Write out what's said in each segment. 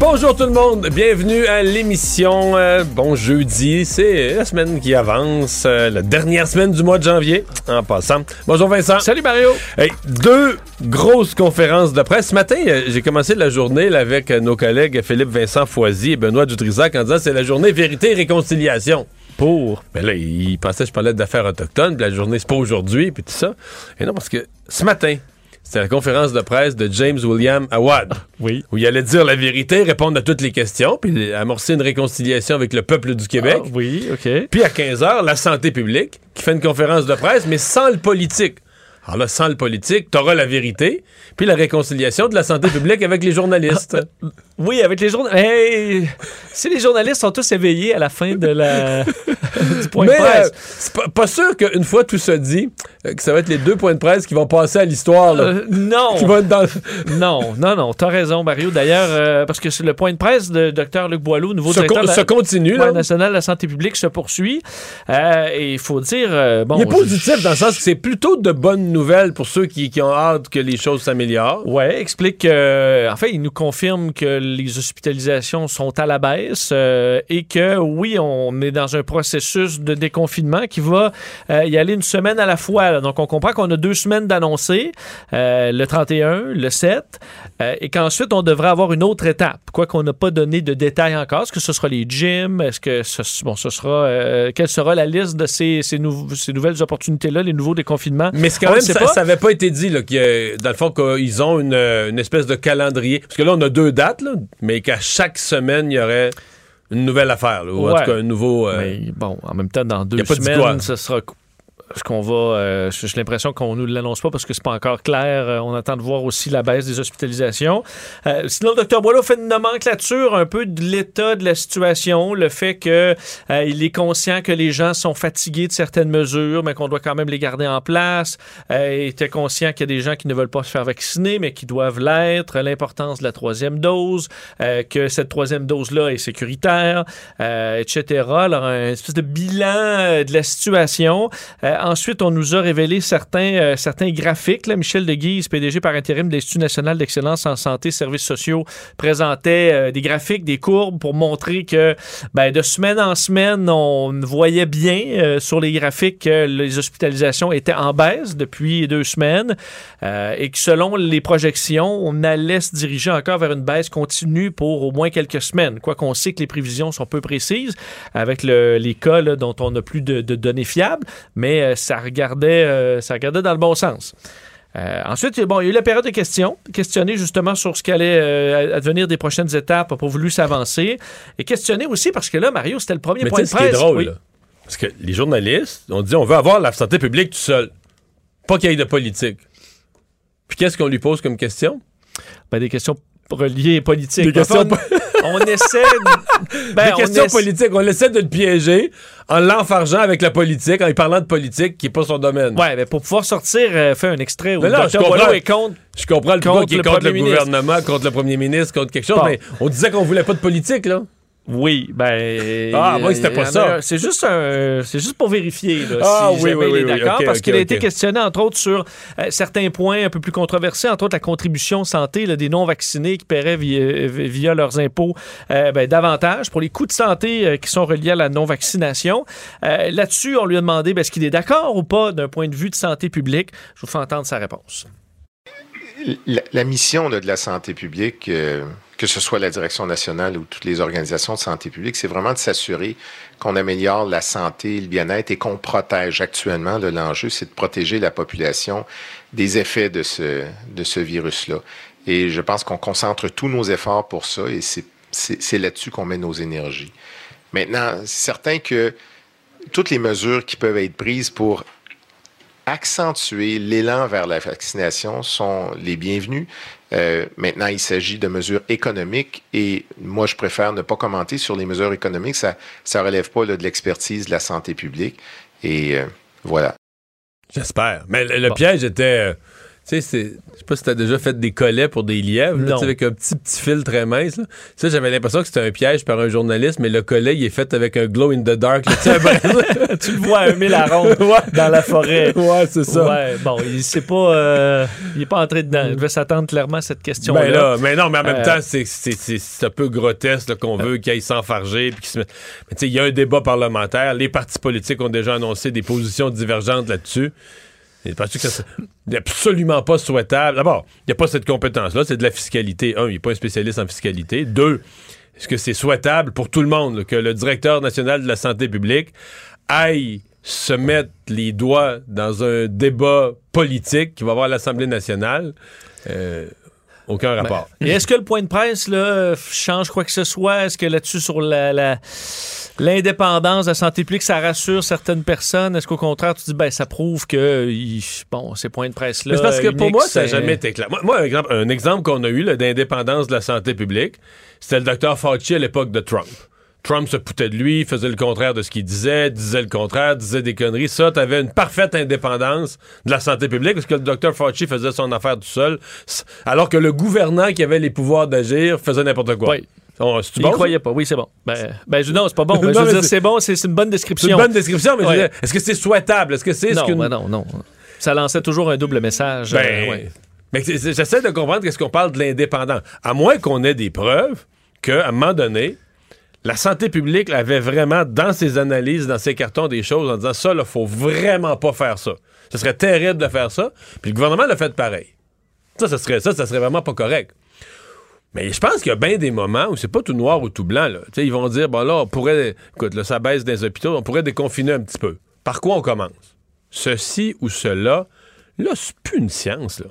Bonjour tout le monde, bienvenue à l'émission. Euh, bon jeudi, c'est la semaine qui avance, euh, la dernière semaine du mois de janvier, en passant. Bonjour Vincent. Salut Mario. Hey, deux grosses conférences de presse. Ce matin, euh, j'ai commencé la journée là, avec euh, nos collègues Philippe Vincent Foisy et Benoît Dutrisac en disant c'est la journée vérité et réconciliation. Pour. Mais là, ils pensaient que je parlais d'affaires autochtones, puis la journée, c'est pas aujourd'hui, puis tout ça. Et non, parce que ce matin, c'était la conférence de presse de James William Awad. Oui. Où il allait dire la vérité, répondre à toutes les questions, puis amorcer une réconciliation avec le peuple du Québec. Ah, oui, OK. Puis à 15h, la santé publique, qui fait une conférence de presse, mais sans le politique. Alors là, sans le politique, t'auras la vérité, puis la réconciliation de la santé publique avec les journalistes. Oui, avec les journalistes. Hey, si les journalistes sont tous éveillés à la fin de la du point mais de presse. euh, c'est pas, pas sûr qu'une fois tout ça dit, euh, que ça va être les deux points de presse qui vont passer à l'histoire. là. Euh, non. Qui vont être dans... Non, non, non, t'as raison, Mario. D'ailleurs, euh, parce que c'est le point de presse de Dr. Luc Boileau, nouveau se, directeur con- de la- se continue. Là. national de la santé publique, se poursuit. Euh, et il faut dire, euh, bon... Il est je- positif dans le sens que c'est plutôt de bonnes nouvelles pour ceux qui, qui ont hâte que les choses s'améliorent. Ouais, explique que, en fait, il nous confirme que les hospitalisations sont à la baisse euh, et que, oui, on est dans un processus de déconfinement qui va euh, y aller une semaine à la fois. là. Donc, on comprend qu'on a deux semaines d'annoncer, euh, le 31, le 7, euh, et qu'ensuite, on devrait avoir une autre étape. Quoi qu'on n'a pas donné de détails encore. Est-ce que ce sera les gyms? Est-ce que ce, bon, ce sera, euh, quelle sera la liste de ces, ces, nou- ces nouvelles opportunités-là, les nouveaux déconfinements? Mais c'est quand même, ça, pas. ça avait pas été dit, là, a- dans le fond, qu'ils ont une, une espèce de calendrier. Parce que là, on a deux dates, là, mais qu'à chaque semaine, il y aurait une nouvelle affaire, là, ou en tout cas un nouveau. euh, Mais bon, en même temps, dans deux semaines, ce sera ce qu'on va. euh, J'ai l'impression qu'on nous l'annonce pas parce que c'est pas encore clair. Euh, on attend de voir aussi la baisse des hospitalisations. Euh, sinon, le docteur Boileau fait une nomenclature un peu de l'état de la situation, le fait que euh, il est conscient que les gens sont fatigués de certaines mesures, mais qu'on doit quand même les garder en place. Il était conscient qu'il y a des gens qui ne veulent pas se faire vacciner, mais qui doivent l'être. L'importance de la troisième dose, que cette troisième dose-là est sécuritaire, etc. Alors, un espèce de bilan de la situation. Ensuite, on nous a révélé certains, euh, certains graphiques. Michel Deguise, PDG par intérim de l'Institut national d'excellence en santé et services sociaux, présentait euh, des graphiques, des courbes pour montrer que ben, de semaine en semaine, on voyait bien euh, sur les graphiques que les hospitalisations étaient en baisse depuis deux semaines et que selon les projections, on allait se diriger encore vers une baisse continue pour au moins quelques semaines. Quoi qu'on sait que les prévisions sont peu précises avec le- les cas dont on n'a plus de, de données fiables, mais ça, regardait, euh, ça regardait dans le bon sens. Euh, ensuite, bon, il y a eu la période de questions, questionner justement sur ce qu'allait euh, advenir des prochaines étapes pour voulu s'avancer, et questionner aussi parce que là, Mario, c'était le premier Mais point de ce qui est drôle, Oui. là, parce que les journalistes ont dit on veut avoir la santé publique tout seul. Pas qu'il y ait de politique. Puis qu'est-ce qu'on lui pose comme question? Ben, des questions reliées politiques. Des questions on, essaie. de- ben, Des on questions politiques. On essaie de le piéger en l'enfargeant avec la politique, en lui parlant de politique qui n'est pas son domaine. Ouais, mais pour pouvoir sortir, euh, fait un extrait où docteur je comprends. Est contre. Je comprends le Contre qui est contre le gouvernement, contre le premier ministre, contre quelque chose, Bon. mais on disait qu'on voulait pas de politique, là. Oui, ben. Ah, moi, c'était pas ça. C'est juste un, juste pour vérifier là, Ah, si oui, jamais oui, il est oui, d'accord, parce qu'il a été questionné entre autres sur euh, certains points un peu plus controversés, entre autres la contribution santé là, des non vaccinés qui paieraient via, via leurs impôts euh, ben, davantage pour les coûts de santé euh, qui sont reliés à la non vaccination. Euh, Là-dessus, on lui a demandé ben, est-ce qu'il est d'accord ou pas d'un point de vue de santé publique? Je vous fais entendre sa réponse. La, mission de la santé publique, euh, que ce soit la direction nationale ou toutes les organisations de santé publique, c'est vraiment de s'assurer qu'on améliore la santé le bien-être et qu'on protège actuellement. L'enjeu, c'est de protéger la population des effets de ce, de ce virus-là. Et je pense qu'on concentre tous nos efforts pour ça et c'est là-dessus qu'on met nos énergies. Maintenant, c'est certain que toutes les mesures qui peuvent être prises pour accentuer l'élan vers la vaccination sont les bienvenus. Euh, maintenant, il s'agit de mesures économiques et moi, je préfère ne pas commenter sur les mesures économiques. Ça ne relève pas là, de l'expertise de la santé publique. Et euh, voilà. J'espère. Mais le, le piège était. Euh, tu sais, je sais pas si t'as déjà fait des collets pour des lièvres, là, avec un petit petit fil très mince. là. J'avais l'impression que c'était un piège par un journaliste, mais le collet, il est fait avec un glow in the dark. là, tu le vois à un mille à ronde dans la forêt. ouais, c'est ça. Ouais, bon, il sait pas, euh, il est pas entré dedans. Il devait s'attendre clairement à cette question-là. Ben là, mais non, mais en même Euh, temps, c'est- c'est c'est- c'est un peu grotesque qu'on veut qu'il aille s'enfarger. puis qu'il se Mais tu sais, il y a un débat parlementaire. Les partis politiques ont déjà annoncé des positions divergentes là-dessus. Penses-tu que ça c'est absolument pas souhaitable? D'abord, il n'y a pas cette compétence-là. C'est de la fiscalité. Un, il n'est pas un spécialiste en fiscalité. Deux, est-ce que c'est souhaitable pour tout le monde là, que le directeur national de la santé publique aille se mettre les doigts dans un débat politique qui va avoir l'Assemblée nationale? Euh, aucun rapport. Et est-ce que le point de presse là, change quoi que ce soit? Est-ce que là-dessus, sur la, la- l'indépendance de la santé publique, ça rassure certaines personnes? Est-ce qu'au contraire, tu dis, ben, ça prouve que, bon, ces points de presse-là. C'est parce que pour moi, ça n'a c'est- jamais été clair. Moi, moi, un exemple, un exemple qu'on a eu d'indépendance de la santé publique, c'était le docteur Fauci à l'époque de Trump. Trump se poutait de lui, faisait le contraire de ce qu'il disait, disait le contraire, disait des conneries. Ça, t'avais une parfaite indépendance de la santé publique parce que le docteur Fauci faisait son affaire tout seul, alors que le gouvernant qui avait les pouvoirs d'agir faisait n'importe quoi. Oui. Bon, ça? croyait pas. Oui, c'est bon. Ben, ben, non, c'est pas bon. Ben, Non, je veux mais dire, c'est- c'est bon, c'est c'est une bonne C'est description. une bonne description, mais Ouais. est-ce que c'est souhaitable? Est-ce que c'est ce non, ben non, non. Ça lançait toujours un double message. Ben, euh, ouais. mais c'est- c'est- j'essaie de comprendre qu'est-ce qu'on parle de l'indépendant. À moins qu'on ait des preuves qu'à un moment donné, la santé publique avait vraiment dans ses analyses, dans ses cartons, des choses en disant ça, il faut vraiment pas faire ça. Ce serait terrible de faire ça. Puis le gouvernement l'a fait pareil. Ça, ça serait, ça, ça serait vraiment pas correct. Mais je pense qu'il y a bien des moments où c'est pas tout noir ou tout blanc. Là. Ils vont dire, bon là, on pourrait, écoute, là, ça baisse dans les hôpitaux, on pourrait déconfiner un petit peu. Par quoi on commence? Ceci ou cela, là, c'est plus une science. Là,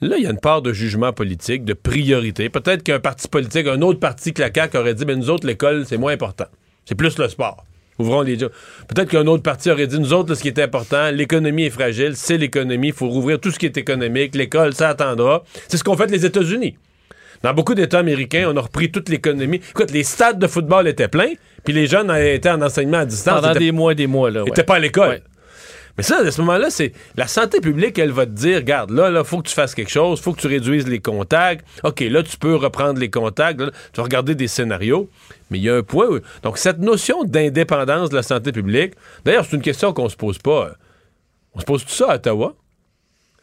là il y a une part de jugement politique, de priorité. Peut-être qu'un parti politique, un autre parti que la CAQ aurait dit, mais nous autres, l'école, c'est moins important. C'est plus le sport. Ouvrons les yeux. Peut-être qu'un autre parti aurait dit, nous autres, ce qui est important, l'économie est fragile, c'est l'économie, il faut rouvrir tout ce qui est économique, l'école, ça attendra. C'est ce qu'ont fait les États-Unis. Dans beaucoup d'États américains, on a repris toute l'économie. Écoute, les stades de football étaient pleins, puis les jeunes étaient en enseignement à distance. Pendant des mois et des mois, là. ouais. n'étaient pas à l'école. Ouais. Mais ça, à ce moment-là, c'est la santé publique, elle va te dire, regarde, là, là, faut que tu fasses quelque chose, faut que tu réduises les contacts. OK, là, tu peux reprendre les contacts. là, tu vas regarder des scénarios. Mais il y a un point où... Donc, cette notion d'indépendance de la santé publique, d'ailleurs, c'est une question qu'on se pose pas. On se pose tout ça à Ottawa?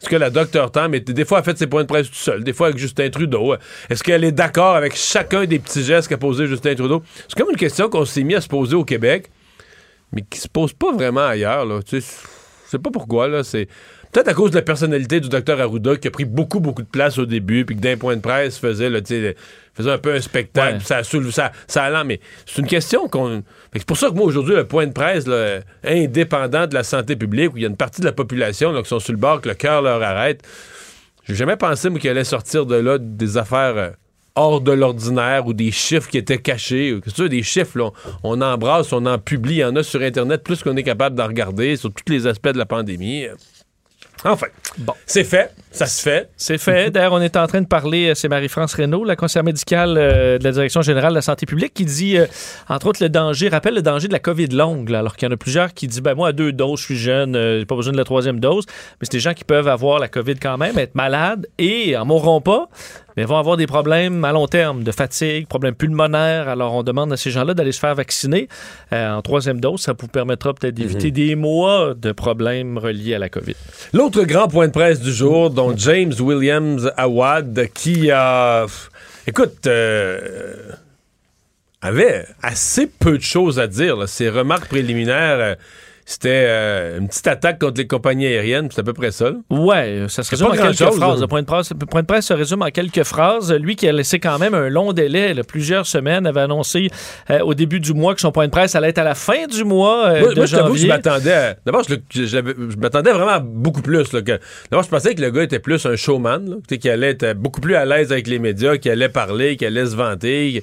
Est-ce que la docteur Tam, est- des fois, a fait ses points de presse tout seul, des fois avec Justin Trudeau? Est-ce qu'elle est d'accord avec chacun des petits gestes qu'a posé Justin Trudeau? C'est comme une question qu'on s'est mis à se poser au Québec, mais qui se pose pas vraiment ailleurs. Là. Tu sais, je sais pas pourquoi. Là. C'est peut-être à cause de la personnalité du docteur Arruda qui a pris beaucoup, beaucoup de place au début, puis que d'un point de presse faisait, là, faisait un peu un spectacle, Ouais. ça ça, ça allant, mais c'est une question qu'on. C'est pour ça que moi, aujourd'hui, le point de presse là, indépendant de la santé publique, où il y a une partie de la population là, qui sont sur le bord, que le cœur leur arrête, j'ai jamais pensé, moi, qu'il allait sortir de là des affaires. euh, hors de l'ordinaire ou des chiffres qui étaient cachés. C'est des chiffres, là, on, on embrasse, on en publie, il y en a sur Internet plus qu'on est capable d'en regarder sur tous les aspects de la pandémie. Enfin, Bon. c'est fait, ça se fait. C'est fait. D'ailleurs, on est en train de parler, euh, c'est Marie-France Reynaud, la conseillère médicale euh, de la Direction générale de la santé publique, qui dit, euh, entre autres, le danger, rappelle le danger de la COVID longue, là, alors qu'il y en a plusieurs qui disent, ben moi, à deux doses, je suis jeune, euh, j'ai pas besoin de la troisième dose. Mais c'est des gens qui peuvent avoir la COVID quand même, être malades et en mourront pas, mais vont avoir des problèmes à long terme de fatigue, problèmes pulmonaires. Alors, on demande à ces gens-là d'aller se faire vacciner en troisième dose. Ça vous permettra peut-être d'éviter des mois de problèmes reliés à la COVID. L'autre grand point de presse du jour, dont James Williams Awad, qui a. Écoute, euh, avait assez peu de choses à dire. là. Ses remarques préliminaires, euh, c'était euh, une petite attaque contre les compagnies aériennes, c'est à peu près ça. là. Ouais, ça se résume pas en quelques phrases. Le point de, presse, le point de presse se résume en quelques phrases. Lui qui a laissé quand même un long délai, là, plusieurs semaines, avait annoncé euh, au début du mois que son point de presse allait être à la fin du mois euh, Moi, de moi, je t'avoue m'attendais D'abord, je, je- m'attendais vraiment à beaucoup plus. D'abord, je pensais que le gars était plus un showman, là, tu sais, qu'il allait être beaucoup plus à l'aise avec les médias, qu'il allait parler, qu'il allait se vanter.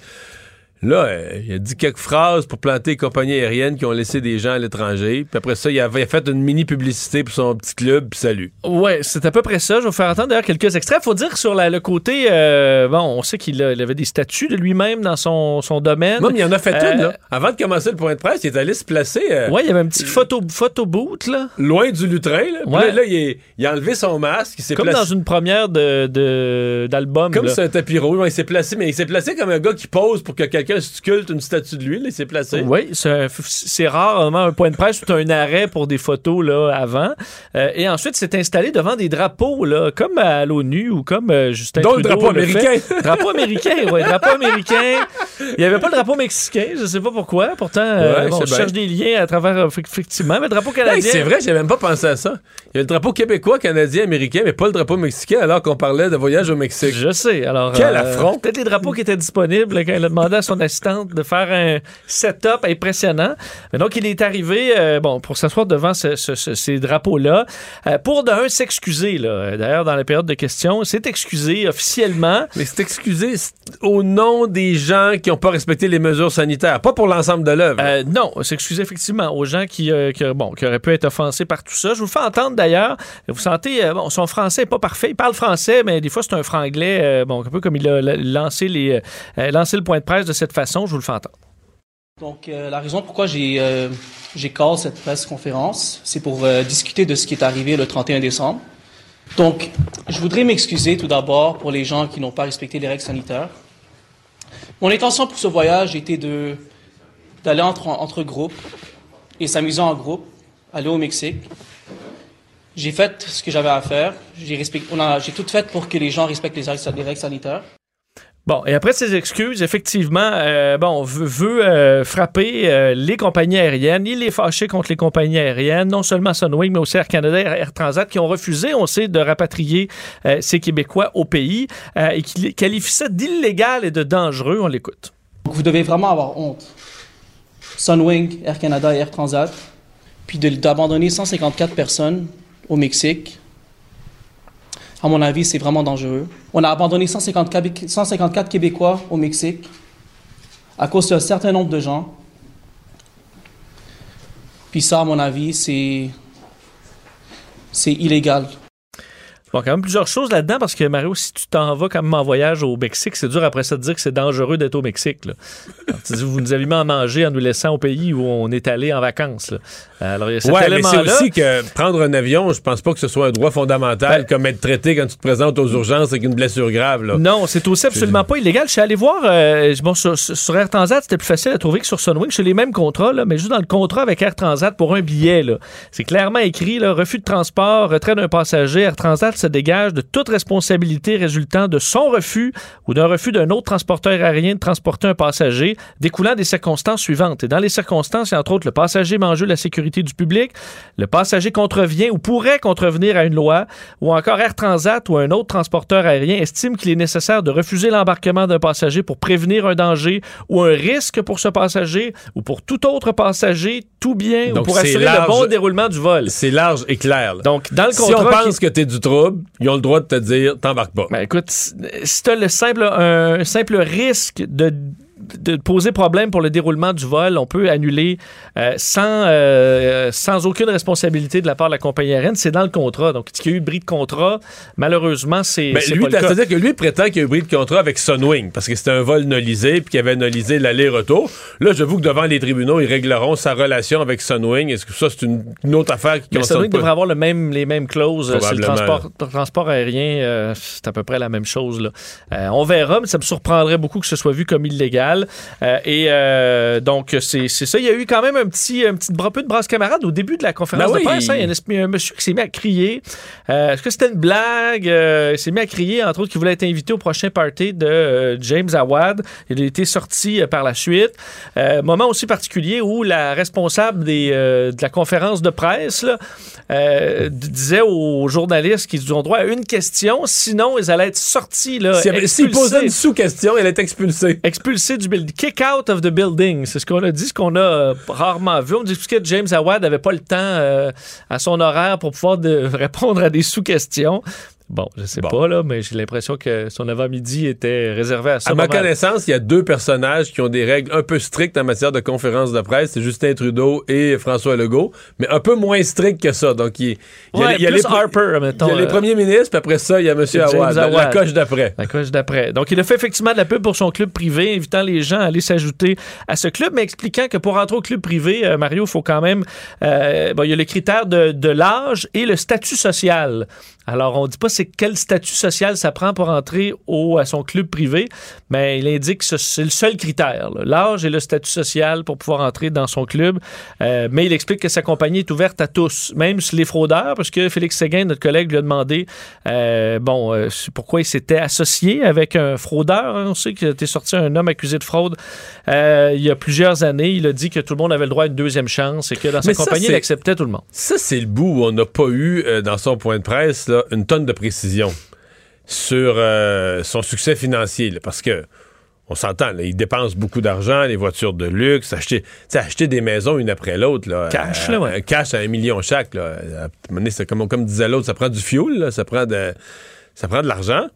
Là, euh, il a dit quelques phrases pour planter les compagnies aériennes qui ont laissé des gens à l'étranger. Puis après ça, il avait fait une mini publicité pour son petit club, puis salut. Ouais, c'est à peu près ça. Je vais vous faire entendre d'ailleurs quelques extraits. Faut dire sur la- le côté, euh, bon, on sait qu'il avait des statuts de lui-même dans son, son domaine. Moi, mais il en a fait Euh, une, là. Avant de commencer le point de presse, il est allé se placer euh, Ouais, il y avait un petit photo, photo boot, là. loin du lutrin, là. Puis Ouais. là, là, il, est- il a enlevé son masque, il Comme placé... dans une première de, de- d'album. Comme sur un tapis rouge, il s'est placé, mais il s'est placé comme un gars qui pose pour que quelqu'un sculpte une statue de lui. Il s'est placé. Oui, c'est, rarement un point de presse ou un arrêt pour des photos là, avant. Euh, et ensuite, c'est installé devant des drapeaux, là, comme à l'ONU ou comme euh, Justin Dont le Trudeau drapeau le américain. drapeau américain, oui. Drapeau américain. Il n'y avait pas le drapeau mexicain, je sais pas pourquoi. Pourtant, euh, Ouais, bon, bien. cherche des liens à travers, euh, effectivement. Mais le drapeau Hey, canadien. c'est vrai, j'avais même pas pensé à ça. Il y a le drapeau québécois, canadien, américain, mais pas le drapeau mexicain, alors qu'on parlait de voyage au Mexique. Je sais. Alors, Quel euh, affront. Peut-être les drapeaux qui étaient disponibles quand elle a demandé à son assistante de faire un setup impressionnant. Mais donc, il est arrivé euh, bon, pour s'asseoir devant ce- ce- ce- ces drapeaux-là euh, pour d'un s'excuser. là. D'ailleurs, dans la période de questions, s'est excusé officiellement. Mais c'est excusé c'est au nom des gens qui n'ont pas respecté les mesures sanitaires, pas pour l'ensemble de l'œuvre. Euh, non, s'excuser effectivement aux gens qui, euh, qui, bon, qui auraient pu être offensés par tout ça. Je vous fais entendre d'ailleurs, vous sentez, bon, son français n'est pas parfait. Il parle français, mais des fois, c'est un franglais, bon, un peu comme il a la- lancé, les, lancé le point de presse de cette façon. Je vous le fais entendre. Donc, euh, la raison pourquoi j'ai euh, cette presse conférence, c'est pour euh, discuter de ce qui est arrivé le 31 décembre. Donc, je voudrais m'excuser tout d'abord pour les gens qui n'ont pas respecté les règles sanitaires. Mon intention pour ce voyage était d'aller entre, groupes et s'amuser en groupe, aller au Mexique. J'ai fait ce que j'avais à faire. J'ai tout fait pour que les gens respectent les règles sanitaires. Bon, et après ces excuses, effectivement, euh, bon, veut, euh, frapper euh, les compagnies aériennes. Il est fâché contre les compagnies aériennes, non seulement Sunwing, mais aussi Air Canada et Air Transat, qui ont refusé, on sait, de rapatrier euh, ces Québécois au pays et qui les ça d'illégal et de dangereux. On l'écoute. Vous devez vraiment avoir honte. Sunwing, Air Canada et Air Transat, puis d'abandonner 154 personnes au Mexique. À mon avis, c'est vraiment dangereux. On a abandonné 150 Québé- 154 Québécois au Mexique à cause d'un certain nombre de gens. Puis ça, à mon avis, c'est c'est illégal. Bon, quand même plusieurs choses là-dedans parce que Mario, si tu t'en vas quand même en voyage au Mexique, c'est dur après ça de dire que c'est dangereux d'être au Mexique. Là. Alors, tu dis, vous nous avez mis en manger en nous laissant au pays où on est allé en vacances. là. Alors, il y a cet ouais, mais c'est aussi que prendre un avion, je pense pas que ce soit un droit fondamental Ben- comme être traité quand tu te présentes aux urgences avec une blessure grave. Là. Non, c'est aussi absolument pas illégal. Je suis allé voir, euh, bon, sur, sur Air Transat, c'était plus facile à trouver que sur Sunwing. C'est les mêmes contrats, là, mais juste dans le contrat avec Air Transat pour un billet, c'est clairement écrit, là, refus de transport, retrait d'un passager. Air Transat se dégage de toute responsabilité résultant de son refus ou d'un refus d'un autre transporteur aérien de transporter un passager, découlant des circonstances suivantes. Et dans les circonstances, il y a entre autres le passager m'enjeu la sécurité du public, le passager contrevient ou pourrait contrevenir à une loi, ou encore Air Transat ou un autre transporteur aérien estime qu'il est nécessaire de refuser l'embarquement d'un passager pour prévenir un danger ou un risque pour ce passager ou pour tout autre passager, tout bien, ou Donc, pour c'est assurer large. le bon déroulement du vol. C'est large et clair. là. Donc, dans le si on contrat... pense qui- que t'es du trouble, ils ont le droit de te dire t'embarques pas. Ben, écoute, si t'as le simple, un simple risque de de poser problème pour le déroulement du vol, on peut annuler euh, sans, euh, sans aucune responsabilité de la part de la compagnie aérienne. C'est dans le contrat. Donc, il y a eu bris de contrat? Malheureusement, c'est Ben, le c'est-à-dire que lui prétend qu'il y a eu bris de contrat avec Sunwing parce que c'était un vol nolisé puis qu'il avait nolisé l'aller-retour. Là, j'avoue que devant les tribunaux, ils régleront sa relation avec Sunwing. Est-ce que ça, c'est une, une autre affaire qui Mais concerne Sunwing pas? devrait avoir le même, les mêmes clauses. euh, C'est le Probablement, transport, transport aérien, euh, c'est à peu près la même chose. Là. Euh, on verra, mais ça me surprendrait beaucoup que ce soit vu comme illégal. Euh, et euh, donc, c'est ça. Il y a eu quand même un petit, un petit bras- peu de brasse camarade au début de la conférence Ben de oui. presse. hein. Il y a un, monsieur qui s'est mis à crier. Euh, Est-ce que c'était une blague? Il s'est mis à crier, entre autres, qu'il voulait être invité au prochain party de James Awad. Il a été sorti par la suite. Moment aussi particulier où la responsable des, de la conférence de presse là, disait aux journalistes qu'ils ont droit à une question, sinon ils allaient être sortis. Là, S'il y avait- S'il expulsés posait une sous-question, elle est expulsée. expulsé du building, kick out of the building. C'est ce qu'on a dit, ce qu'on a euh, rarement vu. On expliquait que James Awad n'avait pas le temps euh, à son horaire pour pouvoir répondre à des sous-questions. Bon, je sais Bon. pas, là, mais j'ai l'impression que son avant-midi était réservé à ça. À ma connaissance, il y a deux personnages qui ont des règles un peu strictes en matière de conférence de presse. C'est Justin Trudeau et François Legault, mais un peu moins strictes que ça. Donc, il, il y a, Ouais, il y a plus les, Harper, mettons. il y a les euh, premiers ministres, puis après ça, il y a M. Awad, la, coche d'après. La coche d'après. Donc, il a fait effectivement de la pub pour son club privé, invitant les gens à aller s'ajouter à ce club, mais expliquant que pour rentrer au club privé, euh, Mario, il faut quand même. euh, bon, il y a le critère de, de l'âge et le statut social. Alors, on ne dit pas c'est quel statut social ça prend pour entrer au, à son club privé, mais il indique que ce- c'est le seul critère, l'âge et le statut social pour pouvoir entrer dans son club. Euh, mais il explique que sa compagnie est ouverte à tous, même les fraudeurs, parce que Félix Séguin, notre collègue, lui a demandé euh, bon, euh, pourquoi il s'était associé avec un fraudeur. hein. On sait qu'il était sorti un homme accusé de fraude il y a plusieurs années. Il a dit que tout le monde avait le droit à une deuxième chance et que dans sa ça, compagnie, il acceptait tout le monde. Ça, c'est le bout où on n'a pas eu, dans son point de presse, là, une tonne de précision sur euh, son succès financier. là, parce que, on s'entend, il dépense beaucoup d'argent, les voitures de luxe, acheter, des maisons une après l'autre. Cash, à- là, ouais. un Cash à un million chaque. Là. À un moment donné, c'est comme, comme disait l'autre, ça prend du fuel, là, ça, prend de, ça prend de l'argent.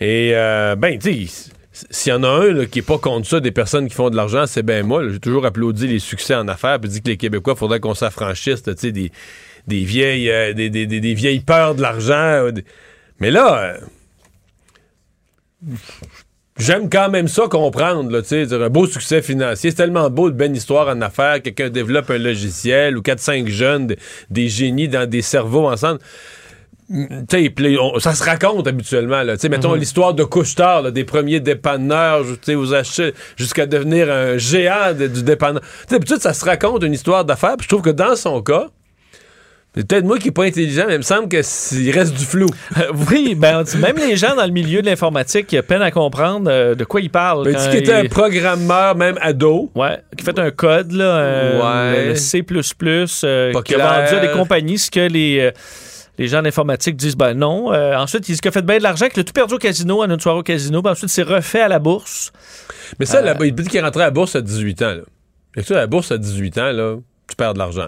Et, euh, ben, tu s'il y en a un là, qui est pas contre ça, des personnes qui font de l'argent, c'est bien moi. J'ai toujours applaudi les succès en affaires, puis dit que les Québécois, il faudrait qu'on s'affranchisse, tu sais, des, des vieilles, euh, des, des- des- des vieilles peurs de l'argent. euh, Mais là, euh, j'aime quand même ça comprendre, là, tu sais, dire un beau succès financier. C'est tellement beau, de belle histoire en affaires. Quelqu'un développe un logiciel ou 4-5 jeunes, des- génies dans des cerveaux ensemble. Mm, on- ça se raconte habituellement. Là. Mettons l'histoire de Couche-Tard, là, des premiers dépanneurs, jusqu'à devenir un géant de- du dépanneur. D'habitude, ça se raconte une histoire d'affaires. Puis je trouve que dans son cas, c'est peut-être moi qui n'est pas intelligent, mais il me semble qu'il reste du flou. Euh, oui, ben, même les gens dans le milieu de l'informatique qui peinent à comprendre euh, de quoi ils parlent. Ben, dit qu'il était un ils- programmeur, même ado. Ouais, qui fait un code, là, euh, Ouais. le C++, euh, qui a vendu à des compagnies ce que les, euh, les gens d'informatique disent, ben non. Euh, ensuite, il dit qu'il a fait bien de l'argent, qu'il a tout perdu au casino, à une soirée au casino, puis ensuite, c'est refait à la bourse. Mais ça, là, il dit qu'il est rentré à la bourse à 18 ans. Là. Que ça, à la bourse à 18 ans, là, tu perds de l'argent.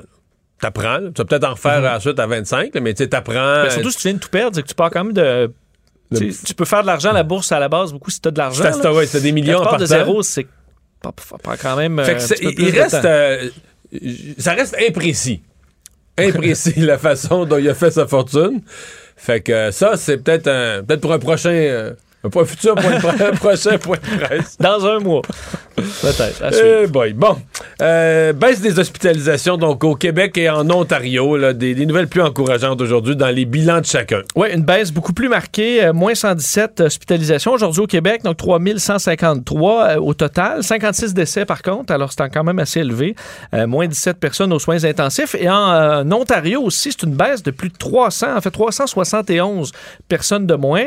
T'apprends. Tu vas peut-être en refaire ensuite à 25, là, mais tu sais, t'apprends. Mais surtout, si tu viens de tout perdre, c'est que tu pars quand même de... tu Tu peux faire de l'argent à la bourse à la base, beaucoup, si tu as de l'argent. T'as- là. t'as- ouais, t'as des Quand millions tu en pars de zéro, c'est pas, pas- pas quand même. Fait euh, que un petit peu plus il reste. euh, ça reste imprécis. Imprécis la façon dont il a fait sa fortune. Fait que euh, ça, c'est peut-être un, peut-être pour un prochain. euh, point- futur point de prochain point de presse. Dans un mois. Peut-être. Eh boy. Bon. Euh, baisse des hospitalisations donc au Québec et en Ontario. Là, des, des nouvelles plus encourageantes aujourd'hui dans les bilans de chacun. Oui, une baisse beaucoup plus marquée, euh, moins 117 hospitalisations aujourd'hui au Québec, donc 3153 euh, au total, 56 décès par contre, alors c'est quand même assez élevé, moins 17 personnes aux soins intensifs. Et en, Ontario aussi, c'est une baisse de plus de 300, en fait 371 personnes de moins.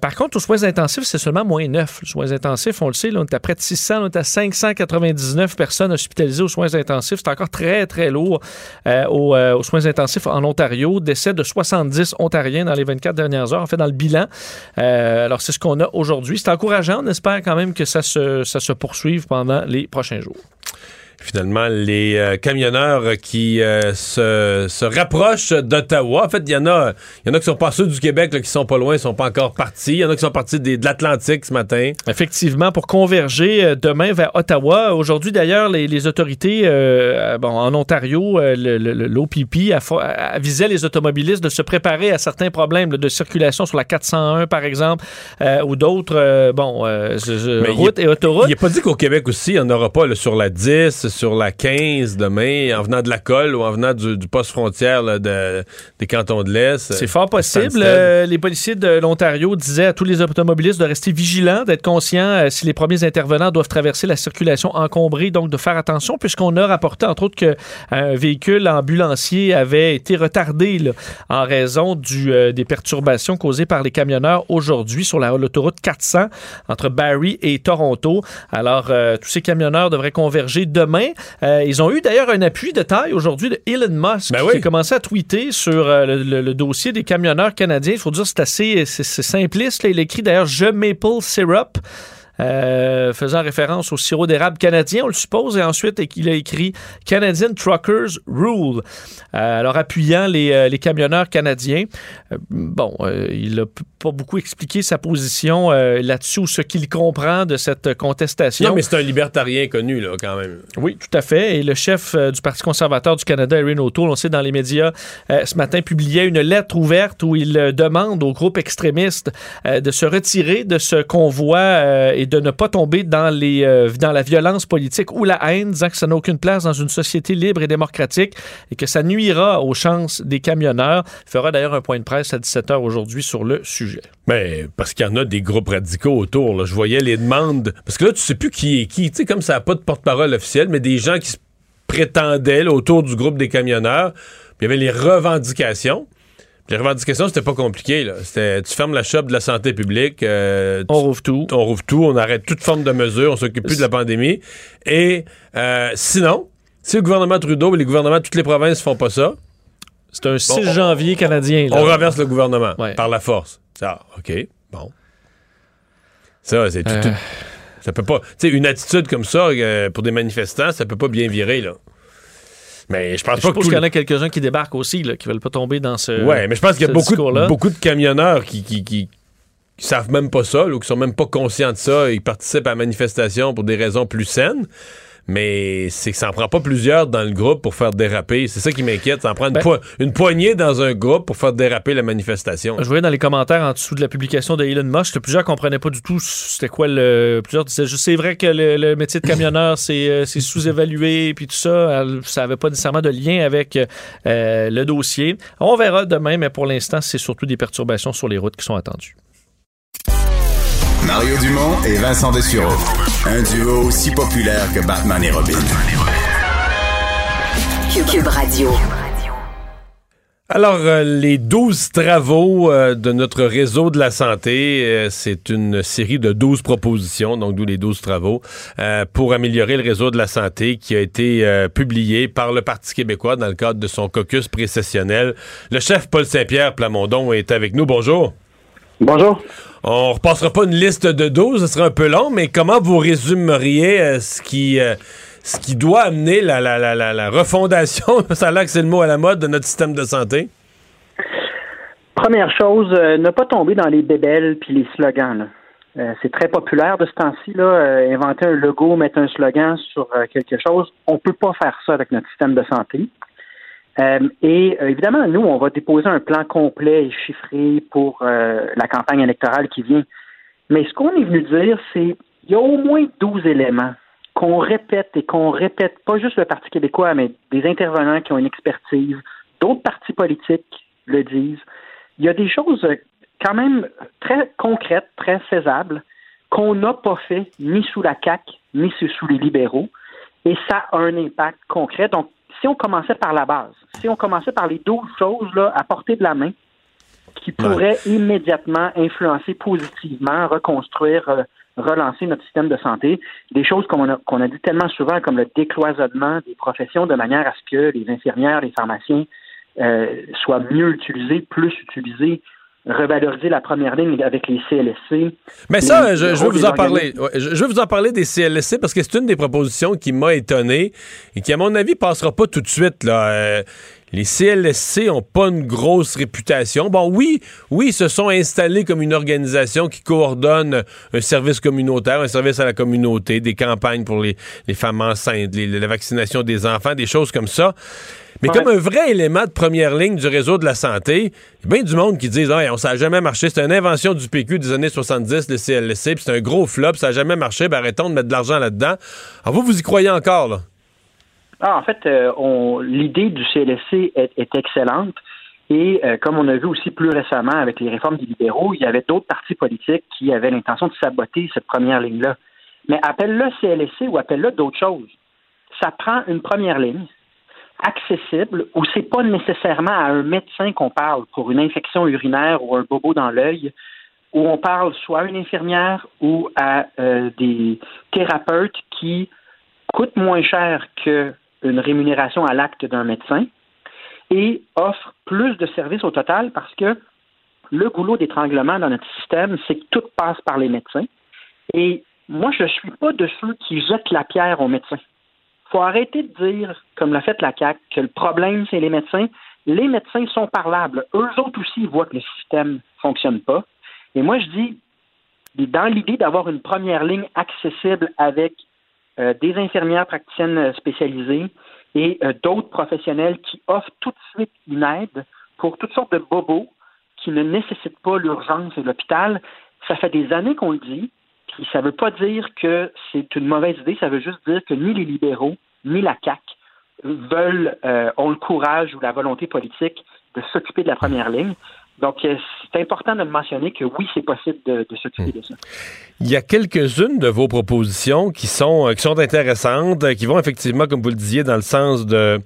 Par contre, aux soins intensifs, c'est seulement moins 9. Les soins intensifs, on le sait, là, on est à près de 600, on est à 599 personnes hospitalisées aux soins intensifs. C'est encore très, très lourd euh, aux, euh, aux soins intensifs en Ontario. Décès de 70 Ontariens dans les 24 dernières heures, en fait, dans le bilan. Euh, alors, c'est ce qu'on a aujourd'hui. C'est encourageant. On espère quand même que ça se, ça se poursuive pendant les prochains jours. Finalement, les euh, camionneurs qui euh, se, se rapprochent d'Ottawa. En fait, il y en a, il y en a qui sont passés du Québec, là, qui sont pas loin, ils sont pas encore partis. Il y en a qui sont partis des- de l'Atlantique ce matin. Effectivement, pour converger euh, demain vers Ottawa. Aujourd'hui, d'ailleurs, les, les autorités bon, en Ontario, l'OPP, avisait les automobilistes de se préparer à certains problèmes là, de circulation sur la 401, par exemple, ou d'autres bon, routes et autoroutes. Il n'est pas dit qu'au Québec aussi, il n'y en aura pas là, sur la 10, sur la 15 demain, en venant de la colle ou en venant du, du poste frontière là, de- des cantons de l'Est. C'est fort possible. Stansted. Euh, les policiers de l'Ontario disaient à tous les automobilistes de rester vigilants, d'être conscients euh, si les premiers intervenants doivent traverser la circulation encombrée, donc de faire attention, puisqu'on a rapporté entre autres qu'un véhicule ambulancier avait été retardé là, en raison du, euh, des perturbations causées par les camionneurs aujourd'hui sur la- l'autoroute 400 entre Barrie et Toronto. Alors, euh, tous ces camionneurs devraient converger demain. Euh, ils ont eu d'ailleurs un appui de taille aujourd'hui de Elon Musk Ben qui a commencé à tweeter sur euh, le, le- le dossier des camionneurs canadiens. Il faut dire que c'est assez c'est, c'est simpliste. là. Il écrit d'ailleurs Je maple syrup. Euh, faisant référence au sirop d'érable canadien, on le suppose, et ensuite il a écrit Canadian Truckers Rule, euh, alors appuyant les, les camionneurs canadiens. bon, il n'a pas beaucoup expliqué sa position là-dessus ou ce qu'il comprend de cette contestation. Non, mais c'est un libertarien connu, là, quand même. Oui, tout à fait. Et le chef du Parti conservateur du Canada, Erin O'Toole, on sait dans les médias ce matin, publiait une lettre ouverte où il demande au groupe extrémiste de se retirer de ce convoi et de ne pas tomber dans, les, euh, dans la violence politique ou la haine, disant que ça n'a aucune place dans une société libre et démocratique et que ça nuira aux chances des camionneurs. Il fera d'ailleurs un point de presse à 17h aujourd'hui sur le sujet. Mais parce qu'il y en a des groupes radicaux autour. Là. Je voyais les demandes. Parce que là, tu sais plus qui est qui. Tu sais, comme ça n'a pas de porte-parole officielle, mais des gens qui se prétendaient autour du groupe des camionneurs. Puis il y avait les revendications. Les revendications, c'était pas compliqué. Là. C'était, tu fermes la shop de la santé publique. Euh, on rouvre tout. On rouvre tout. On arrête toute forme de mesures. On s'occupe plus de la pandémie. Et euh, sinon, si le gouvernement Trudeau et les gouvernements de toutes les provinces font pas ça, c'est un 6 janvier canadien. On renverse le gouvernement par la force. Ça, OK, bon. Ça, c'est tout, euh. Ça peut pas. Tu sais, une attitude comme ça pour des manifestants, ça peut pas bien virer, là. Mais je pense pas qu'il y en a quelques-uns qui débarquent aussi, là, qui veulent pas tomber dans ce. Ouais, mais je pense qu'il y a beaucoup de, beaucoup de camionneurs qui, qui, qui, savent même pas ça, ou qui sont même pas conscients de ça. Ils participent à la manifestation pour des raisons plus saines mais c'est que ça en prend pas plusieurs dans le groupe pour faire déraper. C'est ça qui m'inquiète. Ça en prend une, ben- poignée dans un groupe pour faire déraper la manifestation. Je voyais dans les commentaires en dessous de la publication de Elon Musk, plusieurs comprenaient pas du tout c'était quoi le. Plusieurs disaient c'est vrai que le, métier de camionneur c'est sous-évalué puis tout ça. Ça avait pas nécessairement de lien avec euh, le dossier. On verra demain, mais pour l'instant, c'est surtout des perturbations sur les routes qui sont attendues. Mario Dumont et Vincent Dessureau. Un duo aussi populaire que Batman et Robin. Cube Radio. Alors, euh, les 12 travaux euh, de notre réseau de la santé, euh, c'est une série de 12 propositions, donc d'où les 12 travaux, pour améliorer le réseau de la santé qui a été publié par le Parti québécois dans le cadre de son caucus précessionnel. Le chef Paul Saint-Pierre Plamondon est avec nous. Bonjour. Bonjour. On repassera pas une liste de 12, ce serait un peu long, mais comment vous résumeriez euh, ce qui euh, ce qui doit amener la, refondation, ça a l'air que c'est le mot à la mode, de notre système de santé? Première chose, euh, ne pas tomber dans les bébelles puis les slogans. c'est très populaire de ce temps-ci, là, inventer un logo, mettre un slogan sur quelque chose. On peut pas faire ça avec notre système de santé. Euh, et euh, évidemment, nous, on va déposer un plan complet et chiffré pour euh, la campagne électorale qui vient. Mais ce qu'on est venu dire, c'est qu'il y a au moins 12 éléments qu'on répète et qu'on répète, pas juste le Parti québécois, mais des intervenants qui ont une expertise, d'autres partis politiques le disent. Il y a des choses quand même très concrètes, très faisables, qu'on n'a pas fait ni sous la CAQ, ni sous les libéraux, et ça a un impact concret. Donc, si on commençait par la base, si on commençait par les 12 choses là, à portée de la main, qui pourraient immédiatement influencer positivement, reconstruire, euh, relancer notre système de santé, des choses qu'on a, qu'on a dit tellement souvent comme le décloisonnement des professions de manière à ce que les infirmières, les pharmaciens euh, soient mieux utilisés, plus utilisés, revaloriser la première ligne avec les CLSC. Mais ça, je, veux vous en parler. je, veux vous en parler des CLSC parce que c'est une des propositions qui m'a étonné et qui, à mon avis, passera pas tout de suite. Là. Euh, les CLSC ont pas une grosse réputation. Bon, oui, oui, ils se sont installés comme une organisation qui coordonne un service communautaire, un service à la communauté, des campagnes pour les, femmes enceintes, la vaccination des enfants, des choses comme ça. Mais comme un vrai élément de première ligne du réseau de la santé, il y a bien du monde qui dit ah, on ça n'a jamais marché, c'est une invention du PQ des années 70, le CLSC, puis c'est un gros flop, ça n'a jamais marché, ben arrêtons de mettre de l'argent là-dedans. Alors vous, vous y croyez encore, là? Ah, en fait, euh, l'idée du CLSC est, excellente. Et euh, comme on a vu aussi plus récemment avec les réformes des libéraux, il y avait d'autres partis politiques qui avaient l'intention de saboter cette première ligne-là. Mais appelle-le CLSC ou appelle-le d'autres choses. Ça prend une première ligne, accessible où c'est pas nécessairement à un médecin qu'on parle pour une infection urinaire ou un bobo dans l'œil, où on parle soit à une infirmière ou à euh, des thérapeutes qui coûtent moins cher qu'une rémunération à l'acte d'un médecin et offrent plus de services au total parce que le goulot d'étranglement dans notre système, c'est que tout passe par les médecins. Et moi, je suis pas de ceux qui jettent la pierre aux médecins. Faut arrêter de dire, comme l'a fait la CAQ, que le problème, c'est les médecins. Les médecins sont parlables. Eux autres aussi, voient que le système fonctionne pas. Et moi, je dis, dans l'idée d'avoir une première ligne accessible avec euh, des infirmières praticiennes spécialisées et euh, d'autres professionnels qui offrent tout de suite une aide pour toutes sortes de bobos qui ne nécessitent pas l'urgence et l'hôpital. Ça fait des années qu'on le dit. Ça ne veut pas dire que c'est une mauvaise idée, ça veut juste dire que ni les libéraux, ni la CAQ veulent, euh, ont le courage ou la volonté politique de s'occuper de la première ligne. Donc, euh, c'est important de mentionner que oui, c'est possible de, de s'occuper de ça. Il y a quelques-unes de vos propositions qui sont, euh, qui sont intéressantes, qui vont effectivement, comme vous le disiez, dans le sens de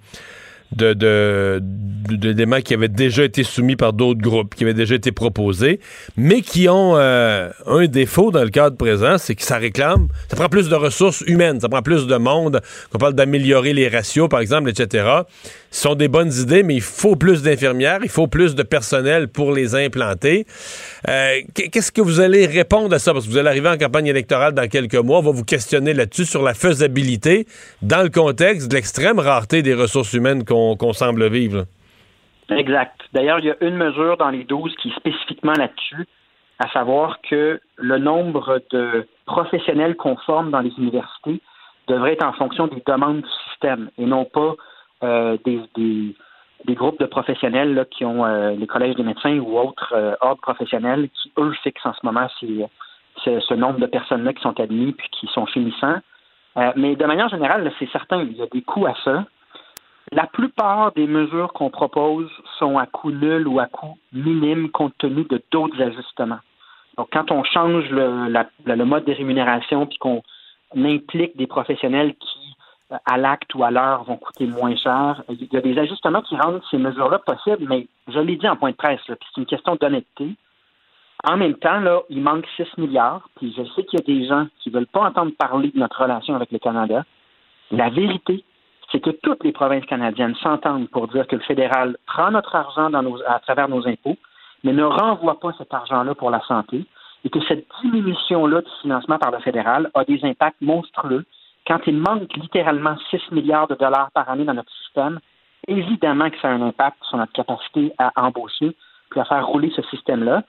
de, d'éléments qui avaient déjà été soumis par d'autres groupes, qui avaient déjà été proposés, mais qui ont euh, un défaut dans le cadre présent, c'est que ça réclame, ça prend plus de ressources humaines, ça prend plus de monde, qu'on parle d'améliorer les ratios, par exemple, etc. Sont des bonnes idées, mais il faut plus d'infirmières, il faut plus de personnel pour les implanter. Euh, qu'est-ce que vous allez répondre à ça? Parce que vous allez arriver en campagne électorale dans quelques mois, on va vous questionner là-dessus sur la faisabilité dans le contexte de l'extrême rareté des ressources humaines qu'on qu'on semble vivre. Exact. D'ailleurs, il y a une mesure dans les 12 qui est spécifiquement là-dessus, à savoir que le nombre de professionnels conformes dans les universités devrait être en fonction des demandes du système et non pas euh, des, des, groupes de professionnels qui ont euh, les collèges des médecins ou autres euh, ordres professionnels qui, eux, fixent en ce moment ce nombre de personnes-là qui sont admis puis qui sont finissants. mais de manière générale, c'est certain, il y a des coûts à ça. La plupart des mesures qu'on propose sont à coût nul ou à coût minime compte tenu de d'autres ajustements. Donc, quand on change le, le mode de rémunération puis qu'on implique des professionnels qui, à l'acte ou à l'heure, vont coûter moins cher, il y a des ajustements qui rendent ces mesures-là possibles, mais je l'ai dit en point de presse, puis c'est une question d'honnêteté. En même temps, là, il manque 6 milliards, puis je sais qu'il y a des gens qui ne veulent pas entendre parler de notre relation avec le Canada. La vérité, c'est que toutes les provinces canadiennes s'entendent pour dire que le fédéral prend notre argent à travers nos impôts, mais ne renvoie pas cet argent-là pour la santé, et que cette diminution-là du financement par le fédéral a des impacts monstrueux. Quand il manque littéralement 6 milliards de dollars par année dans notre système, évidemment que ça a un impact sur notre capacité à embaucher puis à faire rouler ce système-là.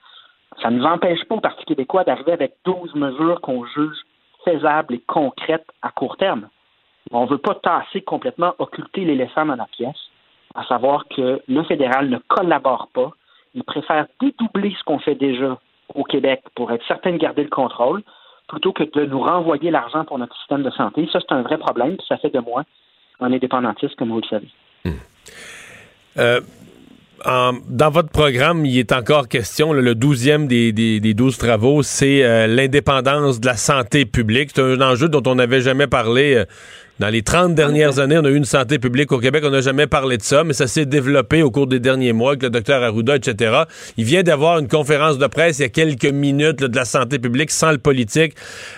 Ça ne nous empêche pas au Parti québécois d'arriver avec 12 mesures qu'on juge faisables et concrètes à court terme. On ne veut pas tasser complètement, occulter l'éléphant dans la pièce, à savoir que le fédéral ne collabore pas. Il préfère dédoubler ce qu'on fait déjà au Québec pour être certain de garder le contrôle, plutôt que de nous renvoyer l'argent pour notre système de santé. Ça, c'est un vrai problème, ça fait de moi un indépendantiste, comme vous le savez. Hmm. Euh, dans votre programme, il est encore question, le douzième des, des, 12 travaux, c'est euh, l'indépendance de la santé publique. C'est un enjeu dont on n'avait jamais parlé. Euh, dans les 30 dernières années, on a eu une santé publique au Québec. On n'a jamais parlé de ça, mais ça s'est développé au cours des derniers mois avec le docteur Arruda, etc. Il vient d'avoir une conférence de presse il y a quelques minutes de la santé publique sans le politique.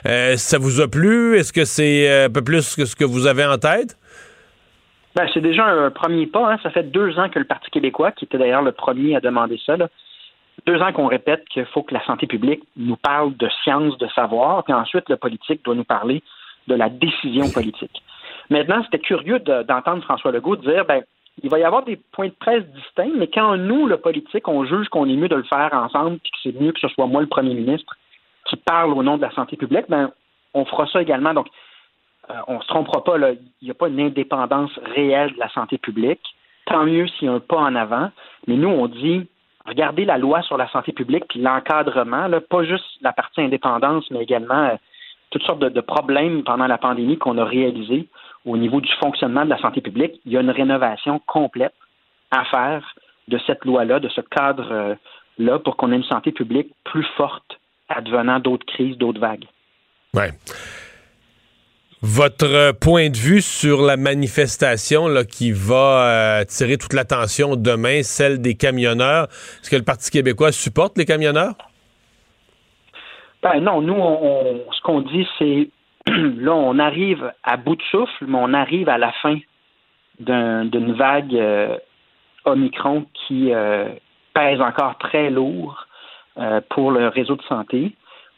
Euh, ça vous a plu? Est-ce que c'est un peu plus que ce que vous avez en tête? Ben, c'est déjà un premier pas. Hein. Ça fait deux ans que le Parti québécois, qui était d'ailleurs le premier à demander ça, deux ans qu'on répète qu'il faut que la santé publique nous parle de science, de savoir, puis ensuite le politique doit nous parler de la décision politique. Maintenant, c'était curieux d'entendre François Legault dire ben, il va y avoir des points de presse distincts, mais quand nous, le politique, on juge qu'on est mieux de le faire ensemble, puis que c'est mieux que ce soit moi, le premier ministre, qui parle au nom de la santé publique, ben, on fera ça également. Donc, on ne se trompera pas, il n'y a pas une indépendance réelle de la santé publique. Tant mieux s'il y a un pas en avant. Mais nous, on dit, regardez la loi sur la santé publique puis l'encadrement, pas juste la partie indépendance, mais également euh, toutes sortes de, problèmes pendant la pandémie qu'on a réalisés au niveau du fonctionnement de la santé publique. Il y a une rénovation complète à faire de cette loi-là, de ce cadre-là, pour qu'on ait une santé publique plus forte advenant d'autres crises, d'autres vagues. Ouais. Votre point de vue sur la manifestation là, qui va euh, tirer toute l'attention demain, celle des camionneurs, est-ce que le Parti québécois supporte les camionneurs? Ben non, nous, on, ce qu'on dit, c'est là, on arrive à bout de souffle, mais on arrive à la fin d'une vague euh, Omicron qui euh, pèse encore très lourd pour le réseau de santé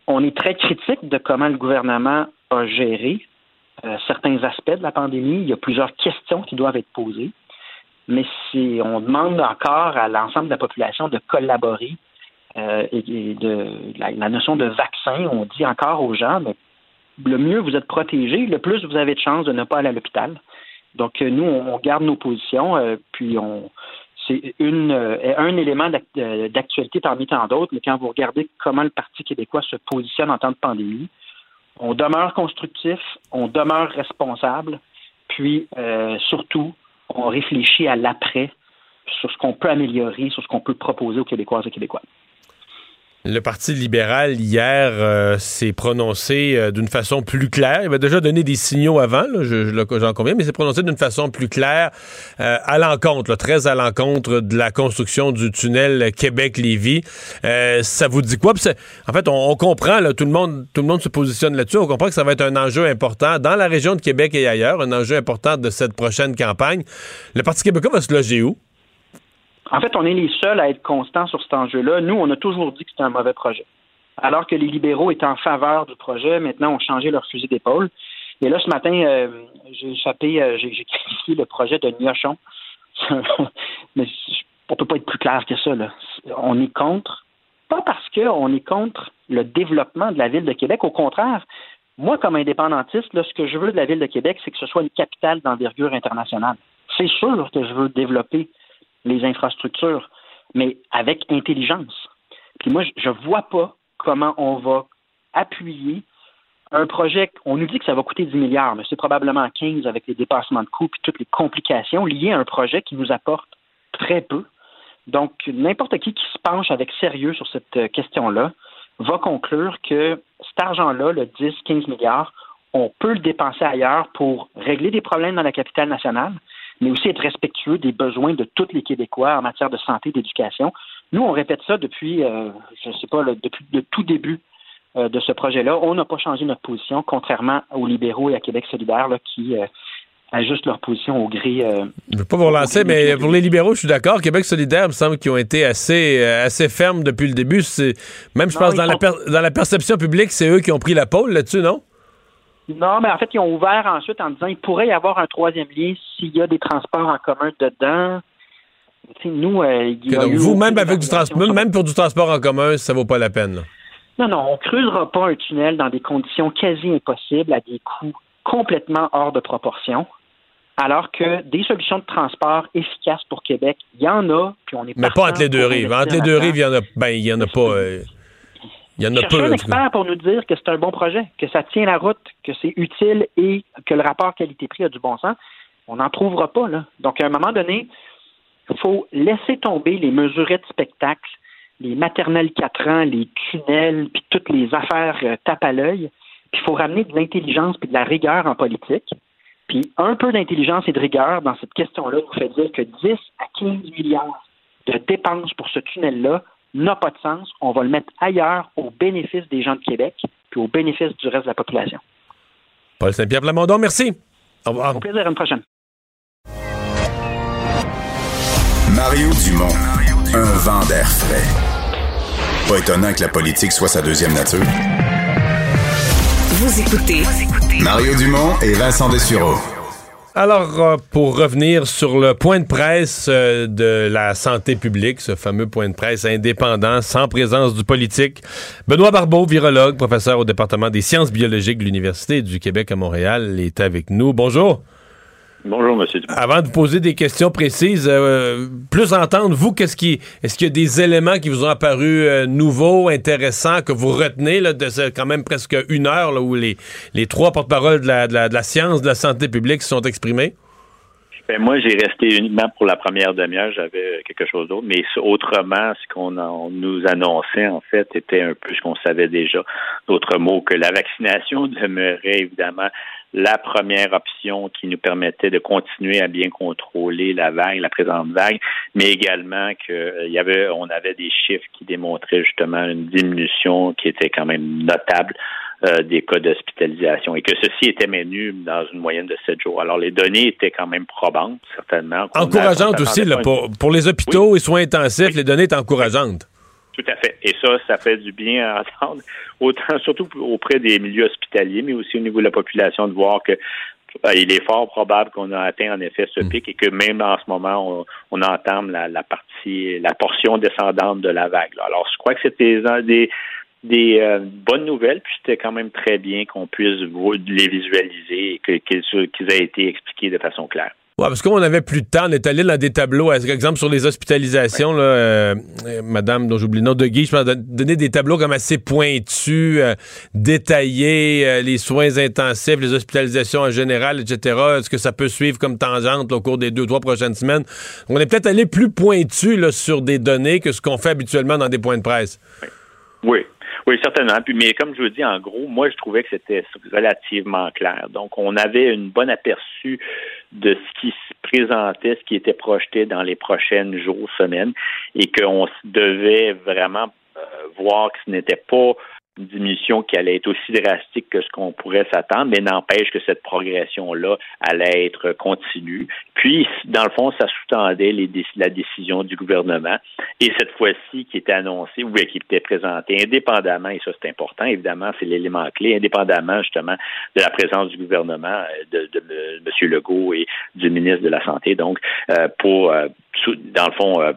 On est très critique de comment le gouvernement a géré euh, certains aspects de la pandémie. Il y a plusieurs questions qui doivent être posées. Mais si on demande encore à l'ensemble de la population de collaborer euh, et, de la, notion de vaccin, on dit encore aux gens, le mieux vous êtes protégé, le plus vous avez de chances de ne pas aller à l'hôpital. Donc nous, on, garde nos positions, puis on c'est un élément d'actualité parmi tant d'autres, mais quand vous regardez comment le Parti québécois se positionne en temps de pandémie, on demeure constructif, on demeure responsable, puis euh, surtout, on réfléchit à l'après sur ce qu'on peut améliorer, sur ce qu'on peut proposer aux Québécoises et Québécois. Le Parti libéral, hier, euh, s'est prononcé euh, d'une façon plus claire. Il avait déjà donné des signaux avant, j'en conviens, mais s'est prononcé d'une façon plus claire euh, à l'encontre, très à l'encontre de la construction du tunnel Québec-Lévis. ça vous dit quoi? En fait, on, comprend, tout, le monde, tout le monde se positionne là-dessus. On comprend que ça va être un enjeu important dans la région de Québec et ailleurs, un enjeu important de cette prochaine campagne. Le Parti québécois va se loger où? En fait, on est les seuls à être constants sur cet enjeu-là. Nous, on a toujours dit que c'était un mauvais projet. Alors que les libéraux étaient en faveur du projet, maintenant ont changé leur fusil d'épaule. Et là, ce matin, euh, j'ai échappé, euh, j'ai critiqué le projet de Niochon. Mais on peut pas être plus clair que ça. Là. On est contre, pas parce qu'on est contre le développement de la ville de Québec. Au contraire, moi, comme indépendantiste, là, ce que je veux de la ville de Québec, c'est que ce soit une capitale d'envergure internationale. C'est sûr que je veux développer les infrastructures, mais avec intelligence. Puis moi, je ne vois pas comment on va appuyer un projet, on nous dit que ça va coûter 10 milliards, mais c'est probablement 15 avec les dépassements de coûts et toutes les complications liées à un projet qui nous apporte très peu. Donc, n'importe qui qui se penche avec sérieux sur cette euh, question-là va conclure que cet argent-là, le 10-15 milliards, on peut le dépenser ailleurs pour régler des problèmes dans la capitale nationale, mais aussi être respectueux des besoins de tous les Québécois en matière de santé et d'éducation. Nous, on répète ça depuis, euh, je ne sais pas, depuis le tout début euh, de ce projet-là. On n'a pas changé notre position, contrairement aux libéraux et à Québec solidaire qui euh, ajustent leur position au gré. je ne veux pas vous relancer, mais pour les libéraux, je suis d'accord. Québec solidaire, il me semble qu'ils ont été assez, assez fermes depuis le début. Même, je pense, dans, la dans la perception publique, c'est eux qui ont pris la pôle là-dessus, non? Non, mais en fait, ils ont ouvert ensuite en disant qu'il pourrait y avoir un troisième lien s'il y a des transports en commun dedans. nous, euh, vous, même avec du transport, même pour du transport en commun, ça vaut pas la peine. Non, non, on creusera pas un tunnel dans des conditions quasi impossibles à des coûts complètement hors de proportion. Alors que des solutions de transport efficaces pour Québec, il y en a, puis on est Mais pas entre les deux rives. Entre les deux rives, il y en a, ben, il y en a pas. Euh, il y en a peu. un expert pour nous dire que c'est un bon projet, que ça tient la route, que c'est utile et que le rapport qualité-prix a du bon sens. On n'en trouvera pas, là. Donc, à un moment donné, il faut laisser tomber les mesurettes de spectacle, les maternelles 4 ans, les tunnels, puis toutes les affaires euh, à l'œil. Puis il faut ramener de l'intelligence puis de la rigueur en politique. Puis un peu d'intelligence et de rigueur dans cette question-là nous fait dire que 10 à 15 milliards de dépenses pour ce tunnel-là n'a pas de sens. On va le mettre ailleurs au bénéfice des gens de Québec puis au bénéfice du reste de la population. Paul Saint-Pierre Plamondon, merci. Au revoir. Au plaisir, à une prochaine. Mario Dumont, un vent d'air frais. Pas étonnant que la politique soit sa deuxième nature. Vous écoutez Mario Dumont et Vincent Dessureau. Alors, euh, pour revenir sur le point de presse euh, de la santé publique, ce fameux point de presse indépendant, sans présence du politique, Benoît Barbeau, virologue, professeur au département des sciences biologiques de l'Université du Québec à Montréal, est avec nous. Bonjour. Bonjour, monsieur. Avant de poser des questions précises, euh, plus entendre, vous, qu'est-ce qui, est-ce qu'il y a des éléments qui vous ont apparu euh, nouveaux, intéressants, que vous retenez là, de ce, quand même presque une heure là, où les, les trois porte-paroles de la, de, la, science, de la santé publique se sont exprimés? Ben, moi, j'ai resté uniquement pour la première demi-heure. J'avais quelque chose d'autre. Mais autrement, ce qu'on nous annonçait, en fait, était un peu ce qu'on savait déjà. D'autres mots, que la vaccination demeurait évidemment la première option qui nous permettait de continuer à bien contrôler la vague, la présente vague, mais également qu'il euh, y avait, on avait des chiffres qui démontraient justement une diminution qui était quand même notable euh, des cas d'hospitalisation et que ceci était maintenu dans une moyenne de sept jours. Alors, les données étaient quand même probantes, certainement. Encourageantes aussi, pour, pour, les hôpitaux et soins intensifs, les données étaient encourageantes. Tout à fait. Et ça, ça fait du bien à entendre, autant surtout auprès des milieux hospitaliers, mais aussi au niveau de la population, de voir que euh, il est fort probable qu'on a atteint en effet ce mm. pic et que même en ce moment, on, entame la, partie, la portion descendante de la vague. Alors, je crois que c'était des, des euh, bonnes nouvelles, puis c'était quand même très bien qu'on puisse les visualiser et qu'ils aient été expliqués de façon claire. Ouais, parce qu'on avait plus de temps, on est allé dans des tableaux, par exemple sur les hospitalisations, là, euh, Madame, dont j'oublie le nom de Guy, je pense donner des tableaux comme assez pointus, euh, détaillés, les soins intensifs, les hospitalisations en général, etc. Est-ce que ça peut suivre comme tangente au cours des deux, trois prochaines semaines? On est peut-être allé plus pointu là, sur des données que ce qu'on fait habituellement dans des points de presse. Oui. Oui, certainement. Puis, mais comme je vous dis, en gros, moi, je trouvais que c'était relativement clair. Donc, on avait une bonne aperçu de ce qui se présentait, ce qui était projeté dans les prochaines jours, semaines, et qu'on devait vraiment euh, voir que ce n'était pas diminution qui allait être aussi drastique que ce qu'on pourrait s'attendre, mais n'empêche que cette progression-là allait être continue. Puis, dans le fond, ça sous-tendait la décision du gouvernement et cette fois-ci qui était annoncée ou qui était présentée indépendamment, et ça c'est important, évidemment, c'est l'élément clé, indépendamment justement de la présence du gouvernement, de, M. Legault et du ministre de la Santé, donc, euh, pour, euh, dans le fond, euh,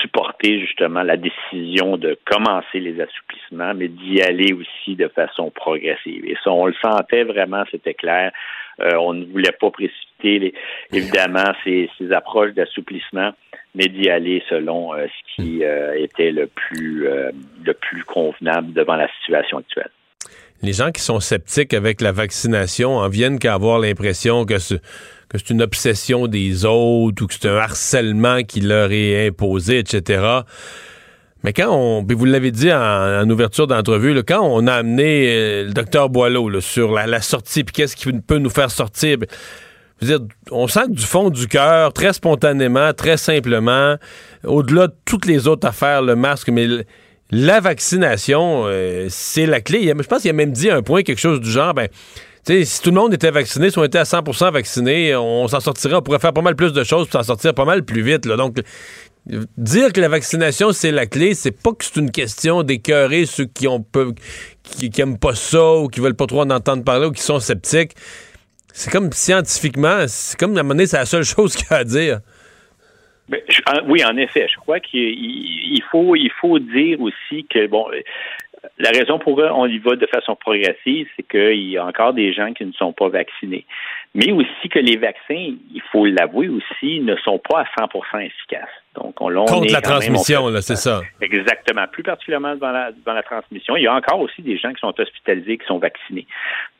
supporter justement la décision de commencer les assouplissements, mais d'y aller aussi de façon progressive. Et ça, on le sentait vraiment, c'était clair. Euh, on ne voulait pas précipiter, évidemment, ces, approches d'assouplissement, mais d'y aller selon euh, ce qui était le plus, le plus convenable devant la situation actuelle les gens qui sont sceptiques avec la vaccination en viennent qu'à avoir l'impression que ce, que c'est une obsession des autres ou que c'est un harcèlement qui leur est imposé, etc. Mais quand on, puis vous l'avez dit en, ouverture d'entrevue, quand on a amené euh, le docteur Boileau sur la, sortie, puis qu'est-ce qui peut nous faire sortir, dire, on sent que du fond du cœur, très spontanément, très simplement, au-delà de toutes les autres affaires, le masque, mais la vaccination, euh, c'est la clé. Je pense qu'il a même dit un point, quelque chose du genre, ben, si tout le monde était vacciné, si on était à 100% vacciné, on s'en sortirait, on pourrait faire pas mal plus de choses pour s'en sortir pas mal plus vite. Là. Donc, dire que la vaccination, c'est la clé, c'est pas que c'est une question d'écœurer ceux qui ont peu, qui, aiment pas ça ou qui veulent pas trop en entendre parler ou qui sont sceptiques. C'est comme scientifiquement, c'est comme à un moment donné, c'est la seule chose qu'il y a à dire. oui, en effet, je crois qu'il faut, il faut dire aussi que bon, la raison pour laquelle on y va de façon progressive, c'est qu'il y a encore des gens qui ne sont pas vaccinés. Mais aussi que les vaccins, il faut l'avouer aussi, ne sont pas à 100% efficaces. Donc, on, Contre la transmission, là, c'est ça. Exactement. Plus particulièrement devant la, transmission. Il y a encore aussi des gens qui sont hospitalisés, qui sont vaccinés.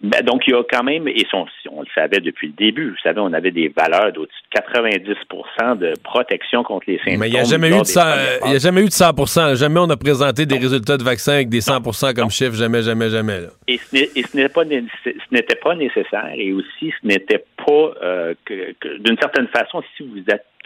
Ben, donc, il y a quand même, et on, on, le savait depuis le début, vous savez, on avait des valeurs d'au-dessus de 90% de protection contre les symptômes. Mais il n'y a jamais eu de 100, il y a jamais eu de 100 Jamais on a présenté des résultats de vaccins avec des 100% comme chiffre. Jamais, jamais, jamais. Là. Et ce n'était pas, pas nécessaire. Et aussi, ce n'était pas, euh, que, d'une certaine façon, si vous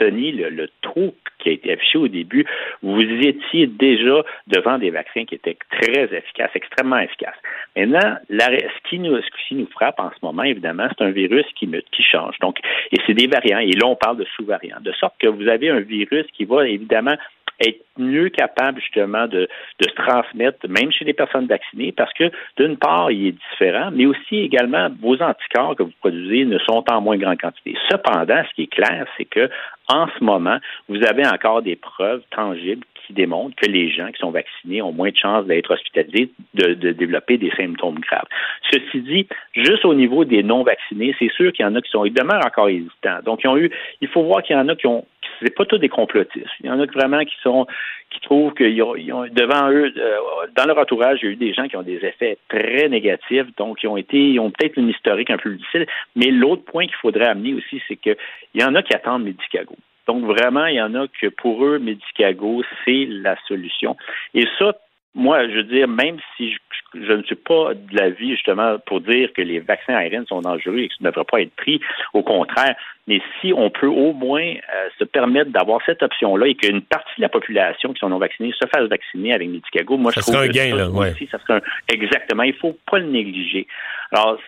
le, le trou qui a été affiché au début, vous étiez déjà devant des vaccins qui étaient très efficaces, extrêmement efficaces. Maintenant, ce, qui nous, ce qui nous frappe en ce moment, évidemment, c'est un virus qui, qui change. Donc, et c'est des variants. Et là, on parle de sous-variants. De sorte que vous avez un virus qui va évidemment être mieux capable justement de, de se transmettre, même chez les personnes vaccinées, parce que d'une part, il est différent, mais aussi également vos anticorps que vous produisez ne sont en moins grande quantité. Cependant, ce qui est clair, c'est que en ce moment, vous avez encore des preuves tangibles qui démontrent que les gens qui sont vaccinés ont moins de chances d'être hospitalisés, de, développer des symptômes graves. Ceci dit, juste au niveau des non-vaccinés, c'est sûr qu'il y en a qui sont, ils demeurent encore hésitants. Donc, ils ont eu, il faut voir qu'il y en a qui ont, c'est pas tous des complotistes. Il y en a vraiment qui sont, qui trouvent qu'ils ont, devant eux, euh, dans leur entourage, il y a eu des gens qui ont des effets très négatifs, donc ils ont été, ils ont peut-être une historique un peu difficile. Mais l'autre point qu'il faudrait amener aussi, c'est qu'il y en a qui attendent Medicago. Donc vraiment, il y en a que pour eux, Medicago, c'est la solution. Et ça, moi, je veux dire, même si je, ne suis pas de l'avis justement pour dire que les vaccins aériens sont dangereux et que ça ne devrait pas être pris, au contraire, mais si on peut au moins euh, se permettre d'avoir cette option-là et qu'une partie de la population qui sont non vaccinés se fasse vacciner avec Medicago, moi ça je trouve un gain, là, ça serait un, exactement, il faut pas le négliger. Alors,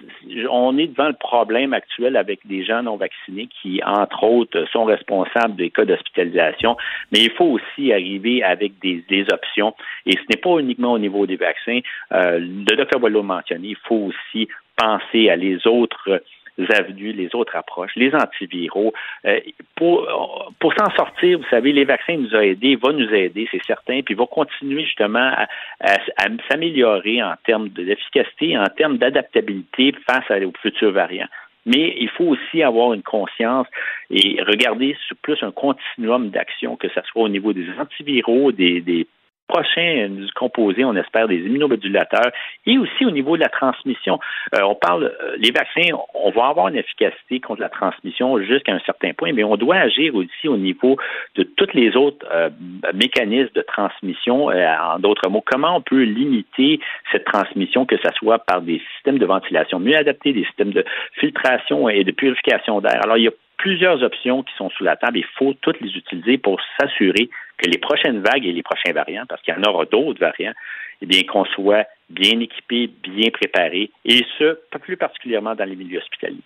on est devant le problème actuel avec des gens non vaccinés qui, entre autres, sont responsables des cas d'hospitalisation, mais il faut aussi arriver avec des, des options. Et ce n'est pas uniquement au niveau des vaccins. Euh, le docteur Boileau mentionné, il faut aussi penser à les autres avenues, les autres approches, les antiviraux. Euh, pour pour s'en sortir, vous savez, les vaccins nous ont aidés, vont nous aider, c'est certain, puis va continuer justement à, s'améliorer en termes d'efficacité, en termes d'adaptabilité face aux futurs variants. Mais il faut aussi avoir une conscience et regarder sur plus un continuum d'action, que ce soit au niveau des antiviraux, des prochain composé, on espère, des immunomodulateurs et aussi au niveau de la transmission. Euh, on parle, euh, les vaccins, on va avoir une efficacité contre la transmission jusqu'à un certain point, mais on doit agir aussi au niveau de tous les autres euh, mécanismes de transmission. en d'autres mots, comment on peut limiter cette transmission, que ce soit par des systèmes de ventilation mieux adaptés, des systèmes de filtration et de purification d'air. Alors, il y a plusieurs options qui sont sous la table. Il faut toutes les utiliser pour s'assurer que les prochaines vagues et les prochains variants, parce qu'il y en aura d'autres variants, eh bien, qu'on soit bien équipé, bien préparé, et ce, pas plus particulièrement dans les milieux hospitaliers.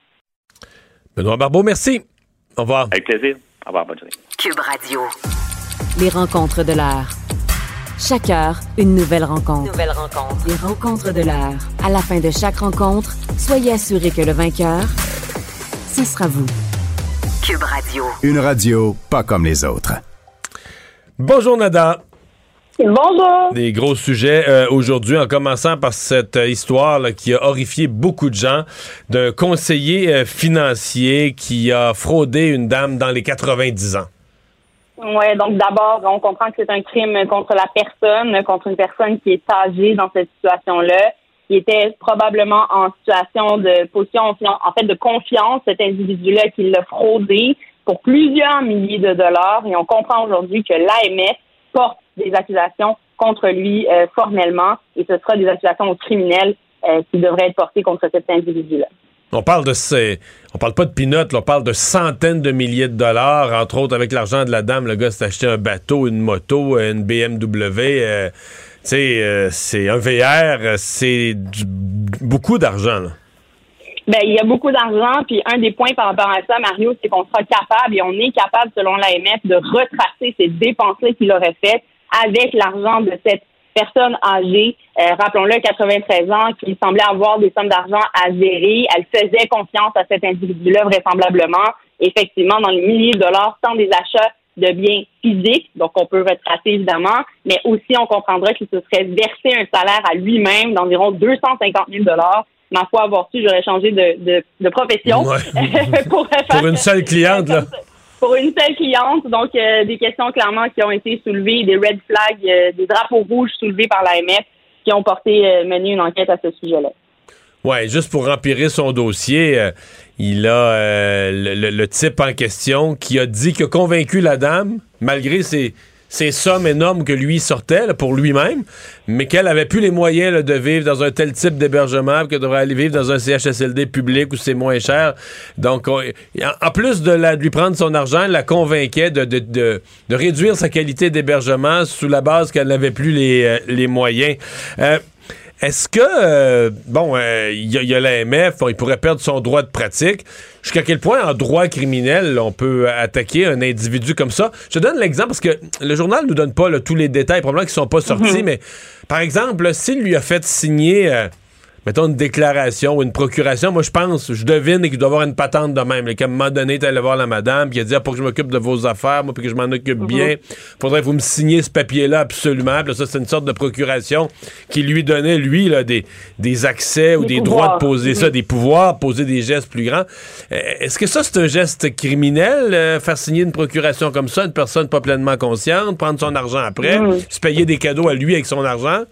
Benoît Barbeau, merci. Au revoir. Avec plaisir. Au revoir, bonne journée. Cube Radio. Les rencontres de l'heure. Chaque heure, une nouvelle rencontre. Nouvelle rencontre. Les rencontres de l'heure. À la fin de chaque rencontre, soyez assurés que le vainqueur, ce sera vous. Cube Radio. Une radio pas comme les autres. Bonjour Nada. Bonjour. Des gros sujets euh, aujourd'hui, en commençant par cette euh, histoire qui a horrifié beaucoup de gens d'un conseiller euh, financier qui a fraudé une dame dans les 90 ans. Oui, donc d'abord, on comprend que c'est un crime contre la personne, contre une personne qui est âgée dans cette situation-là, qui était probablement en situation de position, en fait, de confiance, cet individu-là qui l'a fraudé pour plusieurs milliers de dollars et on comprend aujourd'hui que l'AMF porte des accusations contre lui euh, formellement et ce sera des accusations criminelles euh, qui devraient être portées contre cet individu-là. On parle de ces, on parle pas de peanuts, on parle de centaines de milliers de dollars, entre autres avec l'argent de la dame, le gars s'est acheté un bateau, une moto, une BMW, euh, tu sais, c'est un VR, c'est beaucoup d'argent. Ben, il y a beaucoup d'argent, puis un des points par rapport à ça, Mario, c'est qu'on sera capable et on est capable, selon l'AMF, de retracer ces dépenses-là qu'il aurait faites avec l'argent de cette personne âgée, euh, rappelons-le, 93 ans, qui semblait avoir des sommes d'argent à gérer. Elle faisait confiance à cet individu-là, vraisemblablement. Effectivement, dans les milliers de dollars, tant des achats de biens physiques, donc on peut retracer évidemment, mais aussi on comprendra qu'il se serait versé un salaire à lui-même d'environ 250 000 dollars ma foi, avoir su, j'aurais changé de, de, profession. pour, une seule cliente, là. Pour une seule cliente. Donc, euh, des questions clairement qui ont été soulevées, des red flags, euh, des drapeaux rouges soulevés par l'AMF qui ont porté, euh, mené une enquête à ce sujet-là. Oui, juste pour remplir son dossier, il a le, le, type en question qui a dit qu'il a convaincu la dame, malgré ses, ces sommes énormes que lui sortait pour lui-même, mais qu'elle avait plus les moyens de vivre dans un tel type d'hébergement que devrait aller vivre dans un CHSLD public où c'est moins cher. Donc, en plus de, lui prendre son argent, la convainquait de, de, de, réduire sa qualité d'hébergement sous la base qu'elle n'avait plus les, euh, les moyens. Euh, est-ce que, euh, bon, il euh, y, a, l'AMF, il pourrait perdre son droit de pratique? Jusqu'à quel point, en droit criminel, on peut attaquer un individu comme ça? Je te donne l'exemple parce que le journal ne nous donne pas tous les détails, probablement qui ne sont pas sortis, mhm. mais par exemple, s'il lui a fait signer euh, mettons, une déclaration ou une procuration, moi, je pense, je devine qu'il doit avoir une patente de même. Qu'à un moment donné, tu allé voir la madame, puis a dit, ah, pour que je m'occupe de vos affaires, moi, puis que je m'en occupe mhm. bien, faudrait que vous me signiez ce papier-là absolument. Puis ça, c'est une sorte de procuration qui lui donnait, lui, là, des, des accès ou des droits de poser ça, mhm. des pouvoirs, poser des gestes plus grands. Euh, est-ce que ça, c'est un geste criminel, euh, faire signer une procuration comme ça, une personne pas pleinement consciente, prendre son argent après, mhm. se payer des cadeaux à lui avec son argent?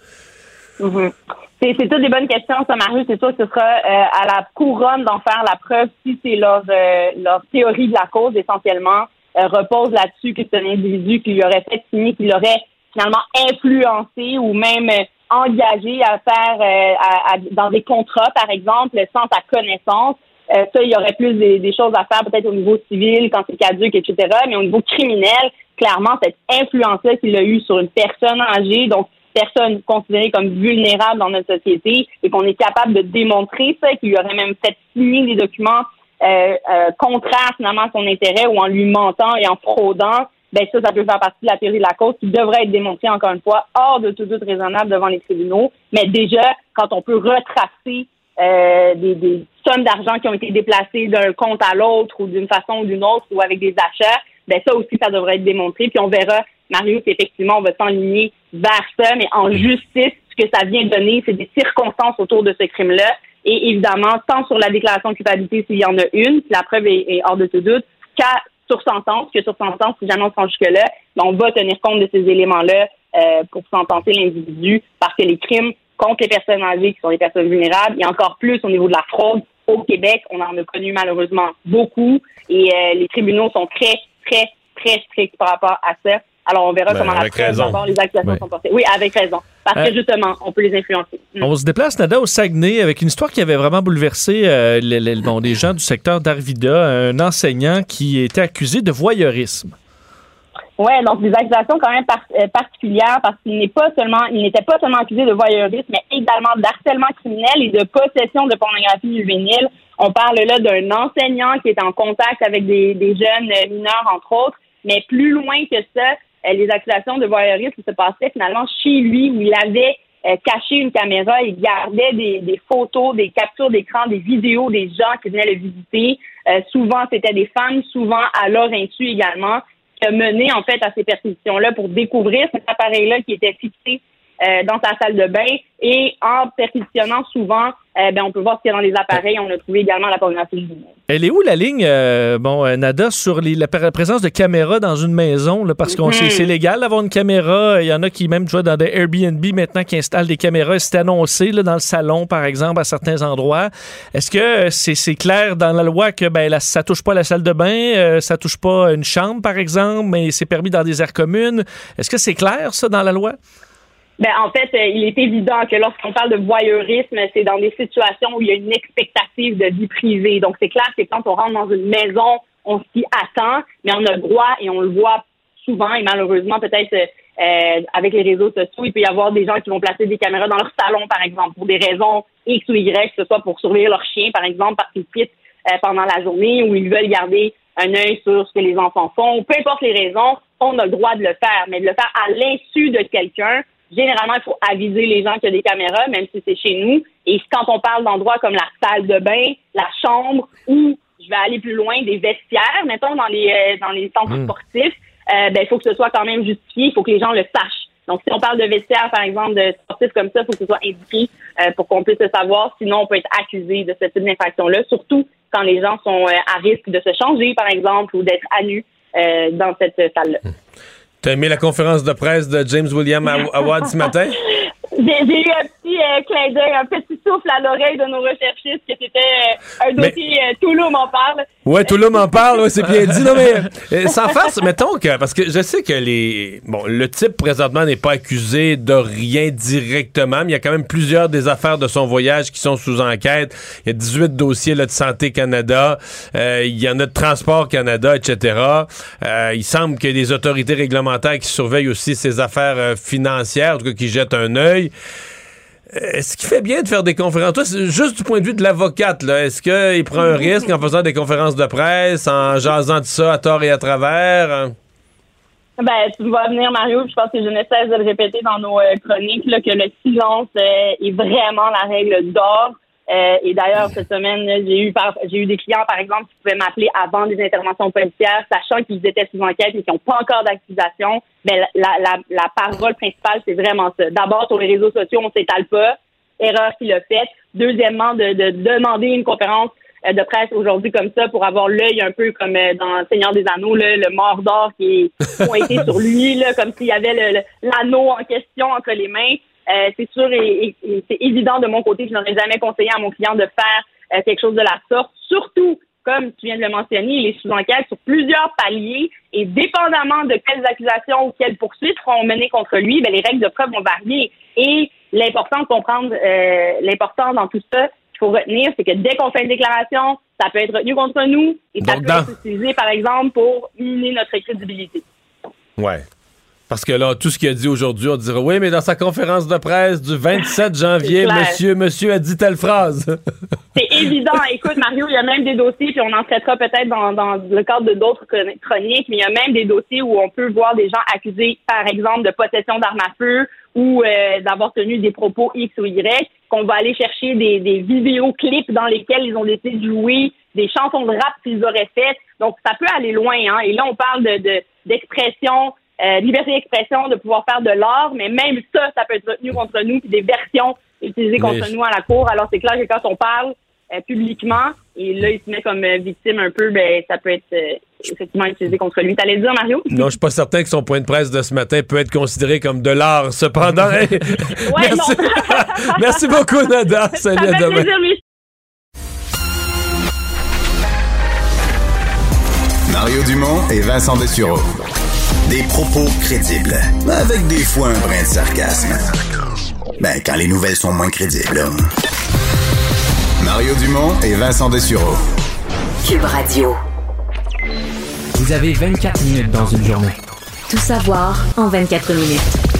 C'est, toutes des bonnes questions, ça, Marie. C'est sûr que ce sera euh, à la couronne d'en faire la preuve si c'est leur, euh, leur théorie de la cause, essentiellement, euh, repose là-dessus que c'est un individu qui lui aurait fait signer, qui l'aurait finalement influencé ou même engagé à faire à, dans des contrats, par exemple, sans sa connaissance. ça, il y aurait plus des, des choses à faire, peut-être au niveau civil, quand c'est caduque, etc. Mais au niveau criminel, clairement, cette influence-là qu'il a eue sur une personne âgée, donc personnes considérées comme vulnérables dans notre société et qu'on est capable de démontrer ça, qu'il aurait même fait signer des documents euh, euh, contraires finalement à son intérêt ou en lui mentant et en fraudant, ben ça, ça peut faire partie de la théorie de la cause qui devrait être démontrée encore une fois hors de tout doute raisonnable devant les tribunaux. Mais déjà, quand on peut retracer euh, des, des sommes d'argent qui ont été déplacées d'un compte à l'autre ou d'une façon ou d'une autre ou avec des achats, ben ça aussi, ça devrait être démontré. Puis on verra, Mario, effectivement, on va s'enligner vers ça, mais en justice, ce que ça vient donner, c'est des circonstances autour de ce crime-là. Et évidemment, tant sur la déclaration de culpabilité s'il y en a une, la preuve est, hors de tout doute, qu'à sur sentence, que sur sentence, si jamais on se jusque-là, ben, on va tenir compte de ces éléments-là euh, pour sentencer l'individu, parce que les crimes contre les personnes âgées qui sont des personnes vulnérables, et encore plus au niveau de la fraude au Québec, on en a connu malheureusement beaucoup, et euh, les tribunaux sont très, très, très stricts par rapport à ça. Alors, on verra Ben, comment preuve, raison. les accusations Ouais. sont portées. Oui, avec raison. Parce Euh, que justement, on peut les influencer. Mm. On se déplace, Nada, au Saguenay, avec une histoire qui avait vraiment bouleversé euh, les, les- bon, les gens du secteur d'Arvida, un enseignant qui était accusé de voyeurisme. Oui, donc des accusations quand même par- euh, particulières parce qu'il n'est pas seulement, il n'était pas seulement accusé de voyeurisme, mais également d'harcèlement criminel et de possession de pornographie juvénile. On parle là d'un enseignant qui est en contact avec des, des jeunes euh, mineurs, entre autres, mais plus loin que ça, euh, les accusations de voyeurisme se passaient finalement chez lui où il avait euh, caché une caméra, il gardait des, des photos, des captures d'écran, des vidéos des gens qui venaient le visiter. Euh, souvent, c'était des femmes, souvent à leur insu également qui a mené en fait à ces perquisitions-là pour découvrir cet appareil-là qui était fixé euh, dans sa salle de bain et en perquisitionnant souvent, euh, ben, on peut voir ce qu'il y a dans les appareils. On a trouvé également la pornographie. Elle est où la ligne, euh, bon, Nada, sur les- la pr- présence de caméras dans une maison? là, parce Mhm. sait c'est légal d'avoir une caméra. Il y en a qui même tu vois, dans des Airbnb maintenant qui installent des caméras. C'est annoncé là, dans le salon, par exemple, à certains endroits. Est-ce que c'est clair dans la loi que ben, la- ça touche pas la salle de bain, ça touche pas une chambre, par exemple, mais c'est permis dans des aires communes? Est-ce que c'est clair, ça, dans la loi? Ben, en fait, euh, il est évident que lorsqu'on parle de voyeurisme, c'est dans des situations où il y a une expectative de vie privée. Donc, c'est clair que quand on rentre dans une maison, on s'y attend, mais on a le droit et on le voit souvent et malheureusement peut-être euh, euh, avec les réseaux sociaux, il peut y avoir des gens qui vont placer des caméras dans leur salon, par exemple, pour des raisons X ou Y, que ce soit pour surveiller leur chien, par exemple, parce qu'ils quittent euh, pendant la journée ou ils veulent garder un œil sur ce que les enfants font. Peu importe les raisons, on a le droit de le faire, mais de le faire à l'insu de quelqu'un, généralement, il faut aviser les gens qu'il y a des caméras, même si c'est chez nous. Et quand on parle d'endroits comme la salle de bain, la chambre, ou je vais aller plus loin, des vestiaires, mettons dans les euh, dans les centres Mm. sportifs, euh, ben il faut que ce soit quand même justifié, il faut que les gens le sachent. Donc, si on parle de vestiaires, par exemple, de sportifs comme ça, il faut que ce soit indiqué euh, pour qu'on puisse le savoir. Sinon, on peut être accusé de ce type d'infraction-là, surtout quand les gens sont euh, à risque de se changer, par exemple, ou d'être à nu euh, dans cette salle-là. T'as aimé la conférence de presse de James William Aw- Awad ce matin? J'ai eu un petit euh, clin d'œil, un petit souffle à l'oreille de nos recherchistes que c'était euh, un dossier euh, Toulouse m'en parle. Ouais, monde m'en parle, ouais, c'est bien dit. Non, mais euh, sans farce, mettons que, parce que je sais que les. Bon, le type présentement n'est pas accusé de rien directement, mais il y a quand même plusieurs des affaires de son voyage qui sont sous enquête. Il y a 18 dossiers là, de Santé Canada, euh, il y en a de Transport Canada, etc. Euh, il semble qu'il y ait des autorités réglementaires qui surveillent aussi ses affaires financières, en tout cas qui jettent un œil. Est-ce qu'il fait bien de faire des conférences? Toi, juste du point de vue de l'avocate. Est-ce qu'il prend un risque en faisant des conférences de presse, en jasant de ça à tort et à travers? Ben, tu vas venir, Mario, je pense que je ne cesse de le répéter dans nos euh, chroniques, que le silence euh, est vraiment la règle d'or. Euh, et d'ailleurs, cette semaine, j'ai eu j'ai eu des clients, par exemple, qui pouvaient m'appeler avant des interventions policières, sachant qu'ils étaient sous enquête et qu'ils n'ont pas encore d'accusation. Mais la, parole principale, c'est vraiment ça. D'abord, sur les réseaux sociaux, on s'étale pas. Erreur qu'il a faite. Deuxièmement, de, de demander une conférence euh, de presse aujourd'hui comme ça pour avoir l'œil un peu comme euh, dans Seigneur des Anneaux, là, le mort d'or qui est pointé sur lui, là, comme s'il y avait le- l'anneau en question entre les mains. Euh, c'est sûr et, et- et c'est évident de mon côté, je n'aurais jamais conseillé à mon client de faire euh, quelque chose de la sorte, surtout comme tu viens de le mentionner, il est sous enquête sur plusieurs paliers et dépendamment de quelles accusations ou quelles poursuites seront menées contre lui, ben, les règles de preuve vont varier. Et l'important de comprendre, euh, l'important dans tout ça, qu'il faut retenir, c'est que dès qu'on fait une déclaration, ça peut être retenu contre nous et ça Donc, peut dans- être utilisé, par exemple, pour miner notre crédibilité. Ouais. Parce que là, tout ce qu'il a dit aujourd'hui, on dirait oui, mais dans sa conférence de presse du 27 janvier, monsieur, monsieur a dit telle phrase. C'est évident. Écoute, Mario, il y a même des dossiers, puis on en traitera peut-être dans, dans le cadre de d'autres chroniques, mais il y a même des dossiers où on peut voir des gens accusés, par exemple, de possession d'armes à feu ou euh, d'avoir tenu des propos X ou Y, qu'on va aller chercher des, des vidéoclips dans lesquels ils ont décidé de jouer des chansons de rap qu'ils auraient faites. Donc, ça peut aller loin. Hein? Et là, on parle de d'expression euh, liberté d'expression, de pouvoir faire de l'art, mais même ça, ça peut être retenu contre nous, puis des versions utilisées contre nous à la cour. Alors, c'est clair que quand on parle euh, publiquement, et là, il se met comme euh, victime un peu, ben, ça peut être effectivement utilisé contre lui. T'allais dire, Mario? Non, je suis pas certain que son point de presse de ce matin peut être considéré comme de l'art. Cependant, ouais, merci. merci beaucoup, Nada. Salut, à demain. Mario Dumont et Vincent Dessureau. Des propos crédibles, avec des fois un brin de sarcasme. Ben, quand les nouvelles sont moins crédibles. Mario Dumont et Vincent Dessureau. Cube Radio. Vous avez 24 minutes dans une journée. Tout savoir en 24 minutes.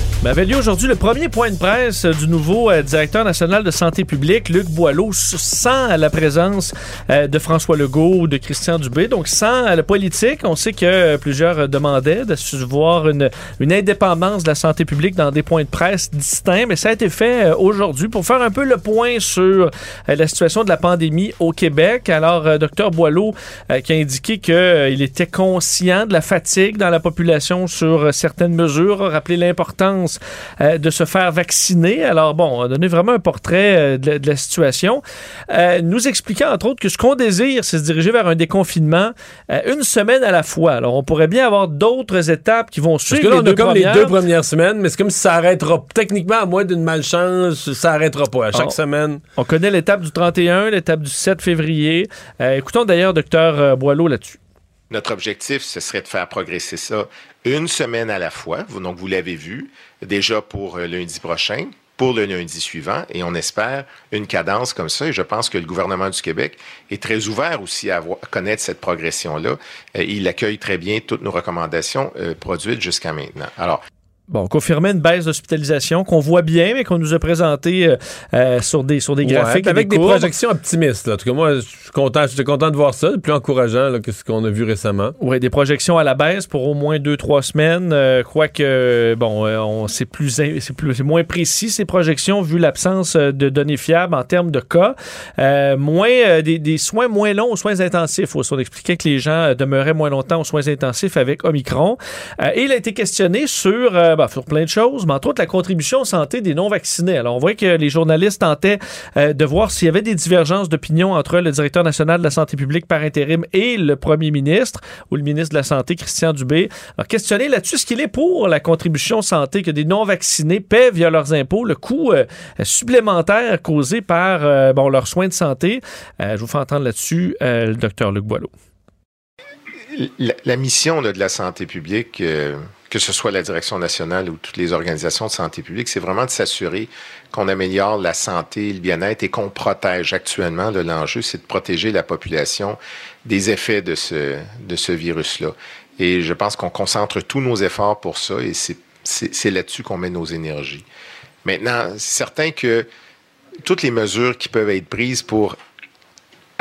Ben, avait lieu aujourd'hui le premier point de presse du nouveau euh, directeur national de santé publique, Luc Boileau, sans la présence euh, de François Legault ou de Christian Dubé, donc sans la politique. On sait que plusieurs demandaient de voir une, une indépendance de la santé publique dans des points de presse distincts, mais ça a été fait euh, aujourd'hui pour faire un peu le point sur la situation de la pandémie au Québec. Alors, docteur Boileau qui a indiqué qu'il était conscient de la fatigue dans la population sur certaines mesures, a rappelé l'importance euh, de se faire vacciner. Alors bon, on a donné vraiment un portrait euh, de, la situation, euh, nous expliquant entre autres que ce qu'on désire, c'est se diriger vers un déconfinement une semaine à la fois. Alors on pourrait bien avoir d'autres étapes qui vont suivre. Parce que là, on a comme les deux premières semaines, mais c'est comme si ça arrêtera. Techniquement, à moins d'une malchance, ça arrêtera pas à chaque semaine. On connaît l'étape du 31, l'étape du 7 février. écoutons d'ailleurs docteur Boileau là-dessus. Notre objectif, ce serait de faire progresser ça une semaine à la fois. Donc, vous l'avez vu déjà pour euh, lundi prochain, pour le lundi suivant, et on espère une cadence comme ça. Je pense que le gouvernement du Québec est très ouvert aussi à, connaître cette progression-là. Euh, il accueille très bien toutes nos recommandations euh, produites jusqu'à maintenant. Alors, Bon, on confirmait une baisse d'hospitalisation qu'on voit bien, mais qu'on nous a présenté euh, euh, sur des, sur des graphiques. avec des, projections optimistes. En tout cas, moi, je suis content, j'étais content de voir ça. plus encourageant que ce qu'on a vu récemment. Oui, des projections à la baisse pour au moins deux, trois semaines. Euh, quoique, bon, on, c'est, plus, c'est, plus, moins précis, ces projections, vu l'absence de données fiables en termes de cas. moins, des, des, soins moins longs aux soins intensifs. On expliquait que les gens demeuraient moins longtemps aux soins intensifs avec Omicron. et il a été questionné sur bah, sur plein de choses, mais entre autres la contribution santé des non-vaccinés. Alors, on voit que les journalistes tentaient euh, de voir s'il y avait des divergences d'opinion entre le directeur national de la santé publique par intérim et le premier ministre ou le ministre de la Santé, Christian Dubé. Alors, questionner là-dessus ce qu'il est pour la contribution santé que des non-vaccinés paient via leurs impôts, le coût euh, supplémentaire causé par euh, bon, leurs soins de santé. je vous fais entendre là-dessus le docteur Luc Boileau. La, mission de la santé publique que ce soit la direction nationale ou toutes les organisations de santé publique, c'est vraiment de s'assurer qu'on améliore la santé le bien-être et qu'on protège actuellement. L'enjeu, c'est de protéger la population des effets de ce, de ce virus-là. Et je pense qu'on concentre tous nos efforts pour ça et c'est là-dessus qu'on met nos énergies. Maintenant, c'est certain que toutes les mesures qui peuvent être prises pour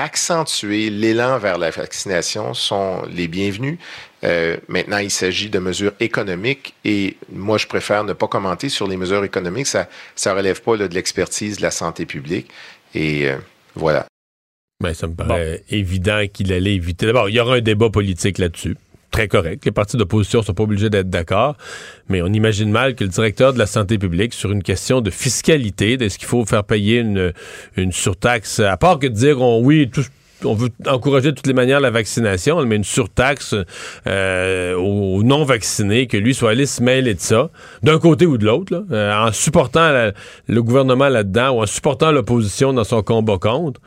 accentuer l'élan vers la vaccination sont les bienvenus. Euh, maintenant, il s'agit de mesures économiques et moi, je préfère ne pas commenter sur les mesures économiques. Ça ne relève pas de l'expertise de la santé publique. Et euh, voilà. Ben, ça me paraît évident qu'il allait éviter. D'abord, il y aura un débat politique là-dessus très correct. Les partis d'opposition sont pas obligés d'être d'accord, mais on imagine mal que le directeur de la santé publique, sur une question de fiscalité, est-ce qu'il faut faire payer une, une surtaxe, à part que de dire on, oui, on veut encourager de toutes les manières la vaccination, mais une surtaxe euh, aux non-vaccinés, que lui soit allé se mêler de ça, d'un côté ou de l'autre, euh, en supportant le gouvernement là-dedans ou en supportant l'opposition dans son combat contre.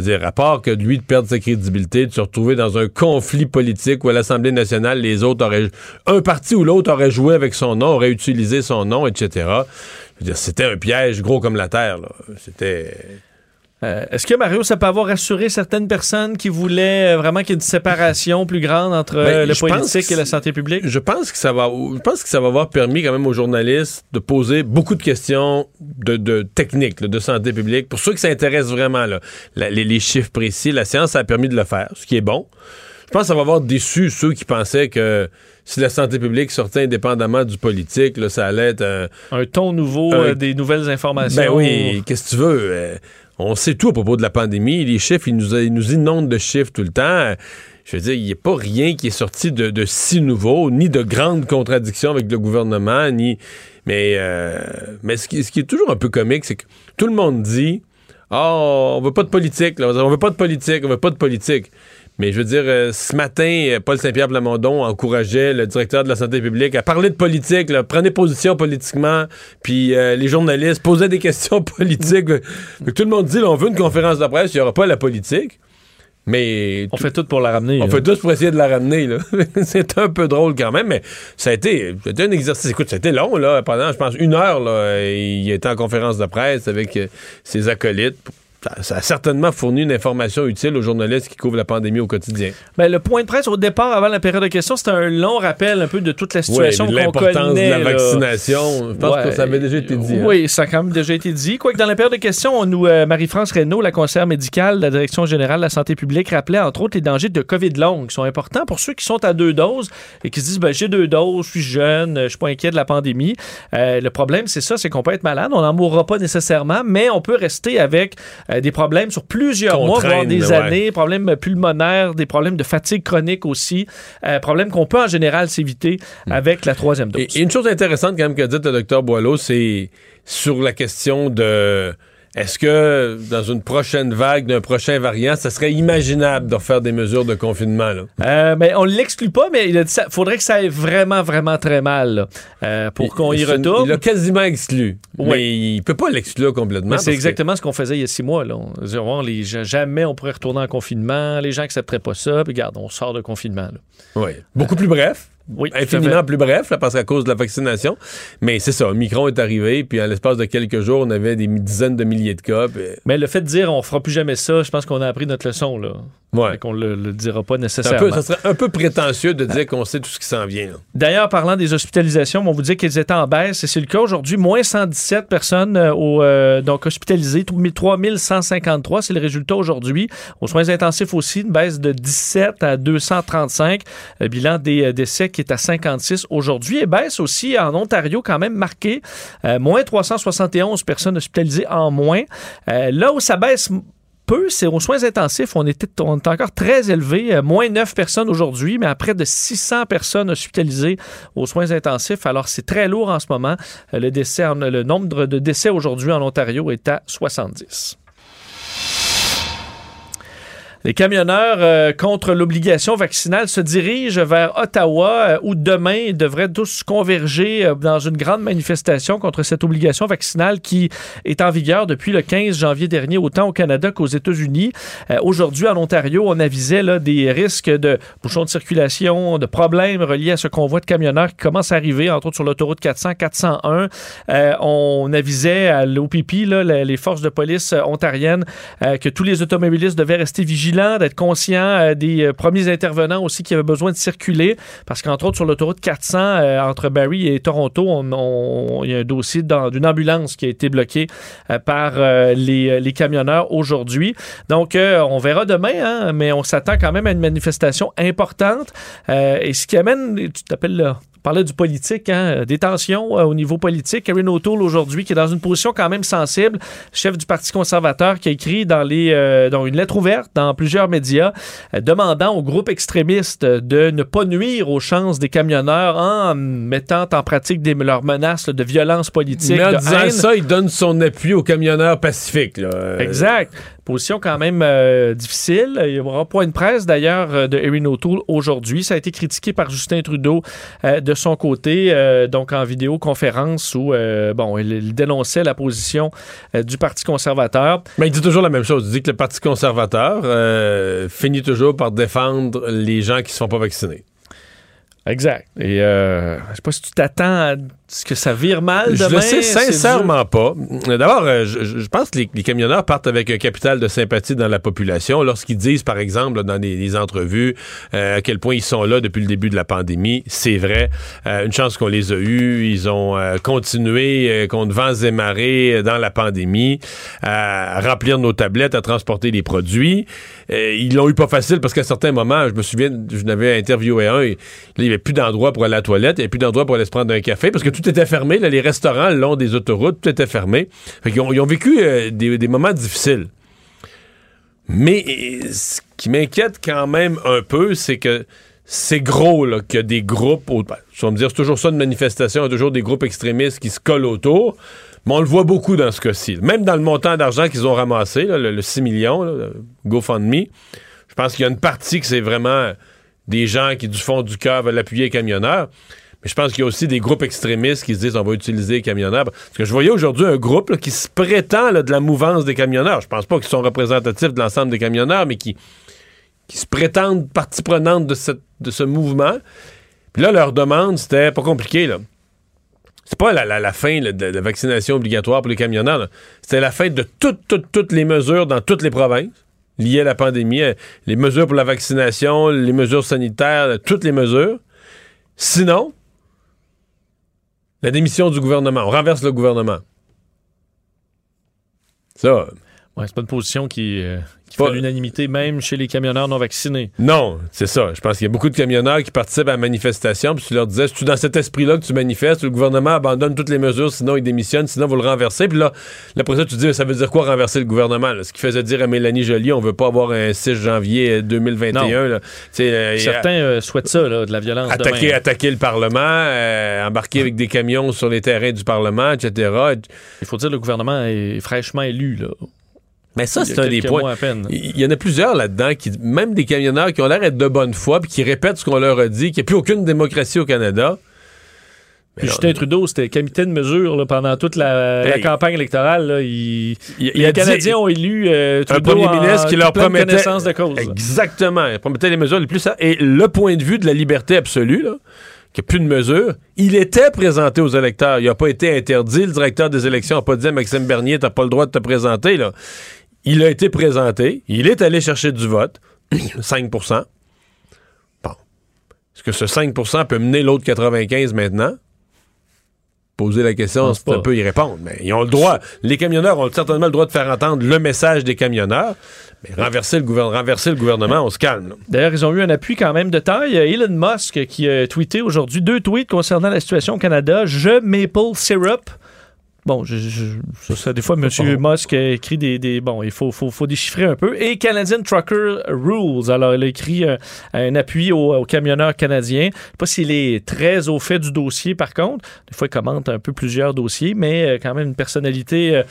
Dire, à part que lui de perdre sa crédibilité, de se retrouver dans un conflit politique où à l'Assemblée nationale, les autres auraient. Un parti ou l'autre aurait joué avec son nom, aurait utilisé son nom, etc. C'était un piège gros comme la Terre. C'était. Euh, Est-ce que Mario, ça peut avoir rassuré certaines personnes qui voulaient euh, vraiment qu'il y ait une séparation plus grande entre Ben, le politique que et la santé publique? Je pense que ça va, je pense que ça va avoir permis quand même aux journalistes de poser beaucoup de questions de, de technique, là, de santé publique. Pour ceux qui s'intéressent vraiment, là, la- les, les chiffres précis, la science a permis de le faire, ce qui est bon. Je pense que ça va avoir déçu ceux qui pensaient que si la santé publique sortait indépendamment du politique, là, ça allait être un, Un ton nouveau, Un- euh, des nouvelles informations. ben oui, qu'est-ce que tu veux? On sait tout à propos de la pandémie. Les chiffres, ils nous, inondent de chiffres tout le temps. Je veux dire, il n'y a pas rien qui est sorti de, si nouveau, ni de grandes contradictions avec le gouvernement, ni. Mais, euh, ce, qui, est toujours un peu comique, c'est que tout le monde dit Ah, on veut pas de politique, on veut pas de politique, on veut pas de politique. Mais je veux dire, euh, ce matin, euh, Paul Saint-Pierre Plamondon encourageait le directeur de la santé publique à parler de politique, là, prenez position politiquement, puis euh, les journalistes posaient des questions politiques. Tout le monde dit, là, on veut une conférence de presse, il n'y aura pas la politique. Mais On tout- fait tout pour la ramener. on là. fait tous pour essayer de la ramener. c'est un peu drôle quand même, mais ça a été, ça a été un exercice. Écoute, ça a été long, là, pendant, je pense, une heure. Là, il était en conférence de presse avec ses acolytes. Ça a certainement fourni une information utile aux journalistes qui couvrent la pandémie au quotidien. Ben, le point de presse au départ, avant la période de questions, c'était un long rappel un peu de toute la situation Ouais, mais qu'on l'importance connaît. de la là. vaccination, je pense Ouais. que ça avait déjà été dit. hein. Oui, ça a quand même déjà été dit. Quoique dans la période de questions, on nous, euh, Marie-France Reynaud, la conseillère médicale de la Direction générale de la santé publique, rappelait entre autres les dangers de COVID long qui sont importants pour ceux qui sont à deux doses et qui se disent ben, j'ai deux doses, je suis jeune, je suis pas inquiet de la pandémie. Euh, le problème, c'est ça, c'est qu'on peut être malade, on n'en mourra pas nécessairement, mais on peut rester avec euh, des problèmes sur plusieurs mois, voire des ouais. années, problèmes pulmonaires, des problèmes de fatigue chronique aussi, euh, problèmes qu'on peut en général s'éviter avec la troisième dose. Hmm. Et, et une chose intéressante quand même qu'a dit le docteur Boileau, c'est sur la question de est-ce que dans une prochaine vague d'un prochain variant, ça serait imaginable de refaire des mesures de confinement? Là? Euh, mais on ne l'exclut pas, mais il ça faudrait que ça aille vraiment, vraiment très mal là, euh, pour qu'on y retourne. Il l'a quasiment exclu. Oui. Mais il peut pas l'exclure complètement. C'est que- exactement ce qu'on faisait il y a six mois. Là. On disait, Ouais, les jamais on pourrait retourner en confinement. Les gens n'accepteraient pas ça. Puis regarde, on sort de confinement. là. Oui. Beaucoup plus bref. Oui. Infiniment plus bref, là, parce qu'à cause de la vaccination. Mais c'est ça, Omicron est arrivé, puis en l'espace de quelques jours, on avait des dizaines de milliers de cas. puis- Mais le fait de dire on fera plus jamais ça, je pense qu'on a appris notre leçon. Là. Ouais. Qu'on le, le dira pas un nécessairement. peu- ça serait un peu prétentieux de dire qu'on sait tout ce qui s'en vient. D'ailleurs, parlant des hospitalisations, on vous dit qu'elles étaient en baisse, et c'est le cas aujourd'hui. Moins 117 personnes euh, au, euh, donc hospitalisées, 3153, c'est le résultat aujourd'hui. Aux soins intensifs aussi, une baisse de 17 à 235. Le bilan des euh, décès qui est à 56 aujourd'hui. Et baisse aussi en Ontario, quand même marqué. Euh, moins 371 personnes hospitalisées en moins. Euh, là où ça baisse peu, c'est aux soins intensifs. On, était, on est encore très élevé, euh, moins 9 personnes aujourd'hui, mais à près de 600 personnes hospitalisées aux soins intensifs. Alors, c'est très lourd en ce moment. Le, décès le nombre de décès aujourd'hui en Ontario est à 70. Les camionneurs euh, contre l'obligation vaccinale se dirigent vers Ottawa euh, où demain ils devraient tous converger euh, dans une grande manifestation contre cette obligation vaccinale qui est en vigueur depuis le 15 janvier dernier, autant au Canada qu'aux États-Unis. Aujourd'hui, en Ontario, on avisait là, des risques de bouchons de circulation, de problèmes reliés à ce convoi de camionneurs qui commence à arriver, entre autres sur l'autoroute 400, 401. Euh, on avisait à l'OPP, les forces de police ontariennes, que tous les automobilistes devaient rester vigilants, d'être conscients euh, des euh, premiers intervenants aussi qui avaient besoin de circuler, parce qu'entre autres sur l'autoroute 400 euh, entre Barrie et Toronto, on- il y a un dossier d'une ambulance qui a été bloquée par les, camionneurs aujourd'hui. Donc, on verra demain, hein, mais on s'attend quand même à une manifestation importante. Et ce qui amène, tu t'appelles là, parlait du politique, hein, des tensions euh, au niveau politique. Karen O'Toole aujourd'hui, qui est dans une position quand même sensible, chef du Parti conservateur, qui a écrit dans, les, euh, dans une lettre ouverte dans plusieurs médias, euh, demandant aux groupes extrémistes de ne pas nuire aux chances des camionneurs en mettant en pratique des, leurs menaces là, de violence politique, Mais en de disant haine. ça, il donne son appui aux camionneurs pacifiques. là. Euh, Exact. Position quand même euh, difficile. Il y aura point de presse d'ailleurs euh, de Erin O'Toole aujourd'hui. Ça a été critiqué par Justin Trudeau euh, de son côté, euh, donc en vidéoconférence où bon, il, il dénonçait la position du Parti conservateur. Mais il dit toujours la même chose. Il dit que le Parti conservateur finit toujours par défendre les gens qui ne se font pas vacciner. Exact. Et je sais pas si tu t'attends à ce que ça vire mal Je demain. le sais sincèrement pas. D'abord, euh, je, je- je pense que les, les camionneurs partent avec un capital de sympathie dans la population lorsqu'ils disent, par exemple, dans des, des entrevues, euh, à quel point ils sont là depuis le début de la pandémie. C'est vrai. Euh, une chance qu'on les a eus. Ils ont euh, continué contre vents et marées dans la pandémie à remplir nos tablettes, à transporter les produits. Ils l'ont eu pas facile parce qu'à certains moments, je me souviens, je n'avais interviewé un, il n'y avait plus d'endroit pour aller à la toilette, il n'y avait plus d'endroit pour aller se prendre un café parce que tout était fermé. Les restaurants le long des autoroutes, tout était fermé. Ils ont vécu euh, des, moments difficiles. Mais euh, ce qui m'inquiète quand même un peu, c'est que c'est gros là, des groupes. au- ben, me dire, c'est toujours ça une manifestation, il y a toujours des groupes extrémistes qui se collent autour. Mais on le voit beaucoup dans ce cas-ci. Même dans le montant d'argent qu'ils ont ramassé, le, le 6 millions, le GoFundMe, je pense qu'il y a une partie que c'est vraiment des gens qui, du fond du cœur, veulent appuyer les camionneurs. Mais je pense qu'il y a aussi des groupes extrémistes qui se disent on va utiliser les camionneurs. Parce que je voyais aujourd'hui un groupe qui se prétend de la mouvance des camionneurs. Je pense pas qu'ils sont représentatifs de l'ensemble des camionneurs, mais qui, qui se prétendent partie prenante de, cette- de ce mouvement. Puis là, leur demande, c'était pas compliqué. là. C'est pas la, la- fin de la vaccination obligatoire pour les camionneurs. C'était la fin de toutes, toutes, toutes les mesures dans toutes les provinces liées à la pandémie. euh, Les mesures pour la vaccination, les mesures sanitaires, toutes les mesures. Sinon, la démission du gouvernement. On renverse le gouvernement. Ça, Ouais, c'est pas une position qui, euh, Pas- l'unanimité, même chez les camionneurs non vaccinés. Non, c'est ça. Je pense qu'il y a beaucoup de camionneurs qui participent à la manifestation, puis tu leur disais, c'est dans cet esprit-là que tu manifestes, le gouvernement abandonne toutes les mesures, sinon il démissionne, sinon vous le renversez? Puis là, là, après ça, tu dis, ça veut dire quoi renverser le gouvernement? là? Ce qui faisait dire à Mélanie Joly, on veut pas avoir un 6 janvier 2021. là. Tu sais, euh, Certains euh, souhaitent ça, là, de la violence attaquer, demain. attaquer le Parlement, euh, embarquer avec des camions sur les terrains du Parlement, etc. Il faut dire que le gouvernement est fraîchement élu. Là. Mais ça, c'est un des points. Il y en a plusieurs là-dedans, qui, même des camionneurs qui ont l'air d'être de bonne foi, puis qui répètent ce qu'on leur a dit, qu'il n'y a plus aucune démocratie au Canada. Puis Justin Trudeau, c'était comité de mesure là, pendant toute la, campagne électorale. là. Il- il, il les Canadiens ont élu euh, un Trudeau premier en ministre qui leur promettait connaissance de cause. Exactement. Il promettait les mesures les plus Et le point de vue de la liberté absolue, là, qu'il n'y a plus de mesures, il était présenté aux électeurs. Il n'a pas été interdit. Le directeur des élections n'a pas dit à Maxime Bernier, t'as pas le droit de te présenter. Là. Il a été présenté. Il est allé chercher du vote. 5% Bon. Est-ce que ce 5% peut mener l'autre 95 maintenant? Poser la question, pense c'est un pas. peu y répondre. Mais ils ont le droit. Les camionneurs ont certainement le droit de faire entendre le message des camionneurs. Mais renverser le, gouver- renverser le gouvernement, on se calme. D'ailleurs, ils ont eu un appui quand même de taille. Euh, Elon Musk qui a tweeté aujourd'hui deux tweets concernant la situation au Canada. Je maple syrup. Bon, je, je- ça, ça, des fois, M. Musk a écrit des, des- Bon, il faut, faut, faut déchiffrer un peu. Et Canadian Trucker Rules. Alors, il a écrit euh, un appui aux, aux camionneurs canadiens. Je sais pas s'il est très au fait du dossier, par contre. Des fois, il commente un peu plusieurs dossiers, mais euh, quand même une personnalité euh,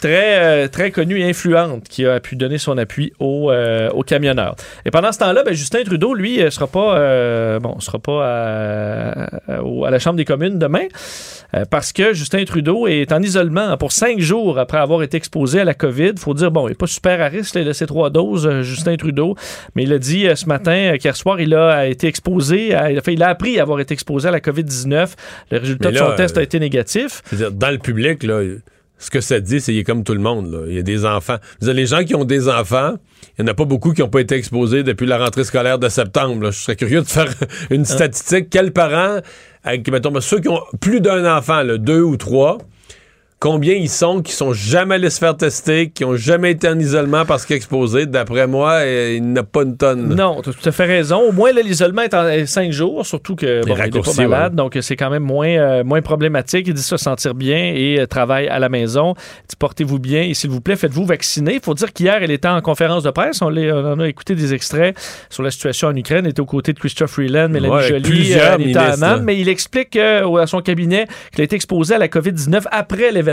très, très connue et influente qui a pu donner son appui aux, aux camionneurs. Et pendant ce temps-là, ben, Justin Trudeau, lui, euh, sera pas, bon, sera pas à, à la Chambre des communes demain parce que Justin Trudeau est en isolement pour cinq jours après avoir été exposé à la COVID. faut dire, bon, il n'est pas super à risque, là, il a ses trois doses, euh, Justin Trudeau, mais il a dit euh, ce matin euh, qu'hier soir, il a, été exposé, à- il, a fait, il a appris à avoir été exposé à la COVID-19. Le résultat de son test a été négatif. Dans le public, là, ce que ça dit, c'est qu'il est comme tout le monde. là. Il y a des enfants. Dire, les gens qui ont des enfants, il n'y en a pas beaucoup qui n'ont pas été exposés depuis la rentrée scolaire de septembre. là. Je serais curieux de faire une statistique. Quels parents, avec, mettons, ceux qui ont plus d'un enfant, là, deux ou trois, combien ils sont qui sont jamais allés se faire tester, qui ont jamais été en isolement parce qu'exposés? D'après moi, euh, il n'y en a pas une tonne. Non, tu as tout à fait raison. Au moins, l'isolement est en cinq jours, surtout que bon, il n'est pas malade, donc c'est quand même moins, euh, moins problématique. Il dit se sentir bien et euh, travaille à la maison. Il dit portez-vous bien et s'il vous plaît, faites-vous vacciner. Il faut dire qu'hier, elle était en conférence de presse. On, en a écouté des extraits sur la situation en Ukraine. Il était aux côtés de Christophe Freeland, Mélanie Ouais, euh, Anita là. mais il explique euh, à son cabinet qu'il a été exposé à la COVID-19 après l'événement.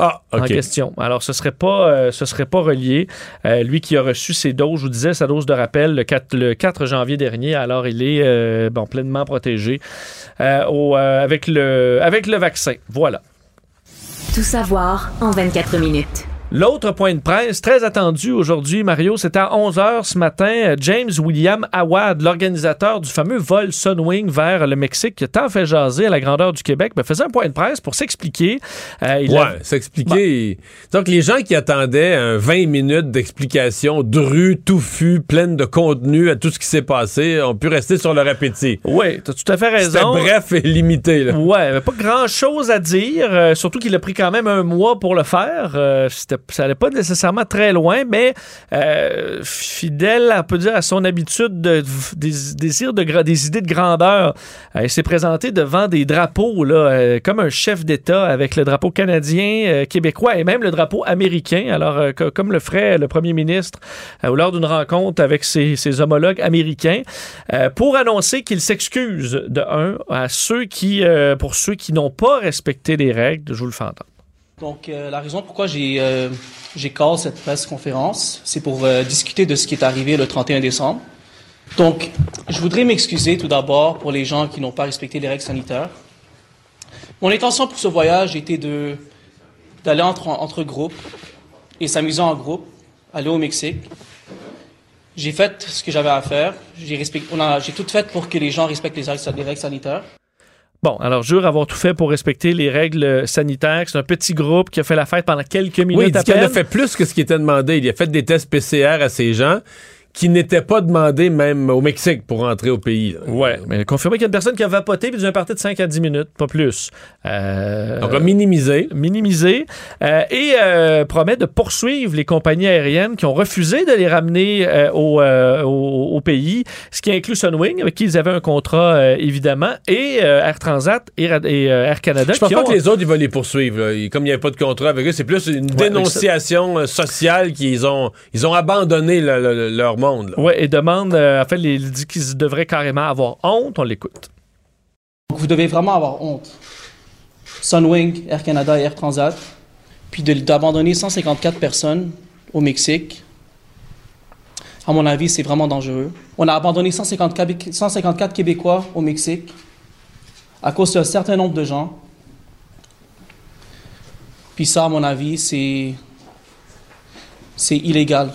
Ah, en question. Alors, ce serait pas, euh, ce serait pas relié. Euh, lui qui a reçu ses doses, je vous disais, sa dose de rappel le 4, le 4 janvier dernier. Alors, il est euh, bon, pleinement protégé euh, au, euh, avec, le, avec le vaccin. Voilà. Tout savoir en 24 minutes. L'autre point de presse très attendu aujourd'hui, Mario, c'était à 11h ce matin. Euh, James William Awad, l'organisateur du fameux vol Sunwing vers le Mexique, qui a tant fait jaser à la grandeur du Québec, ben, faisait un point de presse pour s'expliquer. Euh, Ouais, a- s'expliquer. Donc, les gens qui attendaient un 20 minutes d'explication drue, touffue, pleine de contenu à tout ce qui s'est passé, ont pu rester sur leur appétit. Oui, tu as tout à fait C'était raison. bref et limité. Là. Ouais, avait pas grand chose à dire, euh, surtout qu'il a pris quand même un mois pour le faire. Euh, c'était- ça allait pas nécessairement très loin, mais euh, fidèle, dire, à son habitude de, des, désir des idées de grandeur. Euh, il s'est présenté devant des drapeaux, là, euh, comme un chef d'État avec le drapeau canadien, euh, québécois et même le drapeau américain. Alors, co- comme le ferait le premier ministre lors d'une rencontre avec ses, ses homologues américains, pour annoncer qu'il s'excuse de un à ceux qui, pour ceux qui n'ont pas respecté les règles. Je vous le fais entendre. Donc, euh, la raison pourquoi j'ai euh, cette presse conférence, c'est pour euh, discuter de ce qui est arrivé le 31 décembre. Donc, je voudrais m'excuser tout d'abord pour les gens qui n'ont pas respecté les règles sanitaires. Mon intention pour ce voyage était de d'aller entre, entre groupes et s'amuser en groupe, aller au Mexique. J'ai fait ce que j'avais à faire. J'ai tout fait pour que les gens respectent les règles sanitaires. Bon, alors jure avoir tout fait pour respecter les règles sanitaires. C'est un petit groupe qui a fait la fête pendant quelques minutes Oui, il dit à a fait plus que ce qui était demandé. Il a fait des tests PCR à ces gens qui n'étaient pas demandés même au Mexique pour entrer au pays. là. Ouais, mais confirmé qu'il y a une personne qui a vapoté puis d'une partie de 5 à 10 minutes, pas plus. Euh, Donc, minimisé. minimisé euh, et euh, promet de poursuivre les compagnies aériennes qui ont refusé de les ramener euh, au, euh, au, au pays, ce qui inclut Sunwing, avec qui ils avaient un contrat euh, évidemment, et Air Transat et, Air Canada. Je pense qui pas ont- que les autres, ils vont les poursuivre. là. Comme il n'y avait pas de contrat avec eux, c'est plus une dénonciation sociale qu'ils ont, ils ont abandonné le- le- leur monde. Ouais, et demande, euh, en fait, il dit qu'ils devraient carrément avoir honte. On l'écoute. Donc, vous devez vraiment avoir honte. Sunwing, Air Canada et Air Transat, puis d'abandonner 154 personnes au Mexique. À mon avis, c'est vraiment dangereux. On a abandonné 154, Québé- 154 Québécois au Mexique à cause d'un certain nombre de gens. Puis ça, à mon avis, c'est c'est illégal.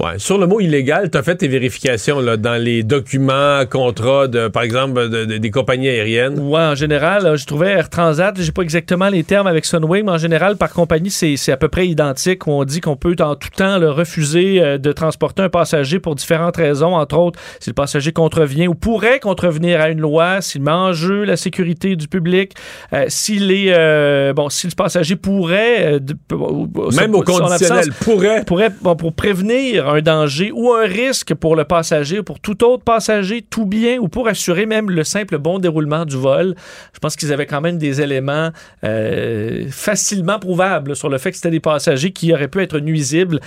Ouais, sur le mot illégal, tu as fait tes vérifications là, dans les documents, contrats, de, par exemple, de- de- des compagnies aériennes. Ouais, en général, je trouvais Air Transat, j'ai pas exactement les termes avec Sunwing, mais en général, par compagnie, c'est à peu près identique. Où on dit qu'on peut en tout temps refuser euh, de transporter un passager pour différentes raisons, entre autres si le passager contrevient ou pourrait contrevenir à une loi, s'il met en jeu la sécurité du public, euh, s'il est euh, bon, si le passager pourrait, euh, de- Même au conditionnel, absence, pourrait. pourrait, bon, pour prévenir un danger ou un risque pour le passager, pour tout autre passager, tout bien, ou pour assurer même le simple bon déroulement du vol. Je pense qu'ils avaient quand même des éléments euh, facilement prouvables sur le fait que c'était des passagers qui auraient pu être nuisibles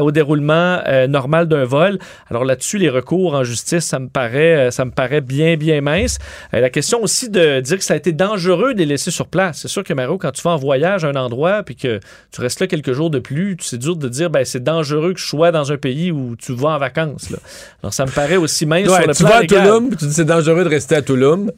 au déroulement euh, normal d'un vol. Alors là-dessus, les recours en justice, ça me paraît, euh, ça me paraît bien, bien mince. La question aussi de dire que ça a été dangereux de les laisser sur place. C'est sûr que, Mario, quand tu vas en voyage à un endroit puis que tu restes là quelques jours de plus, c'est dur de dire ben, c'est dangereux que je sois dans un pays où tu vas en vacances. là. Alors, ça me paraît aussi mince Ouais, sur le tu plan vas à légal. Tulum, puis tu dis c'est dangereux de rester à Tulum.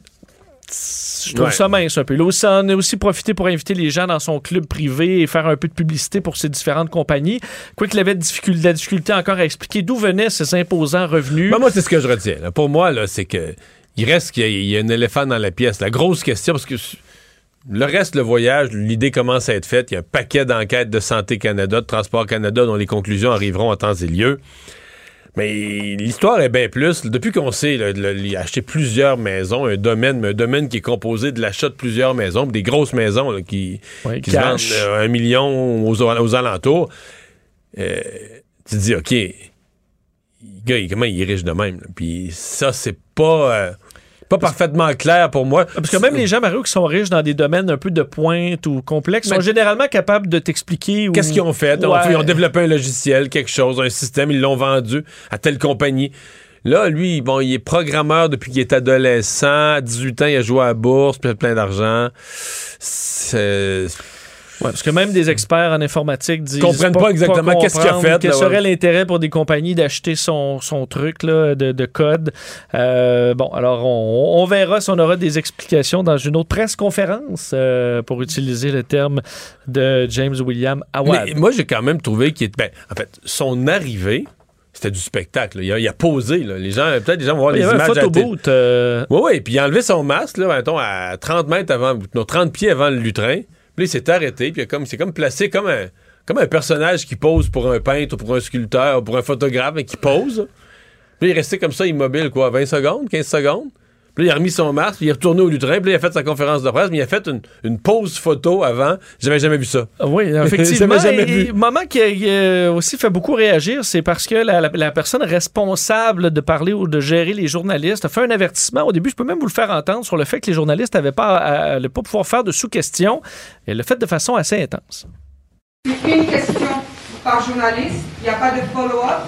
Je trouve Ouais. ça mince un peu. Là aussi, on a aussi profité pour inviter les gens dans son club privé et faire un peu de publicité pour ces différentes compagnies. Quoiqu'il avait de difficulté, de la difficulté encore à expliquer d'où venaient ces imposants revenus. Ben, moi, c'est ce que je retiens. là. Pour moi, là, c'est que il reste qu'il y a un éléphant dans la pièce. La grosse question, parce que le reste, le voyage, l'idée commence à être faite. Il y a un paquet d'enquêtes de Santé Canada, de Transport Canada, dont les conclusions arriveront en temps et lieu. Mais l'histoire est bien plus. Depuis qu'on sait, là, le- il a acheté plusieurs maisons, un domaine, mais un domaine qui est composé de l'achat de plusieurs maisons, des grosses maisons là, qui, qui se vendent euh, un million aux, aux alentours. Euh, tu te dis, OK, le gars, il- comment il est riche de même? là? Puis ça, c'est pas, euh, pas parfaitement clair pour moi. Parce que même les gens, Mario, qui sont riches dans des domaines un peu de pointe ou complexes, sont généralement capables de t'expliquer. ou- Qu'est-ce qu'ils ont fait? Ils ont- Ouais. Ils ont développé un logiciel, quelque chose, un système, ils l'ont vendu à telle compagnie. Là, lui, bon, il est programmeur depuis qu'il est adolescent. À 18 ans, il a joué à la bourse, puis il a plein d'argent. C'est- Ouais, parce que même des experts en informatique disent Comprennent pas exactement qu'est-ce qu'il a fait, Quel serait ouais. l'intérêt pour des compagnies d'acheter son, son truc là, de, de code? Euh, bon, alors on, on verra si on aura des explications dans une autre presse conférence euh, pour utiliser le terme de James William Awad. Mais moi, j'ai quand même trouvé qu'il était. Ben, en fait, son arrivée, c'était du spectacle. Il, a, il a posé. là. Les gens, peut-être les gens vont voir Il y les avait un euh, Oui, oui. Puis il a enlevé son masque, là, mettons, à 30 mètres avant, non, 30 pieds avant le lutrin. Puis il s'est arrêté. Puis comme, c'est comme placé comme un, comme un personnage qui pose pour un peintre, ou pour un sculpteur, ou pour un photographe, mais qui pose. Puis il est resté comme ça, immobile, quoi, 20 secondes, 15 secondes. Puis là, il a remis son masque, puis il est retourné au lutrin, puis là, il a fait sa conférence de presse, mais il a fait une, une pause photo avant. J'avais jamais vu ça. Oui, effectivement. Jamais et, vu. moment qui a euh, aussi fait beaucoup réagir, c'est parce que la, la- la personne responsable de parler ou de gérer les journalistes a fait un avertissement. Au début, je peux même vous le faire entendre sur le fait que les journalistes n'avaient pas à, à- pas pouvoir faire de sous-questions. Et elle l'a fait de façon assez intense. Une question par journaliste, il n'y a pas de follow-up.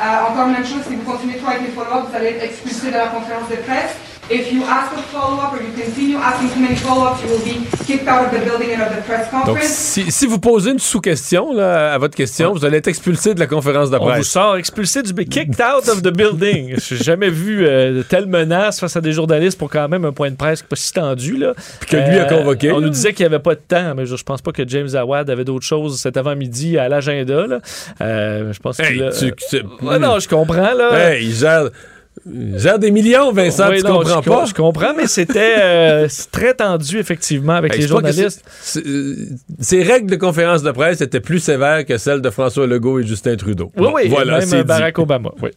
Euh, encore même chose, si vous continuez trop avec les follow-up, vous allez être expulsé de la conférence de presse. If you ask a follow-up or you continue asking too many follow-ups, you will be kicked out of the building and of the press Donc, conference. si, si vous posez une sous-question là, à votre question, vous allez être expulsé de la conférence de On vous sort expulsé du kicked out of the building. J'ai jamais vu euh, de telle menace face à des journalistes pour quand même un point de presse pas si tendu là. Puis que lui a convoqué, On nous disait qu'il n'y avait pas de temps, mais je, je pense pas que James Awad avait d'autres choses cet avant-midi à l'agenda là. Euh, je pense Hey, qu'il a- tu- tu- Ouais, non, je comprends là. Hey, il gère, gère des millions, Vincent, Oui, tu non, comprends je, pas? Je comprends, mais c'était euh, très tendu effectivement avec les journalistes. euh, Ces règles de conférence de presse étaient plus sévères que celles de François Legault et Justin Trudeau. Oui, Bon, oui, voilà, même dit. Barack Obama, oui.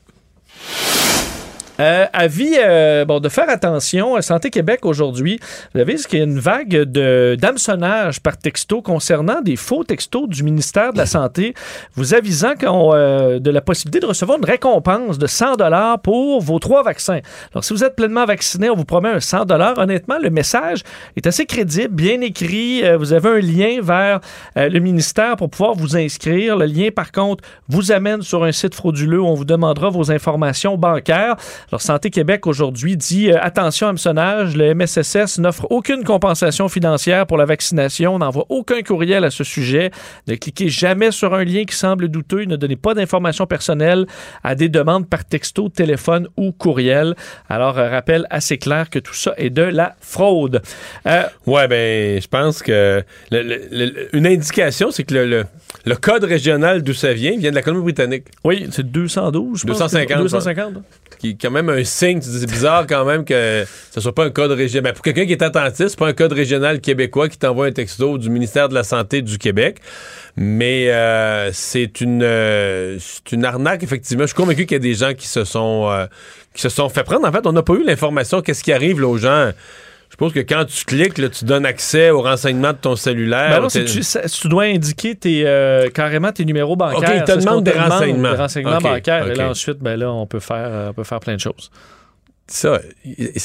Euh, avis euh, bon, de faire attention. euh, Santé Québec aujourd'hui, vous avez vu qu'il y a une vague de- d'hameçonnage par texto concernant des faux textos du ministère de la Santé, vous avisant euh, de la possibilité de recevoir une récompense de 100 dollars pour vos trois vaccins. Alors, si vous êtes pleinement vacciné, on vous promet un 100 dollars. Honnêtement, le message est assez crédible, bien écrit. Euh, vous avez un lien vers euh, le ministère pour pouvoir vous inscrire. Le lien, par contre, vous amène sur un site frauduleux où on vous demandera vos informations bancaires. Alors, Santé Québec aujourd'hui dit euh, attention hameçonnage, le MSSS n'offre aucune compensation financière pour la vaccination, n'envoie aucun courriel à ce sujet. Ne cliquez jamais sur un lien qui semble douteux, ne donnez pas d'informations personnelles à des demandes par texto, téléphone ou courriel. Alors, euh, rappel assez clair que tout ça est de la fraude. Euh, Ouais, ben, je pense que le- une indication, c'est que le, le- code régional d'où ça vient vient de la Colombie-Britannique. oui, c'est 212, je pense. 250, 250. Qui est quand même un signe, c'est bizarre quand même que ce soit pas un code régional. Ben, pour quelqu'un qui est attentif, c'est pas un code régional québécois qui t'envoie un texto du ministère de la Santé du Québec. Mais euh, c'est une euh, une arnaque, effectivement. Je suis convaincu qu'il y a des gens qui se sont euh, qui se sont fait prendre. En fait, on n'a pas eu l'information qu'est-ce qui arrive là, aux gens. Je pense que quand tu cliques, là, tu donnes accès aux renseignements de ton cellulaire. Ben non, c'est tu, tu dois indiquer tes, euh, carrément tes numéros bancaires. Ok, ils te demandent des renseignements. Des renseignements bancaires. Et là, ensuite, ben là, on peut faire, euh, on peut faire plein de choses. ça, il- il-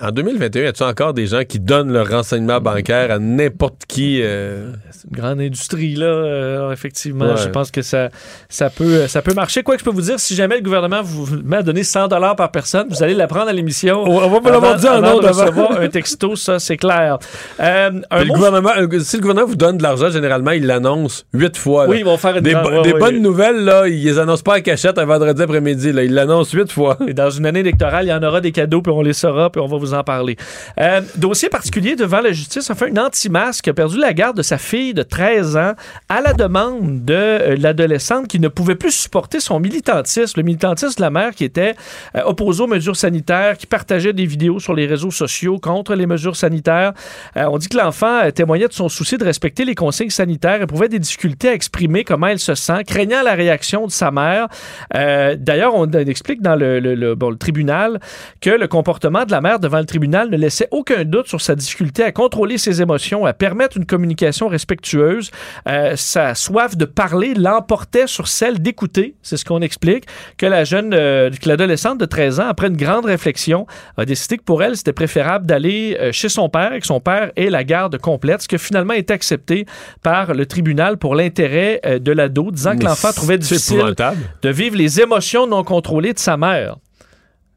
en 2021, y a-tu encore des gens qui donnent leurs renseignements bancaires à n'importe qui? euh? C'est une grande industrie, là, euh, effectivement. Ouais. Je pense que ça, ça, peut, ça peut marcher. Quoi que je peux vous dire, si jamais le gouvernement vous met à donner 100 par personne, vous allez l'apprendre à l'émission. On va pas l'avoir dit en avant. recevoir un texto, ça, c'est clair. Euh, un Puis le mot- gouvernement, euh, si le gouvernement vous donne de l'argent, généralement, il l'annonce huit fois. là. Oui, ils vont faire une des, grande- bo- ouais, des ouais. bonnes nouvelles, là, ils les annoncent pas à cachette un vendredi après-midi. Là. Ils l'annoncent huit fois. Et dans une année électorale, il y en aura des cadeaux, puis on les saura, puis on va vous en parler. Euh, dossier particulier devant la justice. Enfin, un anti-masque a perdu la garde de sa fille de 13 ans à la demande de euh, l'adolescente qui ne pouvait plus supporter son militantisme. Le militantisme de la mère qui était euh, opposé aux mesures sanitaires, qui partageait des vidéos sur les réseaux sociaux contre les mesures sanitaires. Euh, on dit que l'enfant témoignait de son souci de respecter les consignes sanitaires et prouvait des difficultés à exprimer comment elle se sent, craignant la réaction de sa mère. D'ailleurs, on explique dans le, le- tribunal que le comportement de la mère devant le tribunal ne laissait aucun doute sur sa difficulté à contrôler ses émotions, à permettre une communication respectueuse. Euh, sa soif de parler l'emportait sur celle d'écouter. C'est ce qu'on explique. Que la jeune, euh, que l'adolescente de 13 ans, après une grande réflexion, a décidé que pour elle, c'était préférable d'aller euh, chez son père et que son père ait la garde complète, ce qui a finalement été accepté par le tribunal pour l'intérêt de l'ado, disant que l'enfant trouvait difficile de vivre les émotions non contrôlées de sa mère.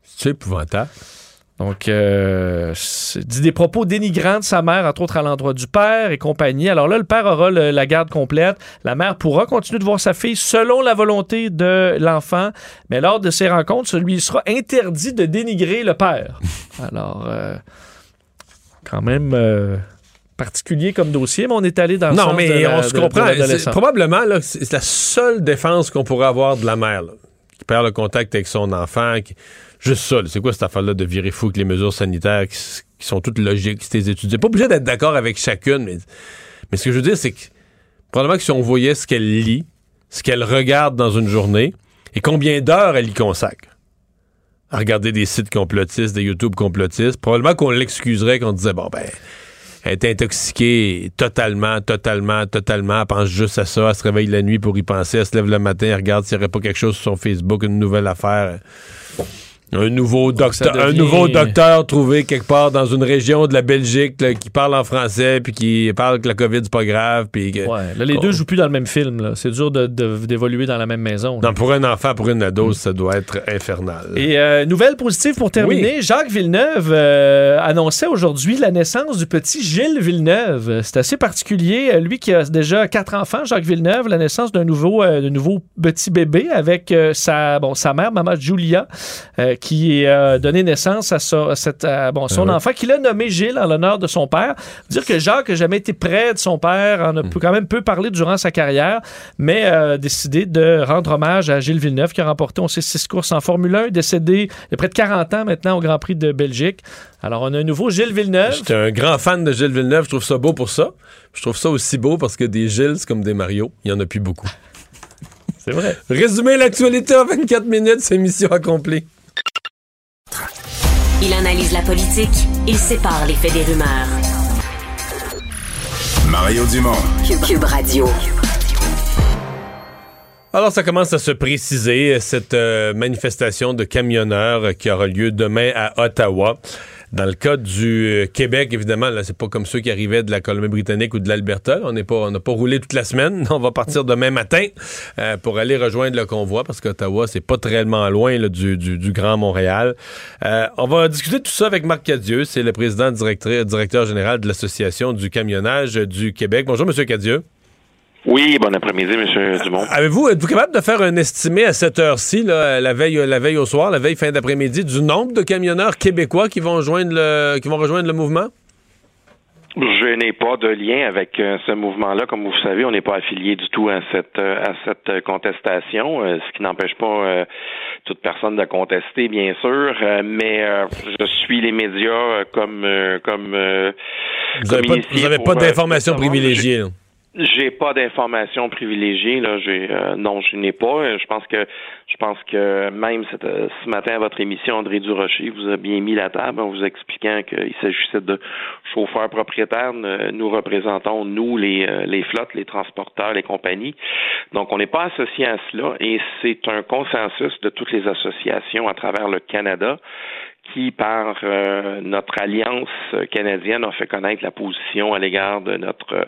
C'est épouvantable. Donc, euh, dit des propos dénigrants de sa mère, entre autres à l'endroit du père et compagnie. Alors là, le père aura le- la garde complète. La mère pourra continuer de voir sa fille selon la volonté de l'enfant. Mais lors de ces rencontres, celui sera interdit de dénigrer le père. Alors, euh, quand même euh, particulier comme dossier, mais on est allé dans le Non, sens mais de la- on se de- comprend. Probablement, là, c'est la seule défense qu'on pourrait avoir de la mère, là, qui perd le contact avec son enfant. qui- Juste ça, c'est quoi cette affaire-là de virer fou avec les mesures sanitaires qui, sont toutes logiques, t'es étudié. Pas obligé d'être d'accord avec chacune, mais, mais ce que je veux dire, c'est que probablement que si on voyait ce qu'elle lit, ce qu'elle regarde dans une journée, et combien d'heures elle y consacre à regarder des sites complotistes, des YouTube complotistes, probablement qu'on l'excuserait, qu'on disait, bon, ben, elle est intoxiquée totalement, totalement, totalement. Elle pense juste à ça. Elle se réveille la nuit pour y penser. Elle se lève le matin, elle regarde s'il n'y aurait pas quelque chose sur son Facebook, une nouvelle affaire. Un nouveau, docteur, un nouveau docteur trouvé quelque part dans une région de la Belgique là, qui parle en français puis qui parle que la COVID c'est pas grave. Puis que- Ouais, là, les deux jouent plus dans le même film. là. C'est dur de- de- d'évoluer dans la même maison. Non, pour un enfant, pour une ado, ça doit être infernal. Et euh, nouvelle positive pour terminer, Jacques Villeneuve euh, annonçait aujourd'hui la naissance du petit Gilles Villeneuve. C'est assez particulier. Euh, Lui qui a déjà quatre enfants, Jacques Villeneuve, la naissance d'un nouveau, euh, nouveau petit bébé avec sa, bon, sa mère, maman Julia, euh, qui a donné naissance à, sa- à cette, à, bon, son Ah enfant, qu'il a nommé Gilles en l'honneur de son père. Dire que Jacques n'a jamais été près de son père, en a Hmm. quand même peu parlé durant sa carrière, mais a décidé de rendre hommage à Gilles Villeneuve qui a remporté, on sait, six courses en Formule 1, décédé il y a près de 40 ans maintenant au Grand Prix de Belgique. Alors, on a un nouveau Gilles Villeneuve. J'étais un grand fan de Gilles Villeneuve. Je trouve ça beau pour ça. Je trouve ça aussi beau parce que des Gilles, c'est comme des Mario. Il y en a plus beaucoup. C'est vrai. Résumer l'actualité en 24 minutes, c'est mission accomplie. Il analyse la politique, il sépare les faits des rumeurs. Mario Dumont. Cube, Radio. Alors, ça commence à se préciser, cette euh, manifestation de camionneurs qui aura lieu demain à Ottawa. Dans le cas du euh, Québec, évidemment, là, c'est pas comme ceux qui arrivaient de la Colombie-Britannique ou de l'Alberta. On n'est pas, on n'a pas roulé toute la semaine. On va partir demain matin euh, pour aller rejoindre le convoi parce qu'Ottawa, c'est pas très loin là, du, du- du Grand Montréal. Euh, on va discuter de tout ça avec Marc Cadieux. C'est le président directeur, directeur général de l'Association du camionnage du Québec. Bonjour, Monsieur Cadieux. Oui, bon après-midi, M. Dumont. Avez-vous, êtes-vous capable de faire un estimé à cette heure-ci, la veille, la veille au soir, la veille fin d'après-midi, du nombre de camionneurs québécois qui vont joindre le, qui vont rejoindre le mouvement? Je n'ai pas de lien avec euh, ce mouvement-là. Comme vous savez, on n'est pas affilié du tout à cette euh, à cette euh, contestation, euh, ce qui n'empêche pas toute personne de contester, bien sûr. mais je suis les médias comme comme Vous n'avez pas, d'informations privilégiées. J'ai pas d'informations privilégiées là. J'ai euh, non, je n'ai pas. Euh, Je pense que je pense que même ce matin à votre émission, André Durocher vous a bien mis la table en vous expliquant qu'il s'agissait de chauffeurs propriétaires. Nous représentons nous les euh, les flottes, les transporteurs, les compagnies. Donc on n'est pas associé à cela et c'est un consensus de toutes les associations à travers le Canada qui, par euh, notre alliance canadienne, a fait connaître la position à l'égard de notre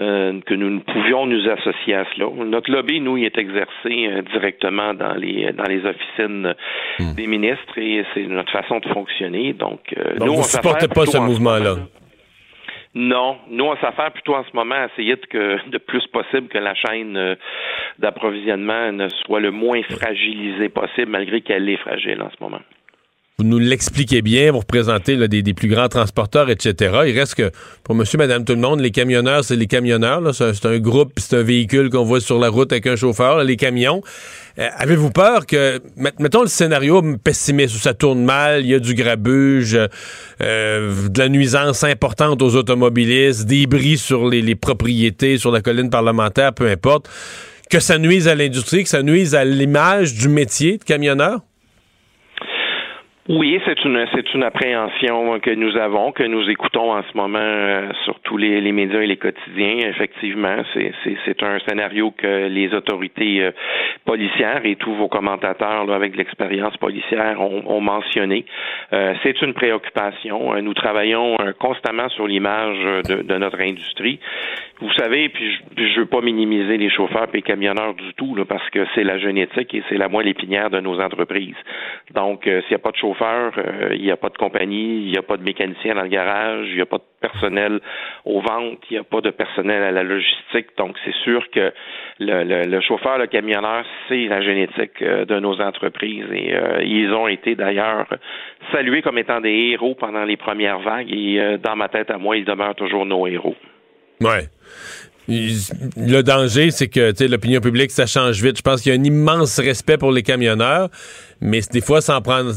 euh, que nous ne pouvions nous associer à cela. Notre lobby, nous, il est exercé euh, directement dans les dans les officines des ministres et c'est notre façon de fonctionner. Donc, euh, Donc, nous, vous on supportez pas ce en mouvement-là? non, nous on s'affaire plutôt en ce moment à essayer de que de plus possible que la chaîne d'approvisionnement ne soit le moins fragilisée possible, malgré qu'elle est fragile en ce moment. Vous nous l'expliquez bien, vous représentez des, plus grands transporteurs, etc. Il reste que, pour monsieur, madame, tout le monde, les camionneurs, c'est les camionneurs. C'est un groupe, c'est un véhicule qu'on voit sur la route avec un chauffeur, les camions. Euh, Avez-vous peur que, met- mettons le scénario pessimiste, où ça tourne mal, il y a du grabuge, euh, de la nuisance importante aux automobilistes, des bris sur les propriétés, sur la colline parlementaire, peu importe, que ça nuise à l'industrie, que ça nuise à l'image du métier de camionneur? Oui, c'est une c'est une appréhension que nous avons, que nous écoutons en ce moment euh, sur tous les, les médias et les quotidiens. Effectivement, c'est c'est c'est un scénario que les autorités euh, policières et tous vos commentateurs là, avec l'expérience policière ont, ont mentionné. Euh, c'est une préoccupation. Euh, Nous travaillons euh, constamment sur l'image de, de notre industrie. Vous savez, puis je, je veux pas minimiser les chauffeurs et les camionneurs du tout, là, parce que c'est la génétique et c'est la moelle épinière de nos entreprises. Donc, s'il n'y a pas de euh, il n'y a pas de compagnie, il n'y a pas de mécanicien dans le garage, il n'y a pas de personnel aux ventes, il n'y a pas de personnel à la logistique. Donc, c'est sûr que le, chauffeur, le camionneur, c'est la génétique euh, de nos entreprises. Et euh, ils ont été d'ailleurs salués comme étant des héros pendant les premières vagues. Et dans ma tête à moi, ils demeurent toujours nos héros. Ouais le danger, c'est que l'opinion publique, ça change vite. Je pense qu'il y a un immense respect pour les camionneurs, mais des fois, sans, prendre,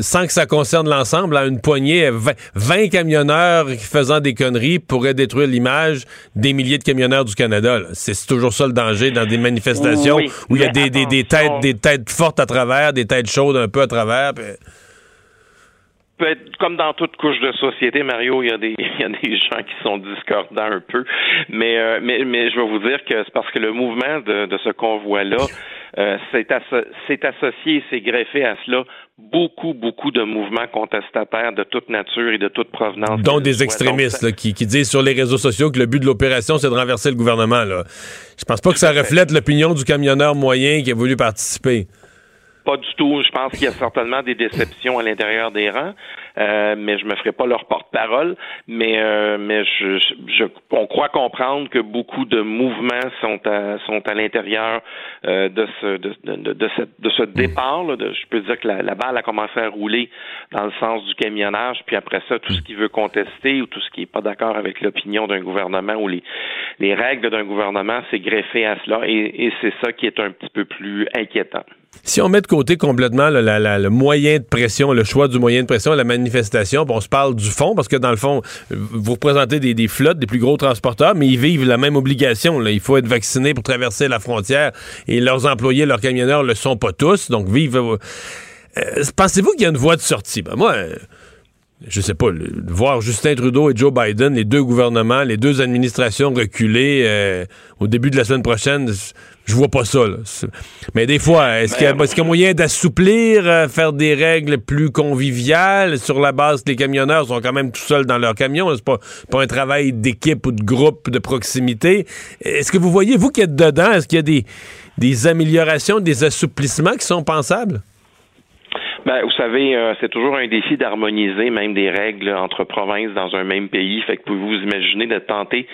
sans que ça concerne l'ensemble, à une poignée, 20, camionneurs faisant des conneries pourraient détruire l'image des milliers de camionneurs du Canada. C'est toujours ça le danger dans des manifestations où il y a des, des, têtes, des têtes fortes à travers, des têtes chaudes un peu à travers comme dans toute couche de société, Mario, il y a des, il y a des gens qui sont discordants un peu. Mais, euh, mais, mais je vais vous dire que c'est parce que le mouvement de, de ce convoi-là euh, s'est associé, s'est greffé à cela beaucoup, beaucoup de mouvements contestataires de toute nature et de toute provenance. Dont des extrémistes qui, qui, disent sur les réseaux sociaux que le but de l'opération, c'est de renverser le gouvernement. Là. Je pense pas que ça reflète l'opinion du camionneur moyen qui a voulu participer. Pas du tout. Je pense qu'il y a certainement des déceptions à l'intérieur des rangs, euh, mais je me ferai pas leur porte-parole. Mais euh, mais je, je, on croit comprendre que beaucoup de mouvements sont à sont à l'intérieur euh, de ce de, de, de, de ce départ. Là, je peux dire que la, la, balle a commencé à rouler dans le sens du camionnage, puis après ça, tout ce qui veut contester ou tout ce qui est pas d'accord avec l'opinion d'un gouvernement ou les les règles d'un gouvernement, c'est greffé à cela, et, et c'est ça qui est un petit peu plus inquiétant. Si on met de côté complètement le moyen de pression, le choix du moyen de pression, la manifestation, on se parle du fond, parce que dans le fond, vous représentez des, flottes, des plus gros transporteurs, mais ils vivent la même obligation. Il faut être vacciné pour traverser la frontière et leurs employés, leurs camionneurs le sont pas tous, donc vivent... Euh, pensez-vous qu'il y a une voie de sortie? Ben moi... je sais pas, voir Justin Trudeau et Joe Biden, les deux gouvernements, les deux administrations reculées euh, au début de la semaine prochaine, je vois pas ça. Mais des fois, est-ce qu'il y, a moyen d'assouplir, euh, faire des règles plus conviviales? Sur la base que les camionneurs sont quand même tout seuls dans leur camion? C'est pas, pas un travail d'équipe ou de groupe de proximité. Est-ce que vous voyez, vous qui êtes dedans, est-ce qu'il y a des, des améliorations, des assouplissements qui sont pensables? Ben, vous savez, euh, c'est toujours un défi d'harmoniser même des règles entre provinces dans un même pays. Fait que pouvez-vous imaginer de tenter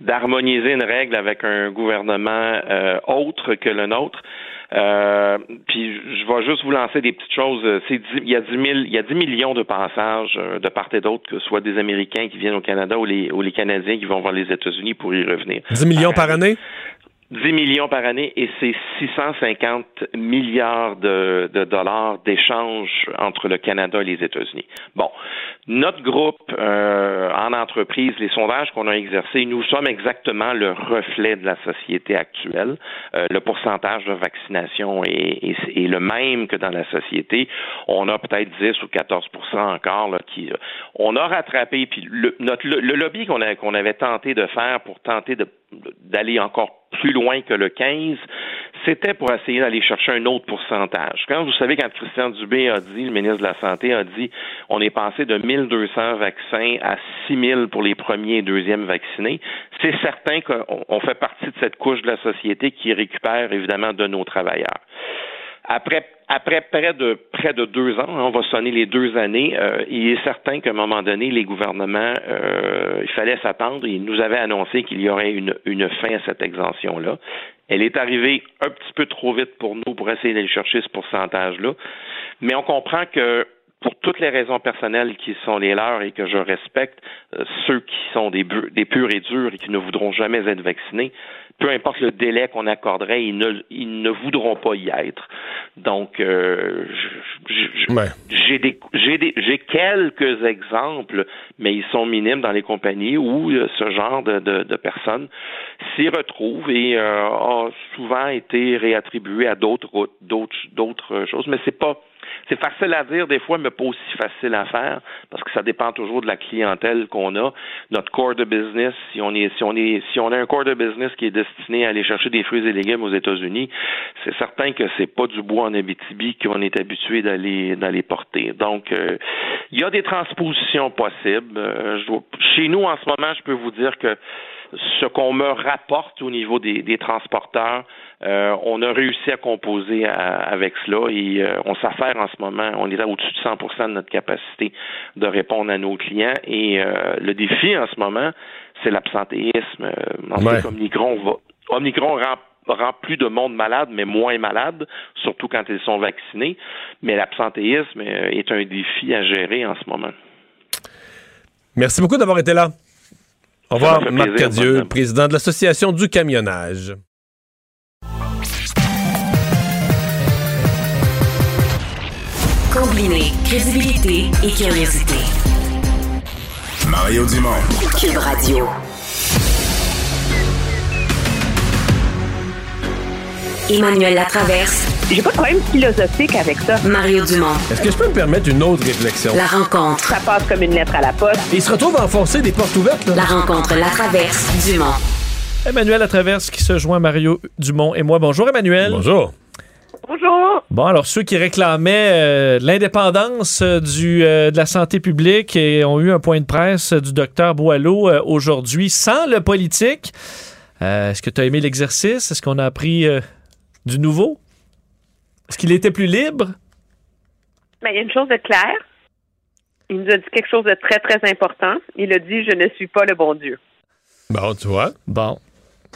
d'harmoniser une règle avec un gouvernement euh, autre que le nôtre? Euh, puis je vais juste vous lancer des petites choses. C'est il y a 10 il y a 10 millions de passages de part et d'autre, que ce soit des Américains qui viennent au Canada ou les, ou les Canadiens qui vont voir les États-Unis pour y revenir. 10 millions par année? 10 millions par année et c'est 650 milliards de, de dollars d'échanges entre le Canada et les États-Unis. Bon, notre groupe euh, en entreprise, les sondages qu'on a exercés, nous sommes exactement le reflet de la société actuelle. Euh, le pourcentage de vaccination est, est, le même que dans la société. On a peut-être 10 ou 14% encore là, qui, euh, on a rattrapé. Puis le, notre, le, lobby qu'on avait tenté de faire pour tenter d'aller encore plus loin que le 15, c'était pour essayer d'aller chercher un autre pourcentage. Quand vous savez, quand Christian Dubé a dit, le ministre de la Santé a dit, on est passé de 1200 vaccins à 6000 pour les premiers et deuxièmes vaccinés, c'est certain qu'on fait partie de cette couche de la société qui récupère évidemment de nos travailleurs. Après, après près de près de deux ans, on va sonner les deux années, euh, il est certain qu'à un moment donné, les gouvernements, euh, il fallait s'attendre. Ils nous avaient annoncé qu'il y aurait une, une fin à cette exemption-là. Elle est arrivée un petit peu trop vite pour nous pour essayer d'aller chercher ce pourcentage-là. Mais on comprend que pour toutes les raisons personnelles qui sont les leurs et que je respecte, euh, ceux qui sont des, des purs et durs et qui ne voudront jamais être vaccinés, peu importe le délai qu'on accorderait, ils ne, ils ne voudront pas y être. Donc, euh, j'ai des, j'ai quelques exemples, mais ils sont minimes dans les compagnies où euh, ce genre de, de, de personnes s'y retrouvent et euh, a souvent été réattribué à d'autres routes, d'autres, d'autres choses. Mais c'est pas c'est facile à dire des fois, mais pas aussi facile à faire parce que ça dépend toujours de la clientèle qu'on a. Notre core de business, si on est si on est si on a un core de business qui est destiné à aller chercher des fruits et légumes aux États-Unis, c'est certain que c'est pas du bois en Abitibi qu'on est habitué d'aller d'aller porter. Donc euh, il y a des transpositions possibles. Euh, chez nous en ce moment, je peux vous dire que ce qu'on me rapporte au niveau des, des transporteurs, euh, on a réussi à composer avec cela et euh, on s'affaire en ce moment. On est à au-dessus de 100% de notre capacité de répondre à nos clients et euh, le défi en ce moment, c'est l'absentéisme. En fait, Omicron va, Omicron rend rend plus de monde malade, mais moins malade, surtout quand ils sont vaccinés. Mais l'absentéisme est un défi à gérer en ce moment. Merci beaucoup d'avoir été là. Au revoir, Marc Cadieux, président de l'Association du camionnage. Combiner crédibilité et curiosité. Mario Dumont. Cube Radio. Emmanuel Latraverse. J'ai pas de problème philosophique avec ça. Mario Dumont. Est-ce que je peux me permettre une autre réflexion? La rencontre. Ça passe comme une lettre à la poste. il se retrouve à enfoncer des portes ouvertes. Là. La rencontre, la traverse, Dumont. Emmanuel Latraverse qui se joint à Mario Dumont et moi. Bonjour Emmanuel. Bonjour. Bonjour. Bon, alors ceux qui réclamaient euh, l'indépendance euh, du euh, de la santé publique et ont eu un point de presse du docteur Boileau aujourd'hui sans le politique. Est-ce que tu as aimé l'exercice? Est-ce qu'on a appris du nouveau? Est-ce qu'il était plus libre? Ben, il y a une chose de claire. Il nous a dit quelque chose de très, très important. Il a dit Je ne suis pas le bon Dieu. Bon, tu vois. Bon.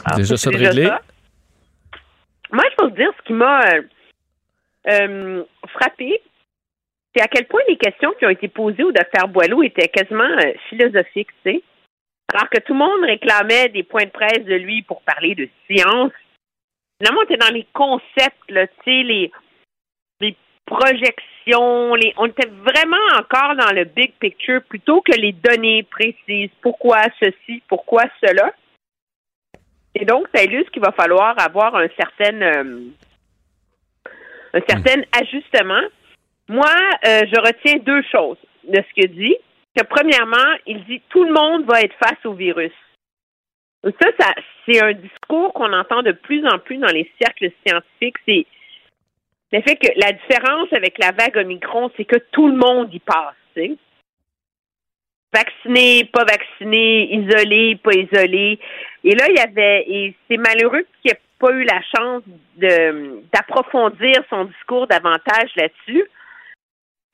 Ah, déjà ça de réglé? Moi, je peux vous dire ce qui m'a euh, euh, frappé, c'est à quel point les questions qui ont été posées au docteur Boileau étaient quasiment euh, philosophiques, tu sais. Alors que tout le monde réclamait des points de presse de lui pour parler de science, Finalement, on était dans les concepts, tu sais, les, projections, on était vraiment encore dans le big picture plutôt que les données précises. Pourquoi ceci, pourquoi cela? Et donc, ça illustre qu'il va falloir avoir un certain, euh, un certain hmm. ajustement. Moi, euh, je retiens deux choses de ce qu'il dit. Que premièrement, il dit tout le monde va être face au virus. Ça, ça c'est un discours qu'on entend de plus en plus dans les cercles scientifiques. C'est le fait que la différence avec la vague Omicron, c'est que tout le monde y passe. Vacciné, pas vacciné, isolé, pas isolé. Et là, il y avait, et c'est malheureux qu'il n'ait pas eu la chance d'approfondir son discours davantage là-dessus.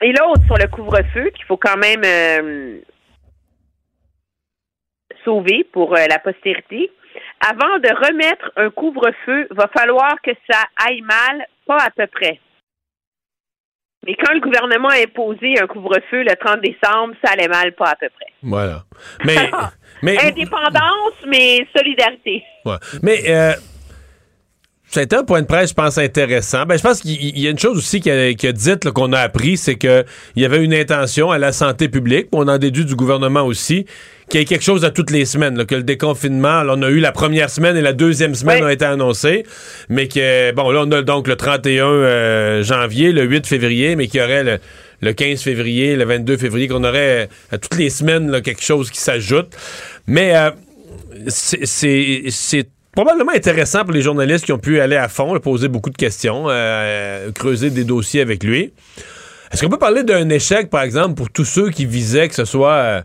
Et l'autre, sur le couvre-feu, qu'il faut quand même euh, sauver pour euh, la postérité. Avant de remettre un couvre-feu, va falloir que ça aille mal, pas à peu près. Mais quand le gouvernement a imposé un couvre-feu le 30 décembre, ça allait mal, pas à peu près. Voilà. Mais, mais indépendance, mais solidarité. Ouais. Mais euh, c'était un point de presse, je pense, intéressant. Ben, je pense qu'il y a une chose aussi qui a, a dit qu'on a appris, c'est qu'il y avait une intention à la santé publique, on en déduit du gouvernement aussi, qu'il y ait quelque chose à toutes les semaines, que le déconfinement, on a eu la première semaine et la deuxième semaine ont été annoncées, mais que, bon, là, on a donc le 31 euh, janvier, le 8 février, mais qu'il y aurait le, 15 février, le 22 février, qu'on aurait à toutes les semaines quelque chose qui s'ajoute. Mais euh, c'est probablement intéressant pour les journalistes qui ont pu aller à fond, poser beaucoup de questions, euh, creuser des dossiers avec lui. Est-ce qu'on peut parler d'un échec, par exemple, pour tous ceux qui visaient que ce soit euh,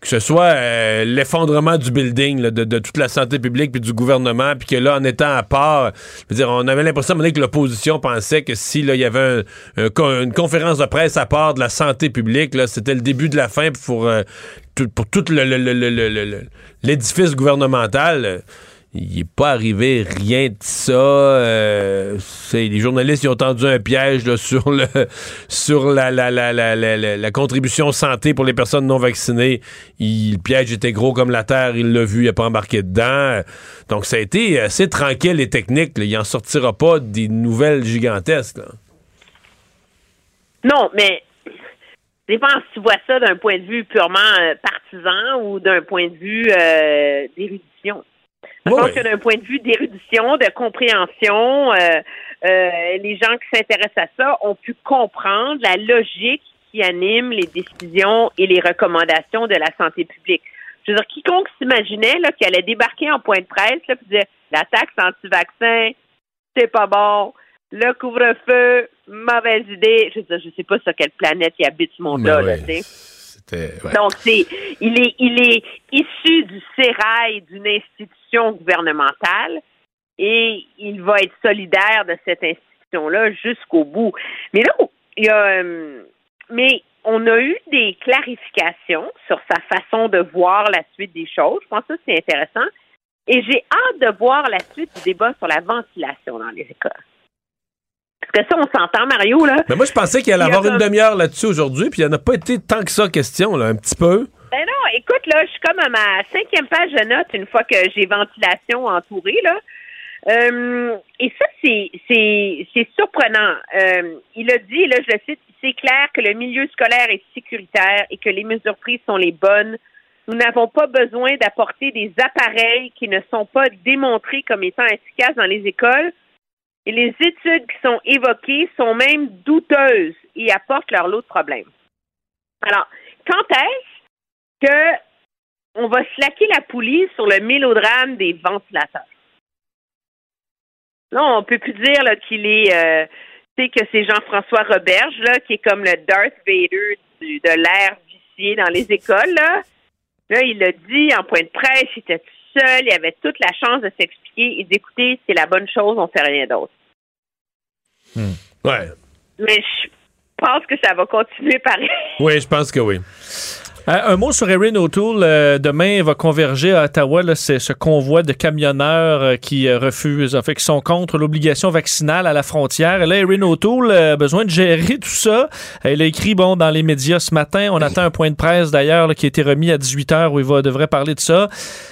que ce soit euh, l'effondrement du building, de, toute la santé publique puis du gouvernement, puis que là, en étant à part, dire, on avait l'impression que l'opposition pensait que s'il y avait une conférence de presse à part de la santé publique, là, c'était le début de la fin pour, tout, pour tout l'édifice gouvernemental il n'est pas arrivé rien de ça. Euh, les journalistes ont tendu un piège sur la, contribution santé pour les personnes non vaccinées. le piège était gros comme la terre, il l'a vu, il n'a pas embarqué dedans. Donc ça a été assez tranquille et technique. Il n'en sortira pas des nouvelles gigantesques. Non, mais dépend si tu vois ça d'un point de vue purement euh, partisan ou d'un point de vue euh, d'érudition. Je pense que d'un point de vue d'érudition, de compréhension, euh, euh, les gens qui s'intéressent à ça ont pu comprendre la logique qui anime les décisions et les recommandations de la santé publique. Je veux dire, quiconque s'imaginait qu'il allait débarquer en point de presse là, puis dire la taxe anti-vaccin, c'est pas bon, le couvre-feu, mauvaise idée. Je veux dire, je sais pas sur quelle planète il habite ce monde-là. Ben Donc, c'est, il, est, il est issu du sérail d'une institution gouvernementale et il va être solidaire de cette institution-là jusqu'au bout. Mais là, il y a. euh, mais on a eu des clarifications sur sa façon de voir la suite des choses. Je pense que c'est intéressant. Et j'ai hâte de voir la suite du débat sur la ventilation dans les écoles. Parce que ça, on s'entend, Mario, là. Mais moi, je pensais qu'il allait y avoir une demi-heure là-dessus aujourd'hui, puis il n'y en a pas été tant que ça question, là, un petit peu. Écoute, là, je suis comme à ma cinquième page de notes une fois que j'ai ventilation entourée, là. Euh, et ça, c'est surprenant. Euh, il a dit, là, je le cite, c'est clair que le milieu scolaire est sécuritaire et que les mesures prises sont les bonnes. Nous n'avons pas besoin d'apporter des appareils qui ne sont pas démontrés comme étant efficaces dans les écoles. Et les études qui sont évoquées sont même douteuses et apportent leur lot de problèmes. Alors, quand est-ce que on va slacker la poulie sur le mélodrame des ventilateurs? Là, on peut plus dire qu'il est, euh, tu sais, que c'est Jean-François Roberge, là, qui est comme le Darth Vader du- de l'air vicié dans les écoles, là. Là, il l'a dit en point de presse, il était tout seul, il avait toute la chance de s'expliquer et d'écouter, c'est la bonne chose, on fait rien d'autre. Ouais. Mais je pense que ça va continuer pareil. Oui, je pense que oui. Euh, un mot sur Erin O'Toole. Euh, demain, va converger à Ottawa c'est ce convoi de camionneurs euh, qui refusent, en fait, qui sont contre l'obligation vaccinale à la frontière. Et là, Erin O'Toole a besoin de gérer tout ça. Elle a écrit bon dans les médias ce matin. On attend un point de presse d'ailleurs qui a été remis à 18 h où il va devrait parler de ça.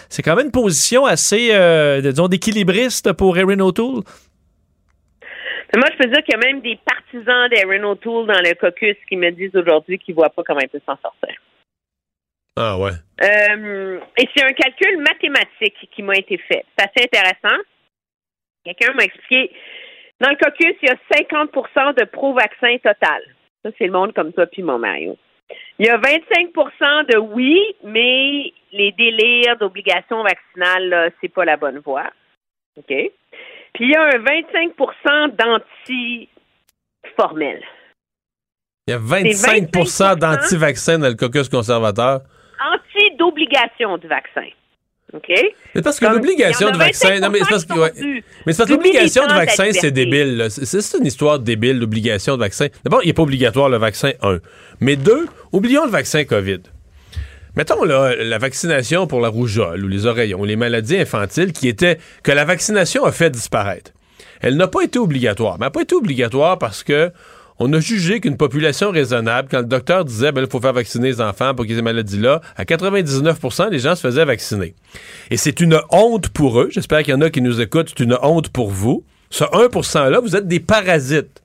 C'est quand même une position assez, disons, d'équilibriste pour Erin O'Toole? Moi, je peux dire qu'il y a même des partisans d'Aaron O'Toole dans le caucus qui me disent aujourd'hui qu'ils ne voient pas comment il peut s'en sortir. Ah ouais. Euh, et c'est un calcul mathématique qui m'a été fait. C'est assez intéressant. Quelqu'un m'a expliqué. Dans le caucus, il y a 50% de pro-vaccin total. Ça, c'est le monde comme toi puis mon Mario. Il y a 25% de oui, mais les délires d'obligation vaccinale, là, c'est pas la bonne voie. OK? Puis il y a un 25% d'anti-formel. Il y a 25, 25% d'anti-vaccins dans le caucus conservateur. Anti-d'obligation du vaccin. OK? Mais parce que l'obligation de vaccin. Non, mais c'est parce que. ouais. Mais parce que l'obligation de vaccin, c'est débile. C'est une histoire débile, l'obligation de vaccin. D'abord, il n'est pas obligatoire le vaccin, un. Mais deux, oublions le vaccin COVID. Mettons là, la vaccination pour la rougeole ou les oreillons, les maladies infantiles qui étaient que la vaccination a fait disparaître. Elle n'a pas été obligatoire. Mais elle n'a pas été obligatoire parce que on a jugé qu'une population raisonnable, quand le docteur disait ben, il faut faire vacciner les enfants pour qu'ils aient ces maladies-là, à 99% les gens se faisaient vacciner. Et c'est une honte pour eux. J'espère qu'il y en a qui nous écoutent. C'est une honte pour vous. Ce 1 %-là, vous êtes des parasites.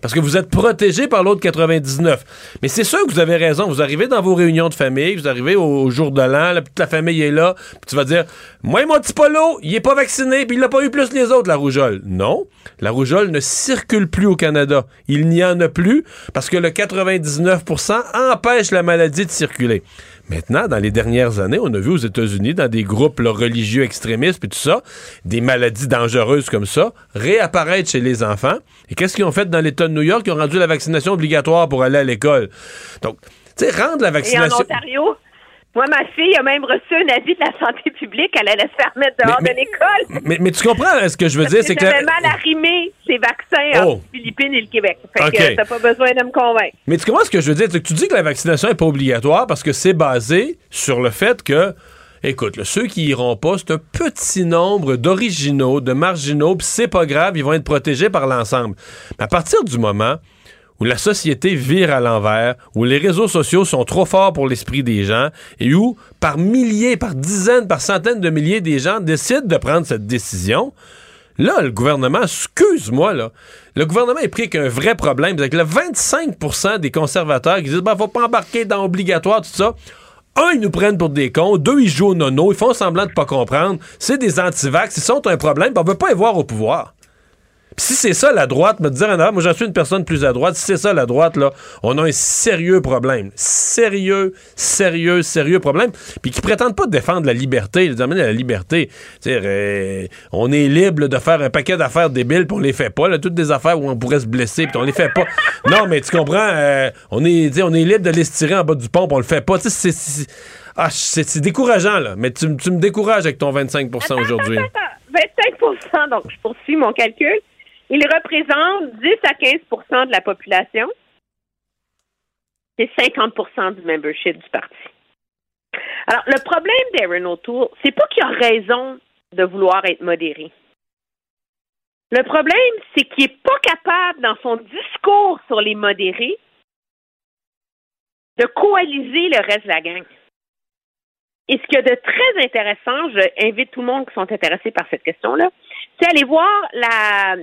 Parce que vous êtes protégés par l'autre 99. Mais c'est sûr que vous avez raison. Vous arrivez dans vos réunions de famille, vous arrivez au, jour de l'an, toute la famille est là, puis tu vas dire Moi, mon petit polo, il est pas vacciné, puis il l'a pas eu plus que les autres, la rougeole. Non. La rougeole ne circule plus au Canada. Il n'y en a plus parce que le 99% empêche la maladie de circuler. Maintenant, dans les dernières années, on a vu aux États-Unis, dans des groupes là, religieux extrémistes et tout ça, des maladies dangereuses comme ça, réapparaître chez les enfants. Et qu'est-ce qu'ils ont fait dans l'État de New York? Ils ont rendu la vaccination obligatoire pour aller à l'école. Donc, tu sais, rendre la Et en vaccination... Ontario, moi, ma fille a même reçu un avis de la santé publique. Elle allait se faire mettre dehors Mais- de l'école. Mais, mais tu comprends hein, ce que je veux dire? C'est que j'avais mal arrimé ces vaccins Oh. entre les Philippines et le Québec. Fait OK. que t'as pas besoin de me convaincre. Mais tu comprends ce que je veux dire? C'est que tu dis que la vaccination n'est pas obligatoire parce que c'est basé sur le fait que, écoute, là, ceux qui iront pas, c'est un petit nombre d'originaux, de marginaux, puis c'est pas grave, ils vont être protégés par l'ensemble. Mais à partir du moment où la société vire à l'envers, où les réseaux sociaux sont trop forts pour l'esprit des gens, et où, par milliers, par dizaines, par centaines de milliers des gens décident de prendre cette décision, Là, le gouvernement, excuse-moi, là, le gouvernement est pris qu'un vrai problème. C'est que le 25% des conservateurs qui disent, ben, faut pas embarquer dans obligatoire, tout ça. Un, ils nous prennent pour des cons. Deux, ils jouent au nono. Ils font semblant de pas comprendre. C'est des antivax. Ils sont un problème. on veut pas les voir au pouvoir. Si c'est ça la droite, me dire en moi j'en suis une personne plus à droite, si c'est ça la droite, là, on a un sérieux problème. Sérieux, sérieux, sérieux problème. Puis qui prétendent pas défendre la liberté, ils amènent à la liberté. Euh, on est libre de faire un paquet d'affaires débiles, puis on les fait pas. Là, toutes des affaires où on pourrait se blesser, puis on les fait pas. Non, mais tu comprends, euh, on, est, on est libre de les tirer en bas du pont, puis on le fait pas. C'est- c'est- ah, c'est c'est décourageant, là. Mais tu, me décourages avec ton 25% aujourd'hui. Attends, attends. 25% donc je poursuis mon calcul. Il représente 10 à 15% de la population. C'est 50% du membership du parti. Alors, le problème d'Aaron O'Toole, c'est pas qu'il a raison de vouloir être modéré. Le problème, c'est qu'il n'est pas capable, dans son discours sur les modérés, de coaliser le reste de la gang. Et ce qu'il y a de très intéressant, je invite tout le monde qui sont intéressés par cette question-là, aller voir la,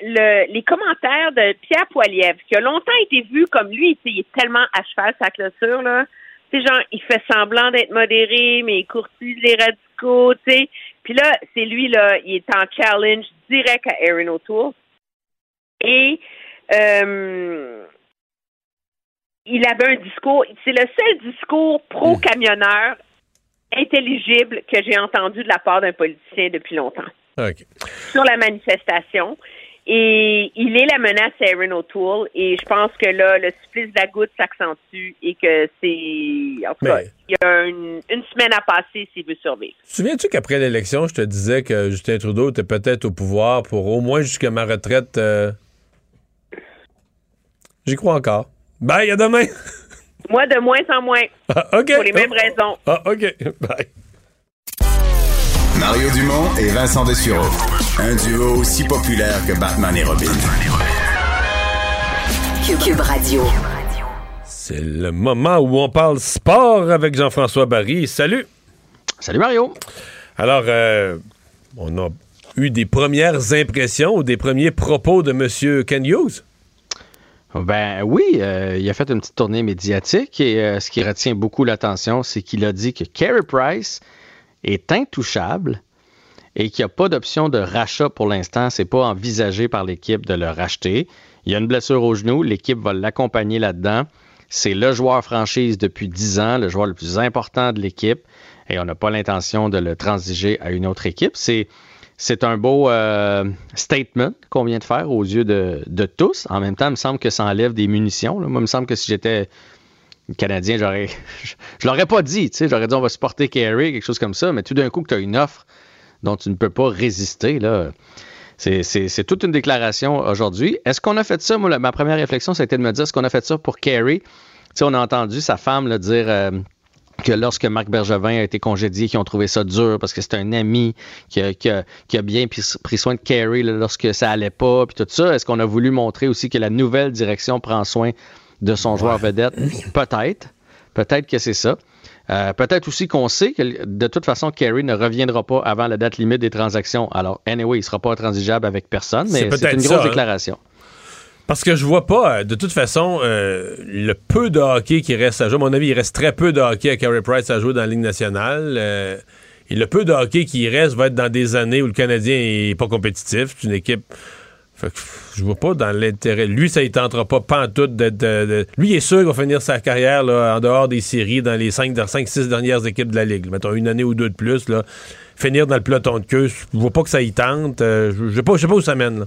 le- les commentaires de Pierre Poilievre, qui a longtemps été vu comme lui, il est tellement à cheval sa clôture, là. Tu genre, il fait semblant d'être modéré, mais il courtise les radicaux, tu sais. Puis là, c'est lui, là, il est en challenge direct à Aaron O'Toole. Et euh, il avait un discours, c'est le seul discours pro-camionneur intelligible que j'ai entendu de la part d'un politicien depuis longtemps Sur la manifestation. Et il est la menace à Aaron O'Toole. Et je pense que là, le supplice de la goutte s'accentue et que c'est. En tout cas, Mais- il y a une, une semaine à passer s'il veut survivre. Souviens-tu qu'après l'élection, je te disais que Justin Trudeau était peut-être au pouvoir pour au moins jusqu'à ma retraite? euh, J'y crois encore. Bye, à demain! Moi, de moins en moins. Ah, OK. Pour les mêmes raisons. Ah, OK. Bye. Mario Dumont et Vincent Dessureau. Un duo aussi populaire que Batman et Robin. Cube Radio. C'est le moment où on parle sport avec Jean-François Barry. Salut! Salut Mario! Alors, euh, on a eu des premières impressions ou des premiers propos de M. Ken Hughes? Ben oui, euh, il a fait une petite tournée médiatique et euh, ce qui retient beaucoup l'attention, c'est qu'il a dit que Carey Price est intouchable et qu'il n'y a pas d'option de rachat pour l'instant. C'est pas envisagé par l'équipe de le racheter. Il y a une blessure au genou, l'équipe va l'accompagner là-dedans. C'est le joueur franchise depuis 10 ans, le joueur le plus important de l'équipe et on n'a pas l'intention de le transiger à une autre équipe. C'est un beau euh, statement qu'on vient de faire aux yeux de, tous. En même temps, il me semble que ça enlève des munitions. Moi, il me semble que si j'étais Canadien, j'aurais. Je, je l'aurais pas dit, tu sais. J'aurais dit on va supporter Carey, quelque chose comme ça. Mais tout d'un coup, que tu as une offre dont tu ne peux pas résister, là. C'est- toute une déclaration aujourd'hui. Est-ce qu'on a fait ça? Moi, ma première réflexion, c'était de me dire est-ce qu'on a fait ça pour Carey? Tu sais, on a entendu sa femme dire. euh, que lorsque Marc Bergevin a été congédié, qu'ils ont trouvé ça dur parce que c'est un ami qui a, qui a- qui a bien pris, soin de là, lorsque ça allait pas, puis tout ça. Est-ce qu'on a voulu montrer aussi que la nouvelle direction prend soin de son joueur vedette? Peut-être. Peut-être que c'est ça. Euh, Peut-être aussi qu'on sait que de toute façon, Carey ne reviendra pas avant la date limite des transactions. Alors, anyway, il ne sera pas transigeable avec personne, mais c'est une ça, grosse hein. déclaration. Parce que je vois pas, euh, de toute façon, euh, le peu de hockey qui reste à jouer. À mon avis, il reste très peu de hockey à Carey Price à jouer dans la Ligue nationale. euh, et le peu de hockey qui reste va être dans des années où le Canadien est pas compétitif. C'est une équipe. Je vois pas dans l'intérêt. Lui, ça ne tentera pas pantoute d'être. Lui, il est sûr qu'il va finir sa carrière là, en dehors des séries dans les 5-6 dernières équipes de la Ligue. Mettons une année ou deux de plus. Là. Finir dans le peloton de queue, je vois pas que ça y tente. Euh, je je sais pas, où ça mène.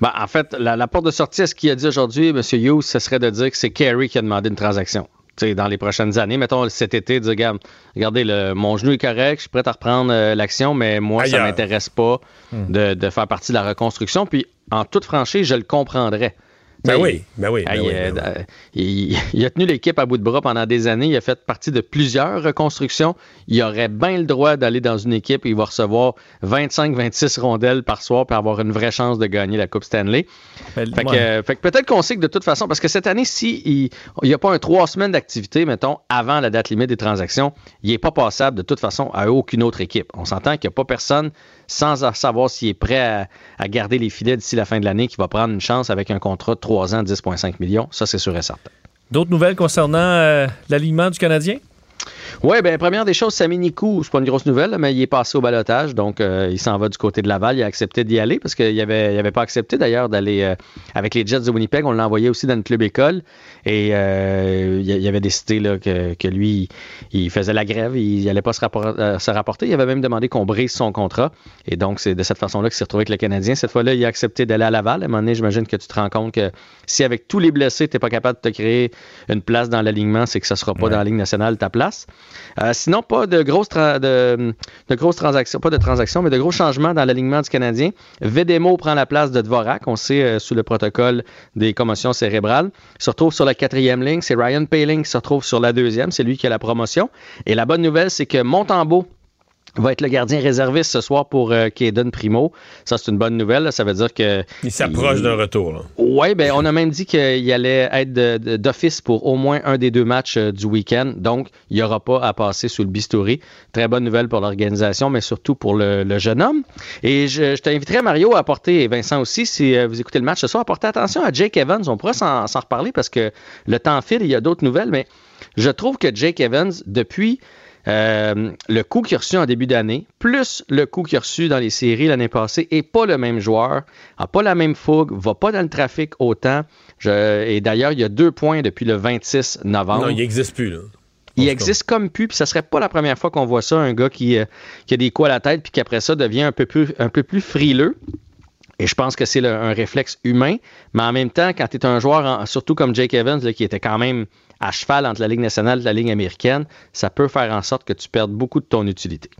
Ben, en fait, la, la porte de sortie à ce qu'il a dit aujourd'hui, M. Hughes, ce serait de dire que c'est Kerry qui a demandé une transaction? Dans les prochaines années, mettons cet été, dire, regarde, regardez, le, mon genou est correct, je suis prêt à reprendre euh, l'action, mais moi, ça Ailleurs. m'intéresse pas Hmm. de, de faire partie de la reconstruction. Puis, en toute franchise, je le comprendrais. Ben oui, ben oui, ben oui, euh, ben oui. euh, il, il a tenu l'équipe à bout de bras pendant des années. Il a fait partie de plusieurs reconstructions. Il aurait bien le droit d'aller dans une équipe et il va recevoir 25-26 rondelles par soir pour avoir une vraie chance de gagner la Coupe Stanley. Fait que, ouais. euh, fait que peut-être qu'on sait que de toute façon, parce que cette année, si il n'y a pas un trois semaines d'activité, mettons, avant la date limite des transactions, il n'est pas passable de toute façon à aucune autre équipe. On s'entend qu'il n'y a pas personne sans savoir s'il est prêt à, à garder les filets d'ici la fin de l'année qui va prendre une chance avec un contrat de 3 ans, 10,5 millions. Ça, c'est sûr et certain. D'autres nouvelles concernant euh, l'alignement du Canadien? Oui, bien, première des choses, Sami Nikou, c'est pas une grosse nouvelle, mais il est passé au balotage, donc euh, il s'en va du côté de Laval. Il a accepté d'y aller parce qu'il n'avait avait pas accepté d'ailleurs d'aller euh, avec les Jets de Winnipeg. On l'a envoyé aussi dans le club école et euh, il avait décidé là, que, lui, il faisait la grève, il n'allait pas se, se, rapporter. Il avait même demandé qu'on brise son contrat et donc c'est de cette façon-là qu'il s'est retrouvé avec le Canadien. Cette fois-là, il a accepté d'aller à Laval. À un moment donné, j'imagine que tu te rends compte que si avec tous les blessés, tu n'es pas capable de te créer une place dans l'alignement, c'est que ça ne sera pas dans la Ligue nationale ta place. Euh, sinon, pas de grosses, transactions, pas de transactions, mais de gros changements dans l'alignement du Canadien. Vedemo prend la place de Dvorak, on sait, euh, sous le protocole des commotions cérébrales. Il se retrouve sur la quatrième ligne. C'est Ryan Paling qui se retrouve sur la deuxième. C'est lui qui a la promotion. Et la bonne nouvelle, c'est que Montembeau va être le gardien réserviste ce soir pour euh, Primo. Ça, c'est une bonne nouvelle. Ça veut dire que. Il s'approche d'un retour. Oui, ben, on a même dit qu'il allait être d'office pour au moins un des deux matchs euh, du week-end. Donc, il n'y aura pas à passer sous le bistouri. Très bonne nouvelle pour l'organisation, mais surtout pour le, jeune homme. Et je, t'inviterai, Mario, à porter, et Vincent aussi, si euh, vous écoutez le match ce soir, à porter attention à Jake Evans. On pourra s'en reparler parce que le temps file, il y a d'autres nouvelles, mais je trouve que Jake Evans, depuis euh, le coup qu'il a reçu en début d'année, plus le coup qu'il a reçu dans les séries l'année passée, est pas le même joueur, n'a pas la même fougue, va pas dans le trafic autant. et d'ailleurs, il y a deux points depuis le 26 novembre. Non, il n'existe plus. Là. Il existe comme plus, puis ça serait pas la première fois qu'on voit ça, un gars qui, euh, qui a des coups à la tête, puis qui après ça devient un peu plus, un peu plus frileux. Et je pense que c'est un réflexe humain, mais en même temps, quand tu es un joueur, surtout comme Jake Evans, qui était quand même à cheval entre la Ligue nationale et la Ligue américaine, ça peut faire en sorte que tu perdes beaucoup de ton utilité.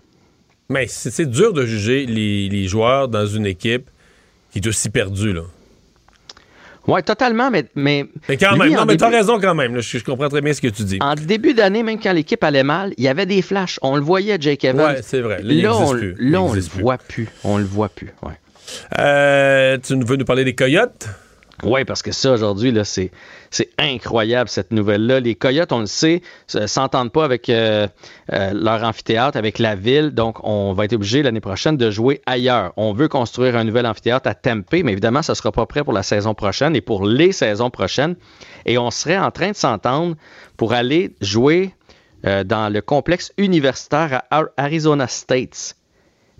Mais c'est dur de juger les, joueurs dans une équipe qui est aussi perdue, là. Oui, totalement, mais. Mais, quand même, non, mais t'as raison quand même. je, comprends très bien ce que tu dis. En début d'année, même quand l'équipe allait mal, il y avait des flashs. On le voyait, Jake Evans. Oui, c'est vrai. Là, on, là, on le voit plus. On le voit plus. Ouais. Euh, tu veux nous parler des Coyotes? Oui, parce que ça, aujourd'hui, là, c'est, incroyable, cette nouvelle-là. Les Coyotes, on le sait, s'entendent pas avec euh, euh, leur amphithéâtre, avec la ville. Donc, on va être obligé l'année prochaine de jouer ailleurs. On veut construire un nouvel amphithéâtre à Tempe, mais évidemment, ça sera pas prêt pour la saison prochaine et pour les saisons prochaines. Et on serait en train de s'entendre pour aller jouer dans le complexe universitaire à Arizona State.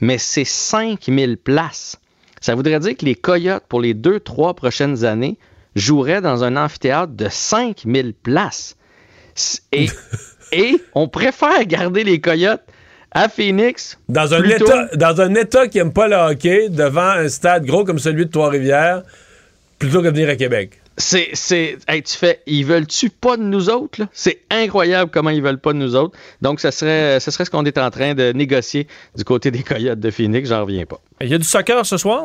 Mais c'est 5000 places. Ça voudrait dire que les Coyotes, pour les deux, trois prochaines années, joueraient dans un amphithéâtre de 5000 places. Et, et on préfère garder les Coyotes à Phoenix. Dans un, état, dans un état qui n'aime pas le hockey, devant un stade gros comme celui de Trois-Rivières, plutôt que de venir à Québec. C'est, c'est, tu fais, ils veulent-tu pas de nous autres? C'est incroyable comment ils veulent pas de nous autres. Donc, ce serait, ce serait ce qu'on est en train de négocier du côté des Coyotes de Phoenix. J'en reviens pas. Il y a du soccer ce soir?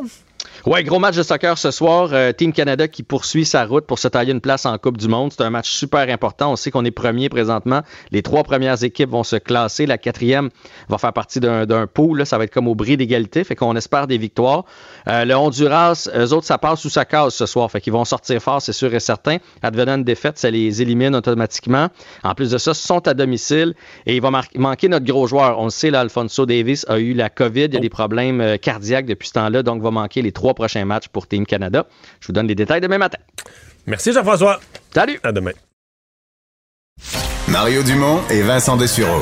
Ouais, gros match de soccer ce soir. Euh, Team Canada qui poursuit sa route pour se tailler une place en Coupe du Monde. C'est un match super important. On sait qu'on est premier présentement. Les trois premières équipes vont se classer. La quatrième va faire partie d'un pool. Ça va être comme au bris d'égalité. Fait qu'on espère des victoires. Euh, le Honduras, eux autres, ça passe ou ça casse ce soir. Fait qu'ils vont sortir fort, c'est sûr et certain. Advenant une défaite, ça les élimine automatiquement. En plus de ça, sont à domicile. Et il va manquer notre gros joueur. On le sait, là, Alfonso Davis a eu la COVID. Il y a des problèmes euh, cardiaques depuis ce temps-là. Donc, va manquer les trois prochains matchs pour Team Canada. Je vous donne les détails demain matin. Merci Jean-François. Salut. À demain. Mario Dumont et Vincent Dessureau.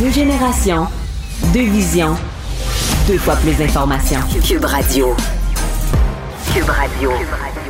Deux générations, deux visions, deux fois plus d'informations. Cube Radio. Cube Radio. Cube Radio.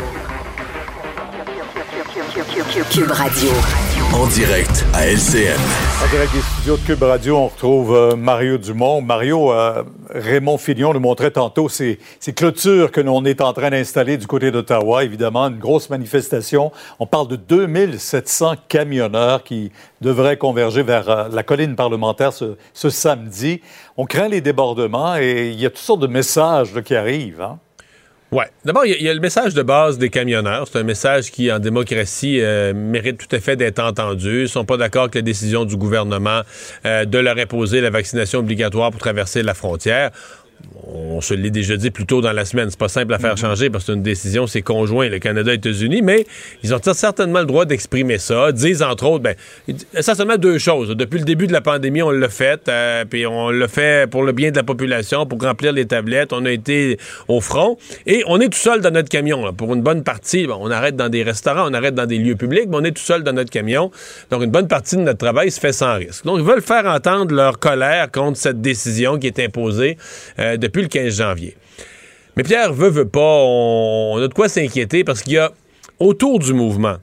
En direct à LCN. En direct des studios de Cube Radio, on retrouve euh, Mario Dumont. Mario, euh, Raymond Fillon nous montrait tantôt ces, clôtures que l'on est en train d'installer du côté d'Ottawa. Évidemment, une grosse manifestation. On parle de 2700 camionneurs qui devraient converger vers euh, la colline parlementaire ce, samedi. On craint les débordements et il y a toutes sortes de messages qui arrivent. Hein? Oui. D'abord, il y, a le message de base des camionneurs. C'est un message qui, en démocratie, euh, mérite tout à fait d'être entendu. Ils ne sont pas d'accord avec la décision du gouvernement euh, de leur imposer la vaccination obligatoire pour traverser la frontière. On se l'est déjà dit plus tôt dans la semaine, c'est pas simple à faire changer parce que c'est une décision, c'est conjoint, le Canada et les États-Unis, mais ils ont certainement le droit d'exprimer ça. Disent entre autres, ben, essentiellement deux choses. Depuis le début de la pandémie, on l'a fait, euh, puis on l'a fait pour le bien de la population, pour remplir les tablettes. On a été au front et on est tout seul dans notre camion. Pour une bonne partie, on arrête dans des restaurants, on arrête dans des lieux publics, mais on est tout seul dans notre camion. Donc une bonne partie de notre travail se fait sans risque. Donc ils veulent faire entendre leur colère contre cette décision qui est imposée euh, depuis le 15 janvier. Mais Pierre veut, veut pas, on, a de quoi s'inquiéter parce qu'il y a autour du mouvement,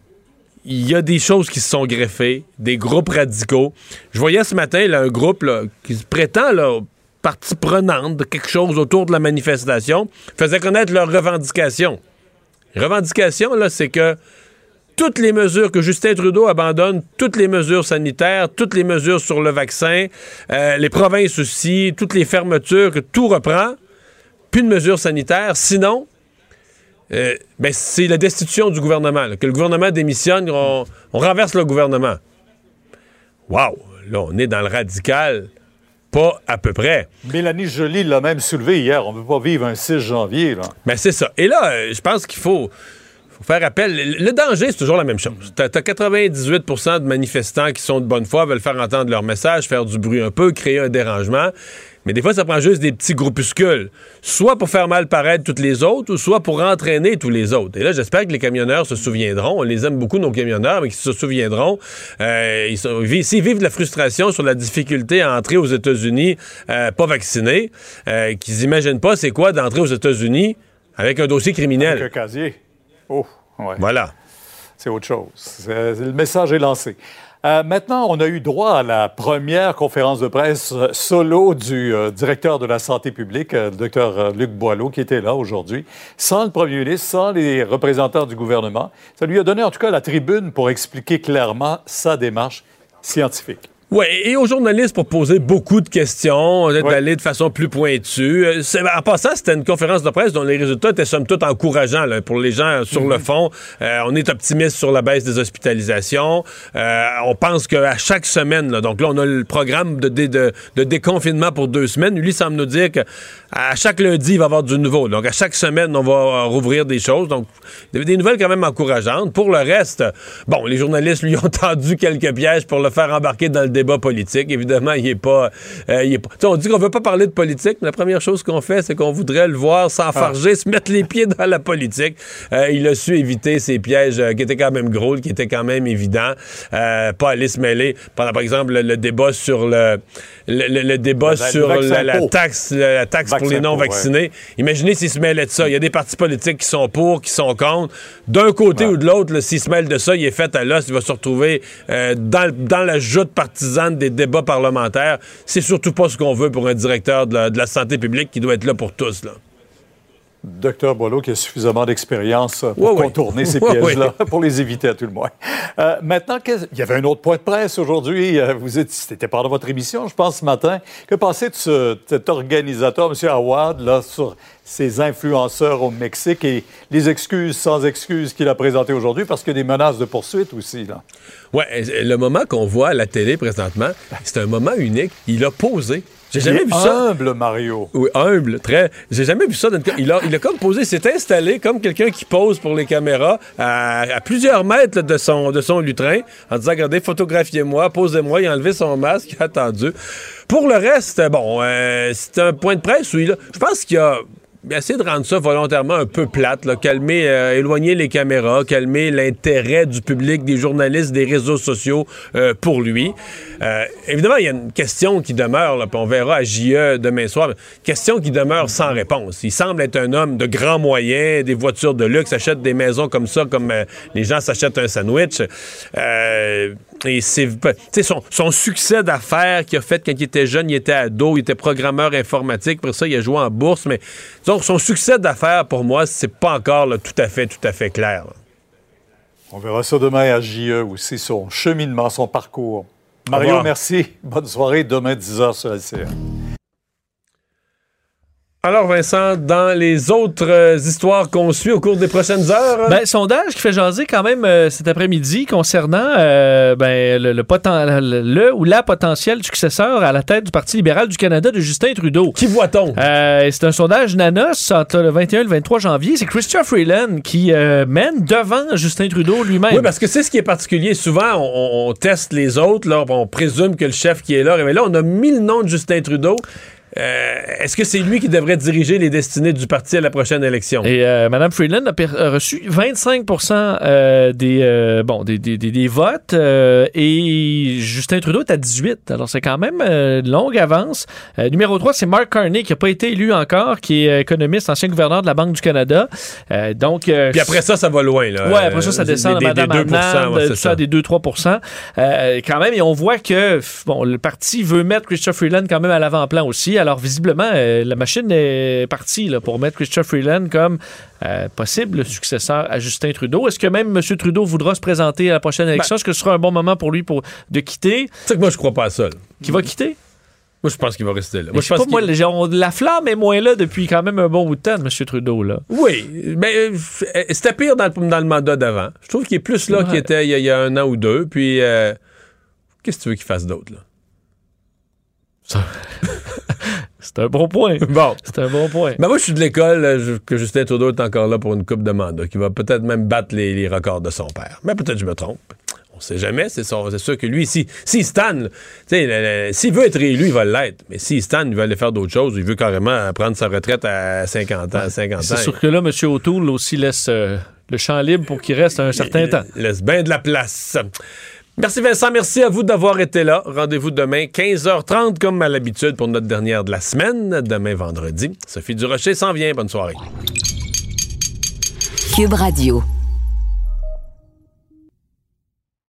il y a des choses qui se sont greffées, des groupes radicaux. Je voyais ce matin là, un groupe qui se prétend là, partie prenante de quelque chose autour de la manifestation, faisait connaître leurs revendications. Revendications, là, c'est que toutes les mesures que Justin Trudeau abandonne, toutes les mesures sanitaires, toutes les mesures sur le vaccin, euh, les provinces aussi, toutes les fermetures, que tout reprend, plus de mesures sanitaires. Sinon, euh, ben, c'est la destitution du gouvernement. que le gouvernement démissionne, on, renverse le gouvernement. Wow! Là, on est dans le radical. Pas à peu près. Mélanie Joly l'a même soulevé hier. On ne peut pas vivre un 6 janvier. Là. Ben, c'est ça. Et là, euh, je pense qu'il faut faire appel. Le danger, c'est toujours la même chose. Tu as, 98% de manifestants qui sont de bonne foi, veulent faire entendre leur message, faire du bruit un peu, créer un dérangement. Mais des fois, ça prend juste des petits groupuscules, soit pour faire mal paraître toutes les autres, ou soit pour entraîner tous les autres. Et là, j'espère que les camionneurs se souviendront. On les aime beaucoup, nos camionneurs, mais qu'ils se souviendront. Euh, S'ils vivent de la frustration sur la difficulté à entrer aux États-Unis euh, pas vaccinés, euh, qu'ils imaginent pas c'est quoi d'entrer aux États-Unis avec un dossier criminel. Avec un casier. Oh, ouais. Voilà. C'est autre chose. Le message est lancé. Euh, maintenant, on a eu droit à la première conférence de presse euh, solo du euh, directeur de la santé publique, le docteur Luc Boileau, qui était là aujourd'hui, sans le premier ministre, sans les représentants du gouvernement. Ça lui a donné en tout cas la tribune pour expliquer clairement sa démarche scientifique. Oui, et aux journalistes pour poser beaucoup de questions, d'aller de façon plus pointue. Euh, en passant, c'était une conférence de presse dont les résultats étaient somme toute encourageants pour les gens sur le mhm. fond. Euh, on est optimiste sur la baisse des hospitalisations. Euh, on pense qu'à chaque semaine, donc là, on a le programme de, de, de, déconfinement pour deux semaines. Lui semble nous dire qu'à chaque lundi, il va y avoir du nouveau. Donc à chaque semaine, on va rouvrir des choses. Donc des nouvelles quand même encourageantes. Pour le reste, bon, les journalistes lui ont tendu quelques pièges pour le faire embarquer dans le débat politique. Évidemment, il n'est pas. Euh, pas... On dit qu'on veut pas parler de politique, mais la première chose qu'on fait, c'est qu'on voudrait le voir s'enfarger, ah. se mettre les pieds dans la politique. Euh, il a su éviter ces pièges euh, qui étaient quand même gros, qui étaient quand même évidents. pas aller se mêler pendant, par exemple, le, débat sur le, le, débat sur la, taxe, la taxe pour les non-vaccinés. Imaginez s'il se mêlait de ça. Il y a des partis politiques qui sont pour, qui sont contre. D'un côté ou de l'autre, s'il se mêle de ça, il est fait à l'os. Il va se retrouver dans, dans la joute partisane des débats parlementaires. C'est surtout pas ce qu'on veut pour un directeur de la, santé publique qui doit être là pour tous. Docteur Boileau qui a suffisamment d'expérience pour contourner ces pièges-là, pour les éviter à tout le moins. Euh, maintenant, il y avait un autre point de presse aujourd'hui. Euh, vous c'était de votre émission, je pense, ce matin. Que pensez de cet organisateur, M. Awad, là, sur ces influenceurs au Mexique et les excuses sans excuses qu'il a présentées aujourd'hui parce qu'il y a des menaces de poursuite aussi, là? Oui, le moment qu'on voit à la télé présentement, c'est un moment unique. Il a posé j'ai jamais vu ça. Humble, Mario. Oui, humble, très. J'ai jamais vu ça. Il, a, il a comme posé, s'est installé comme quelqu'un qui pose pour les caméras à, plusieurs mètres de, son, de son lutrin en disant Regardez, photographiez-moi, posez-moi. Il a enlevé son masque, il a attendu. Pour le reste, bon, euh, c'est un point de presse où il a. Je pense qu'il a essayer de rendre ça volontairement un peu plate, calmer, euh, éloigner les caméras, calmer l'intérêt du public, des journalistes, des réseaux sociaux euh, pour lui. Euh, évidemment, il y a une question qui demeure, on verra à JE demain soir, question qui demeure sans réponse. Il semble être un homme de grands moyens, des voitures de luxe, achète des maisons comme ça, comme les gens s'achètent un sandwich. Et c'est son, son succès d'affaires qu'il a fait quand il était jeune, il était ado, il était programmeur informatique, pour ça il a joué en bourse, mais donc son succès d'affaires pour moi, c'est pas encore tout à fait, tout à fait clair. On verra ça demain à JE aussi, son cheminement, son parcours. Mario, merci. Bonne soirée. Demain, 10h sur la Alors, Vincent, dans les autres euh, histoires qu'on suit au cours des prochaines heures. Ben, sondage qui fait jaser quand même euh, cet après-midi concernant euh, ben, le, le, poten- le- le ou la potentielle successeur à la tête du Parti libéral du Canada de Justin Trudeau. Qui voit-on? Euh, c'est un sondage Nanos entre le 21 et le 23 janvier. C'est Christian Freeland qui mène devant Justin Trudeau lui-même. Oui, parce que c'est ce qui est particulier. Souvent, on, on teste les autres, là, on présume que le chef qui est là. Mais là, on a mis le nom de Justin Trudeau. Euh, Est-ce que c'est lui qui devrait diriger les destinées du parti à la prochaine élection? Et euh, Mme Freeland a, reçu 25 euh, des, euh, bon, des, des, des- des votes euh, et Justin Trudeau est à 18. Alors, c'est quand même euh, une longue avance. Numéro 3, c'est Mark Carney qui n'a pas été élu encore, qui est économiste, ancien gouverneur de la Banque du Canada. Euh, donc, euh, Puis après ça, ça va loin. Là. Ouais, après ça, ça descend des- des 2%, Arnand, ouais, tout ça, des 2-3 euh, Quand même, et on voit que bon, le parti veut mettre Christopher Freeland quand même à l'avant-plan aussi. Alors, visiblement, euh, la machine est partie là, pour mettre Christopher Freeland comme euh, possible successeur à Justin Trudeau. Est-ce que même M. Trudeau voudra se présenter à la prochaine élection? Est-ce que ce sera un bon moment pour lui pour, de quitter? C'est que moi, je crois pas à ça. Qui va quitter? Moi, je pense qu'il va rester là. Moi, je sais pense pas, moi, la flamme est moins là depuis quand même un bon bout de temps de M. Trudeau. Là. Oui, mais euh, c'était pire dans le, dans le mandat d'avant. Je trouve qu'il est plus là Ouais. qu'il était il y, a, il y a un an ou deux. Puis, euh, qu'est-ce que tu veux qu'il fasse d'autre, là? C'est un bon point. Bon. C'est un bon point. Ben moi, je suis de l'école que Justin Trudeau est encore là pour une coupe de mandat, qui va peut-être même battre les, les records de son père. Mais peut-être que je me trompe. On sait jamais. C'est sûr que lui, si, si Stan, s'il veut être réélu, il va l'être. Mais si Stan, il veut aller faire d'autres choses, il veut carrément prendre sa retraite à 50 ans. 50 ans C'est sûr que là, M. O'Toole aussi laisse euh, le champ libre pour qu'il reste un certain temps. Il laisse bien de la place. Merci Vincent, merci à vous d'avoir été là. Rendez-vous demain 15h30 comme à l'habitude pour notre dernière de la semaine, demain vendredi. Sophie Durocher s'en vient. Bonne soirée. Cube Radio.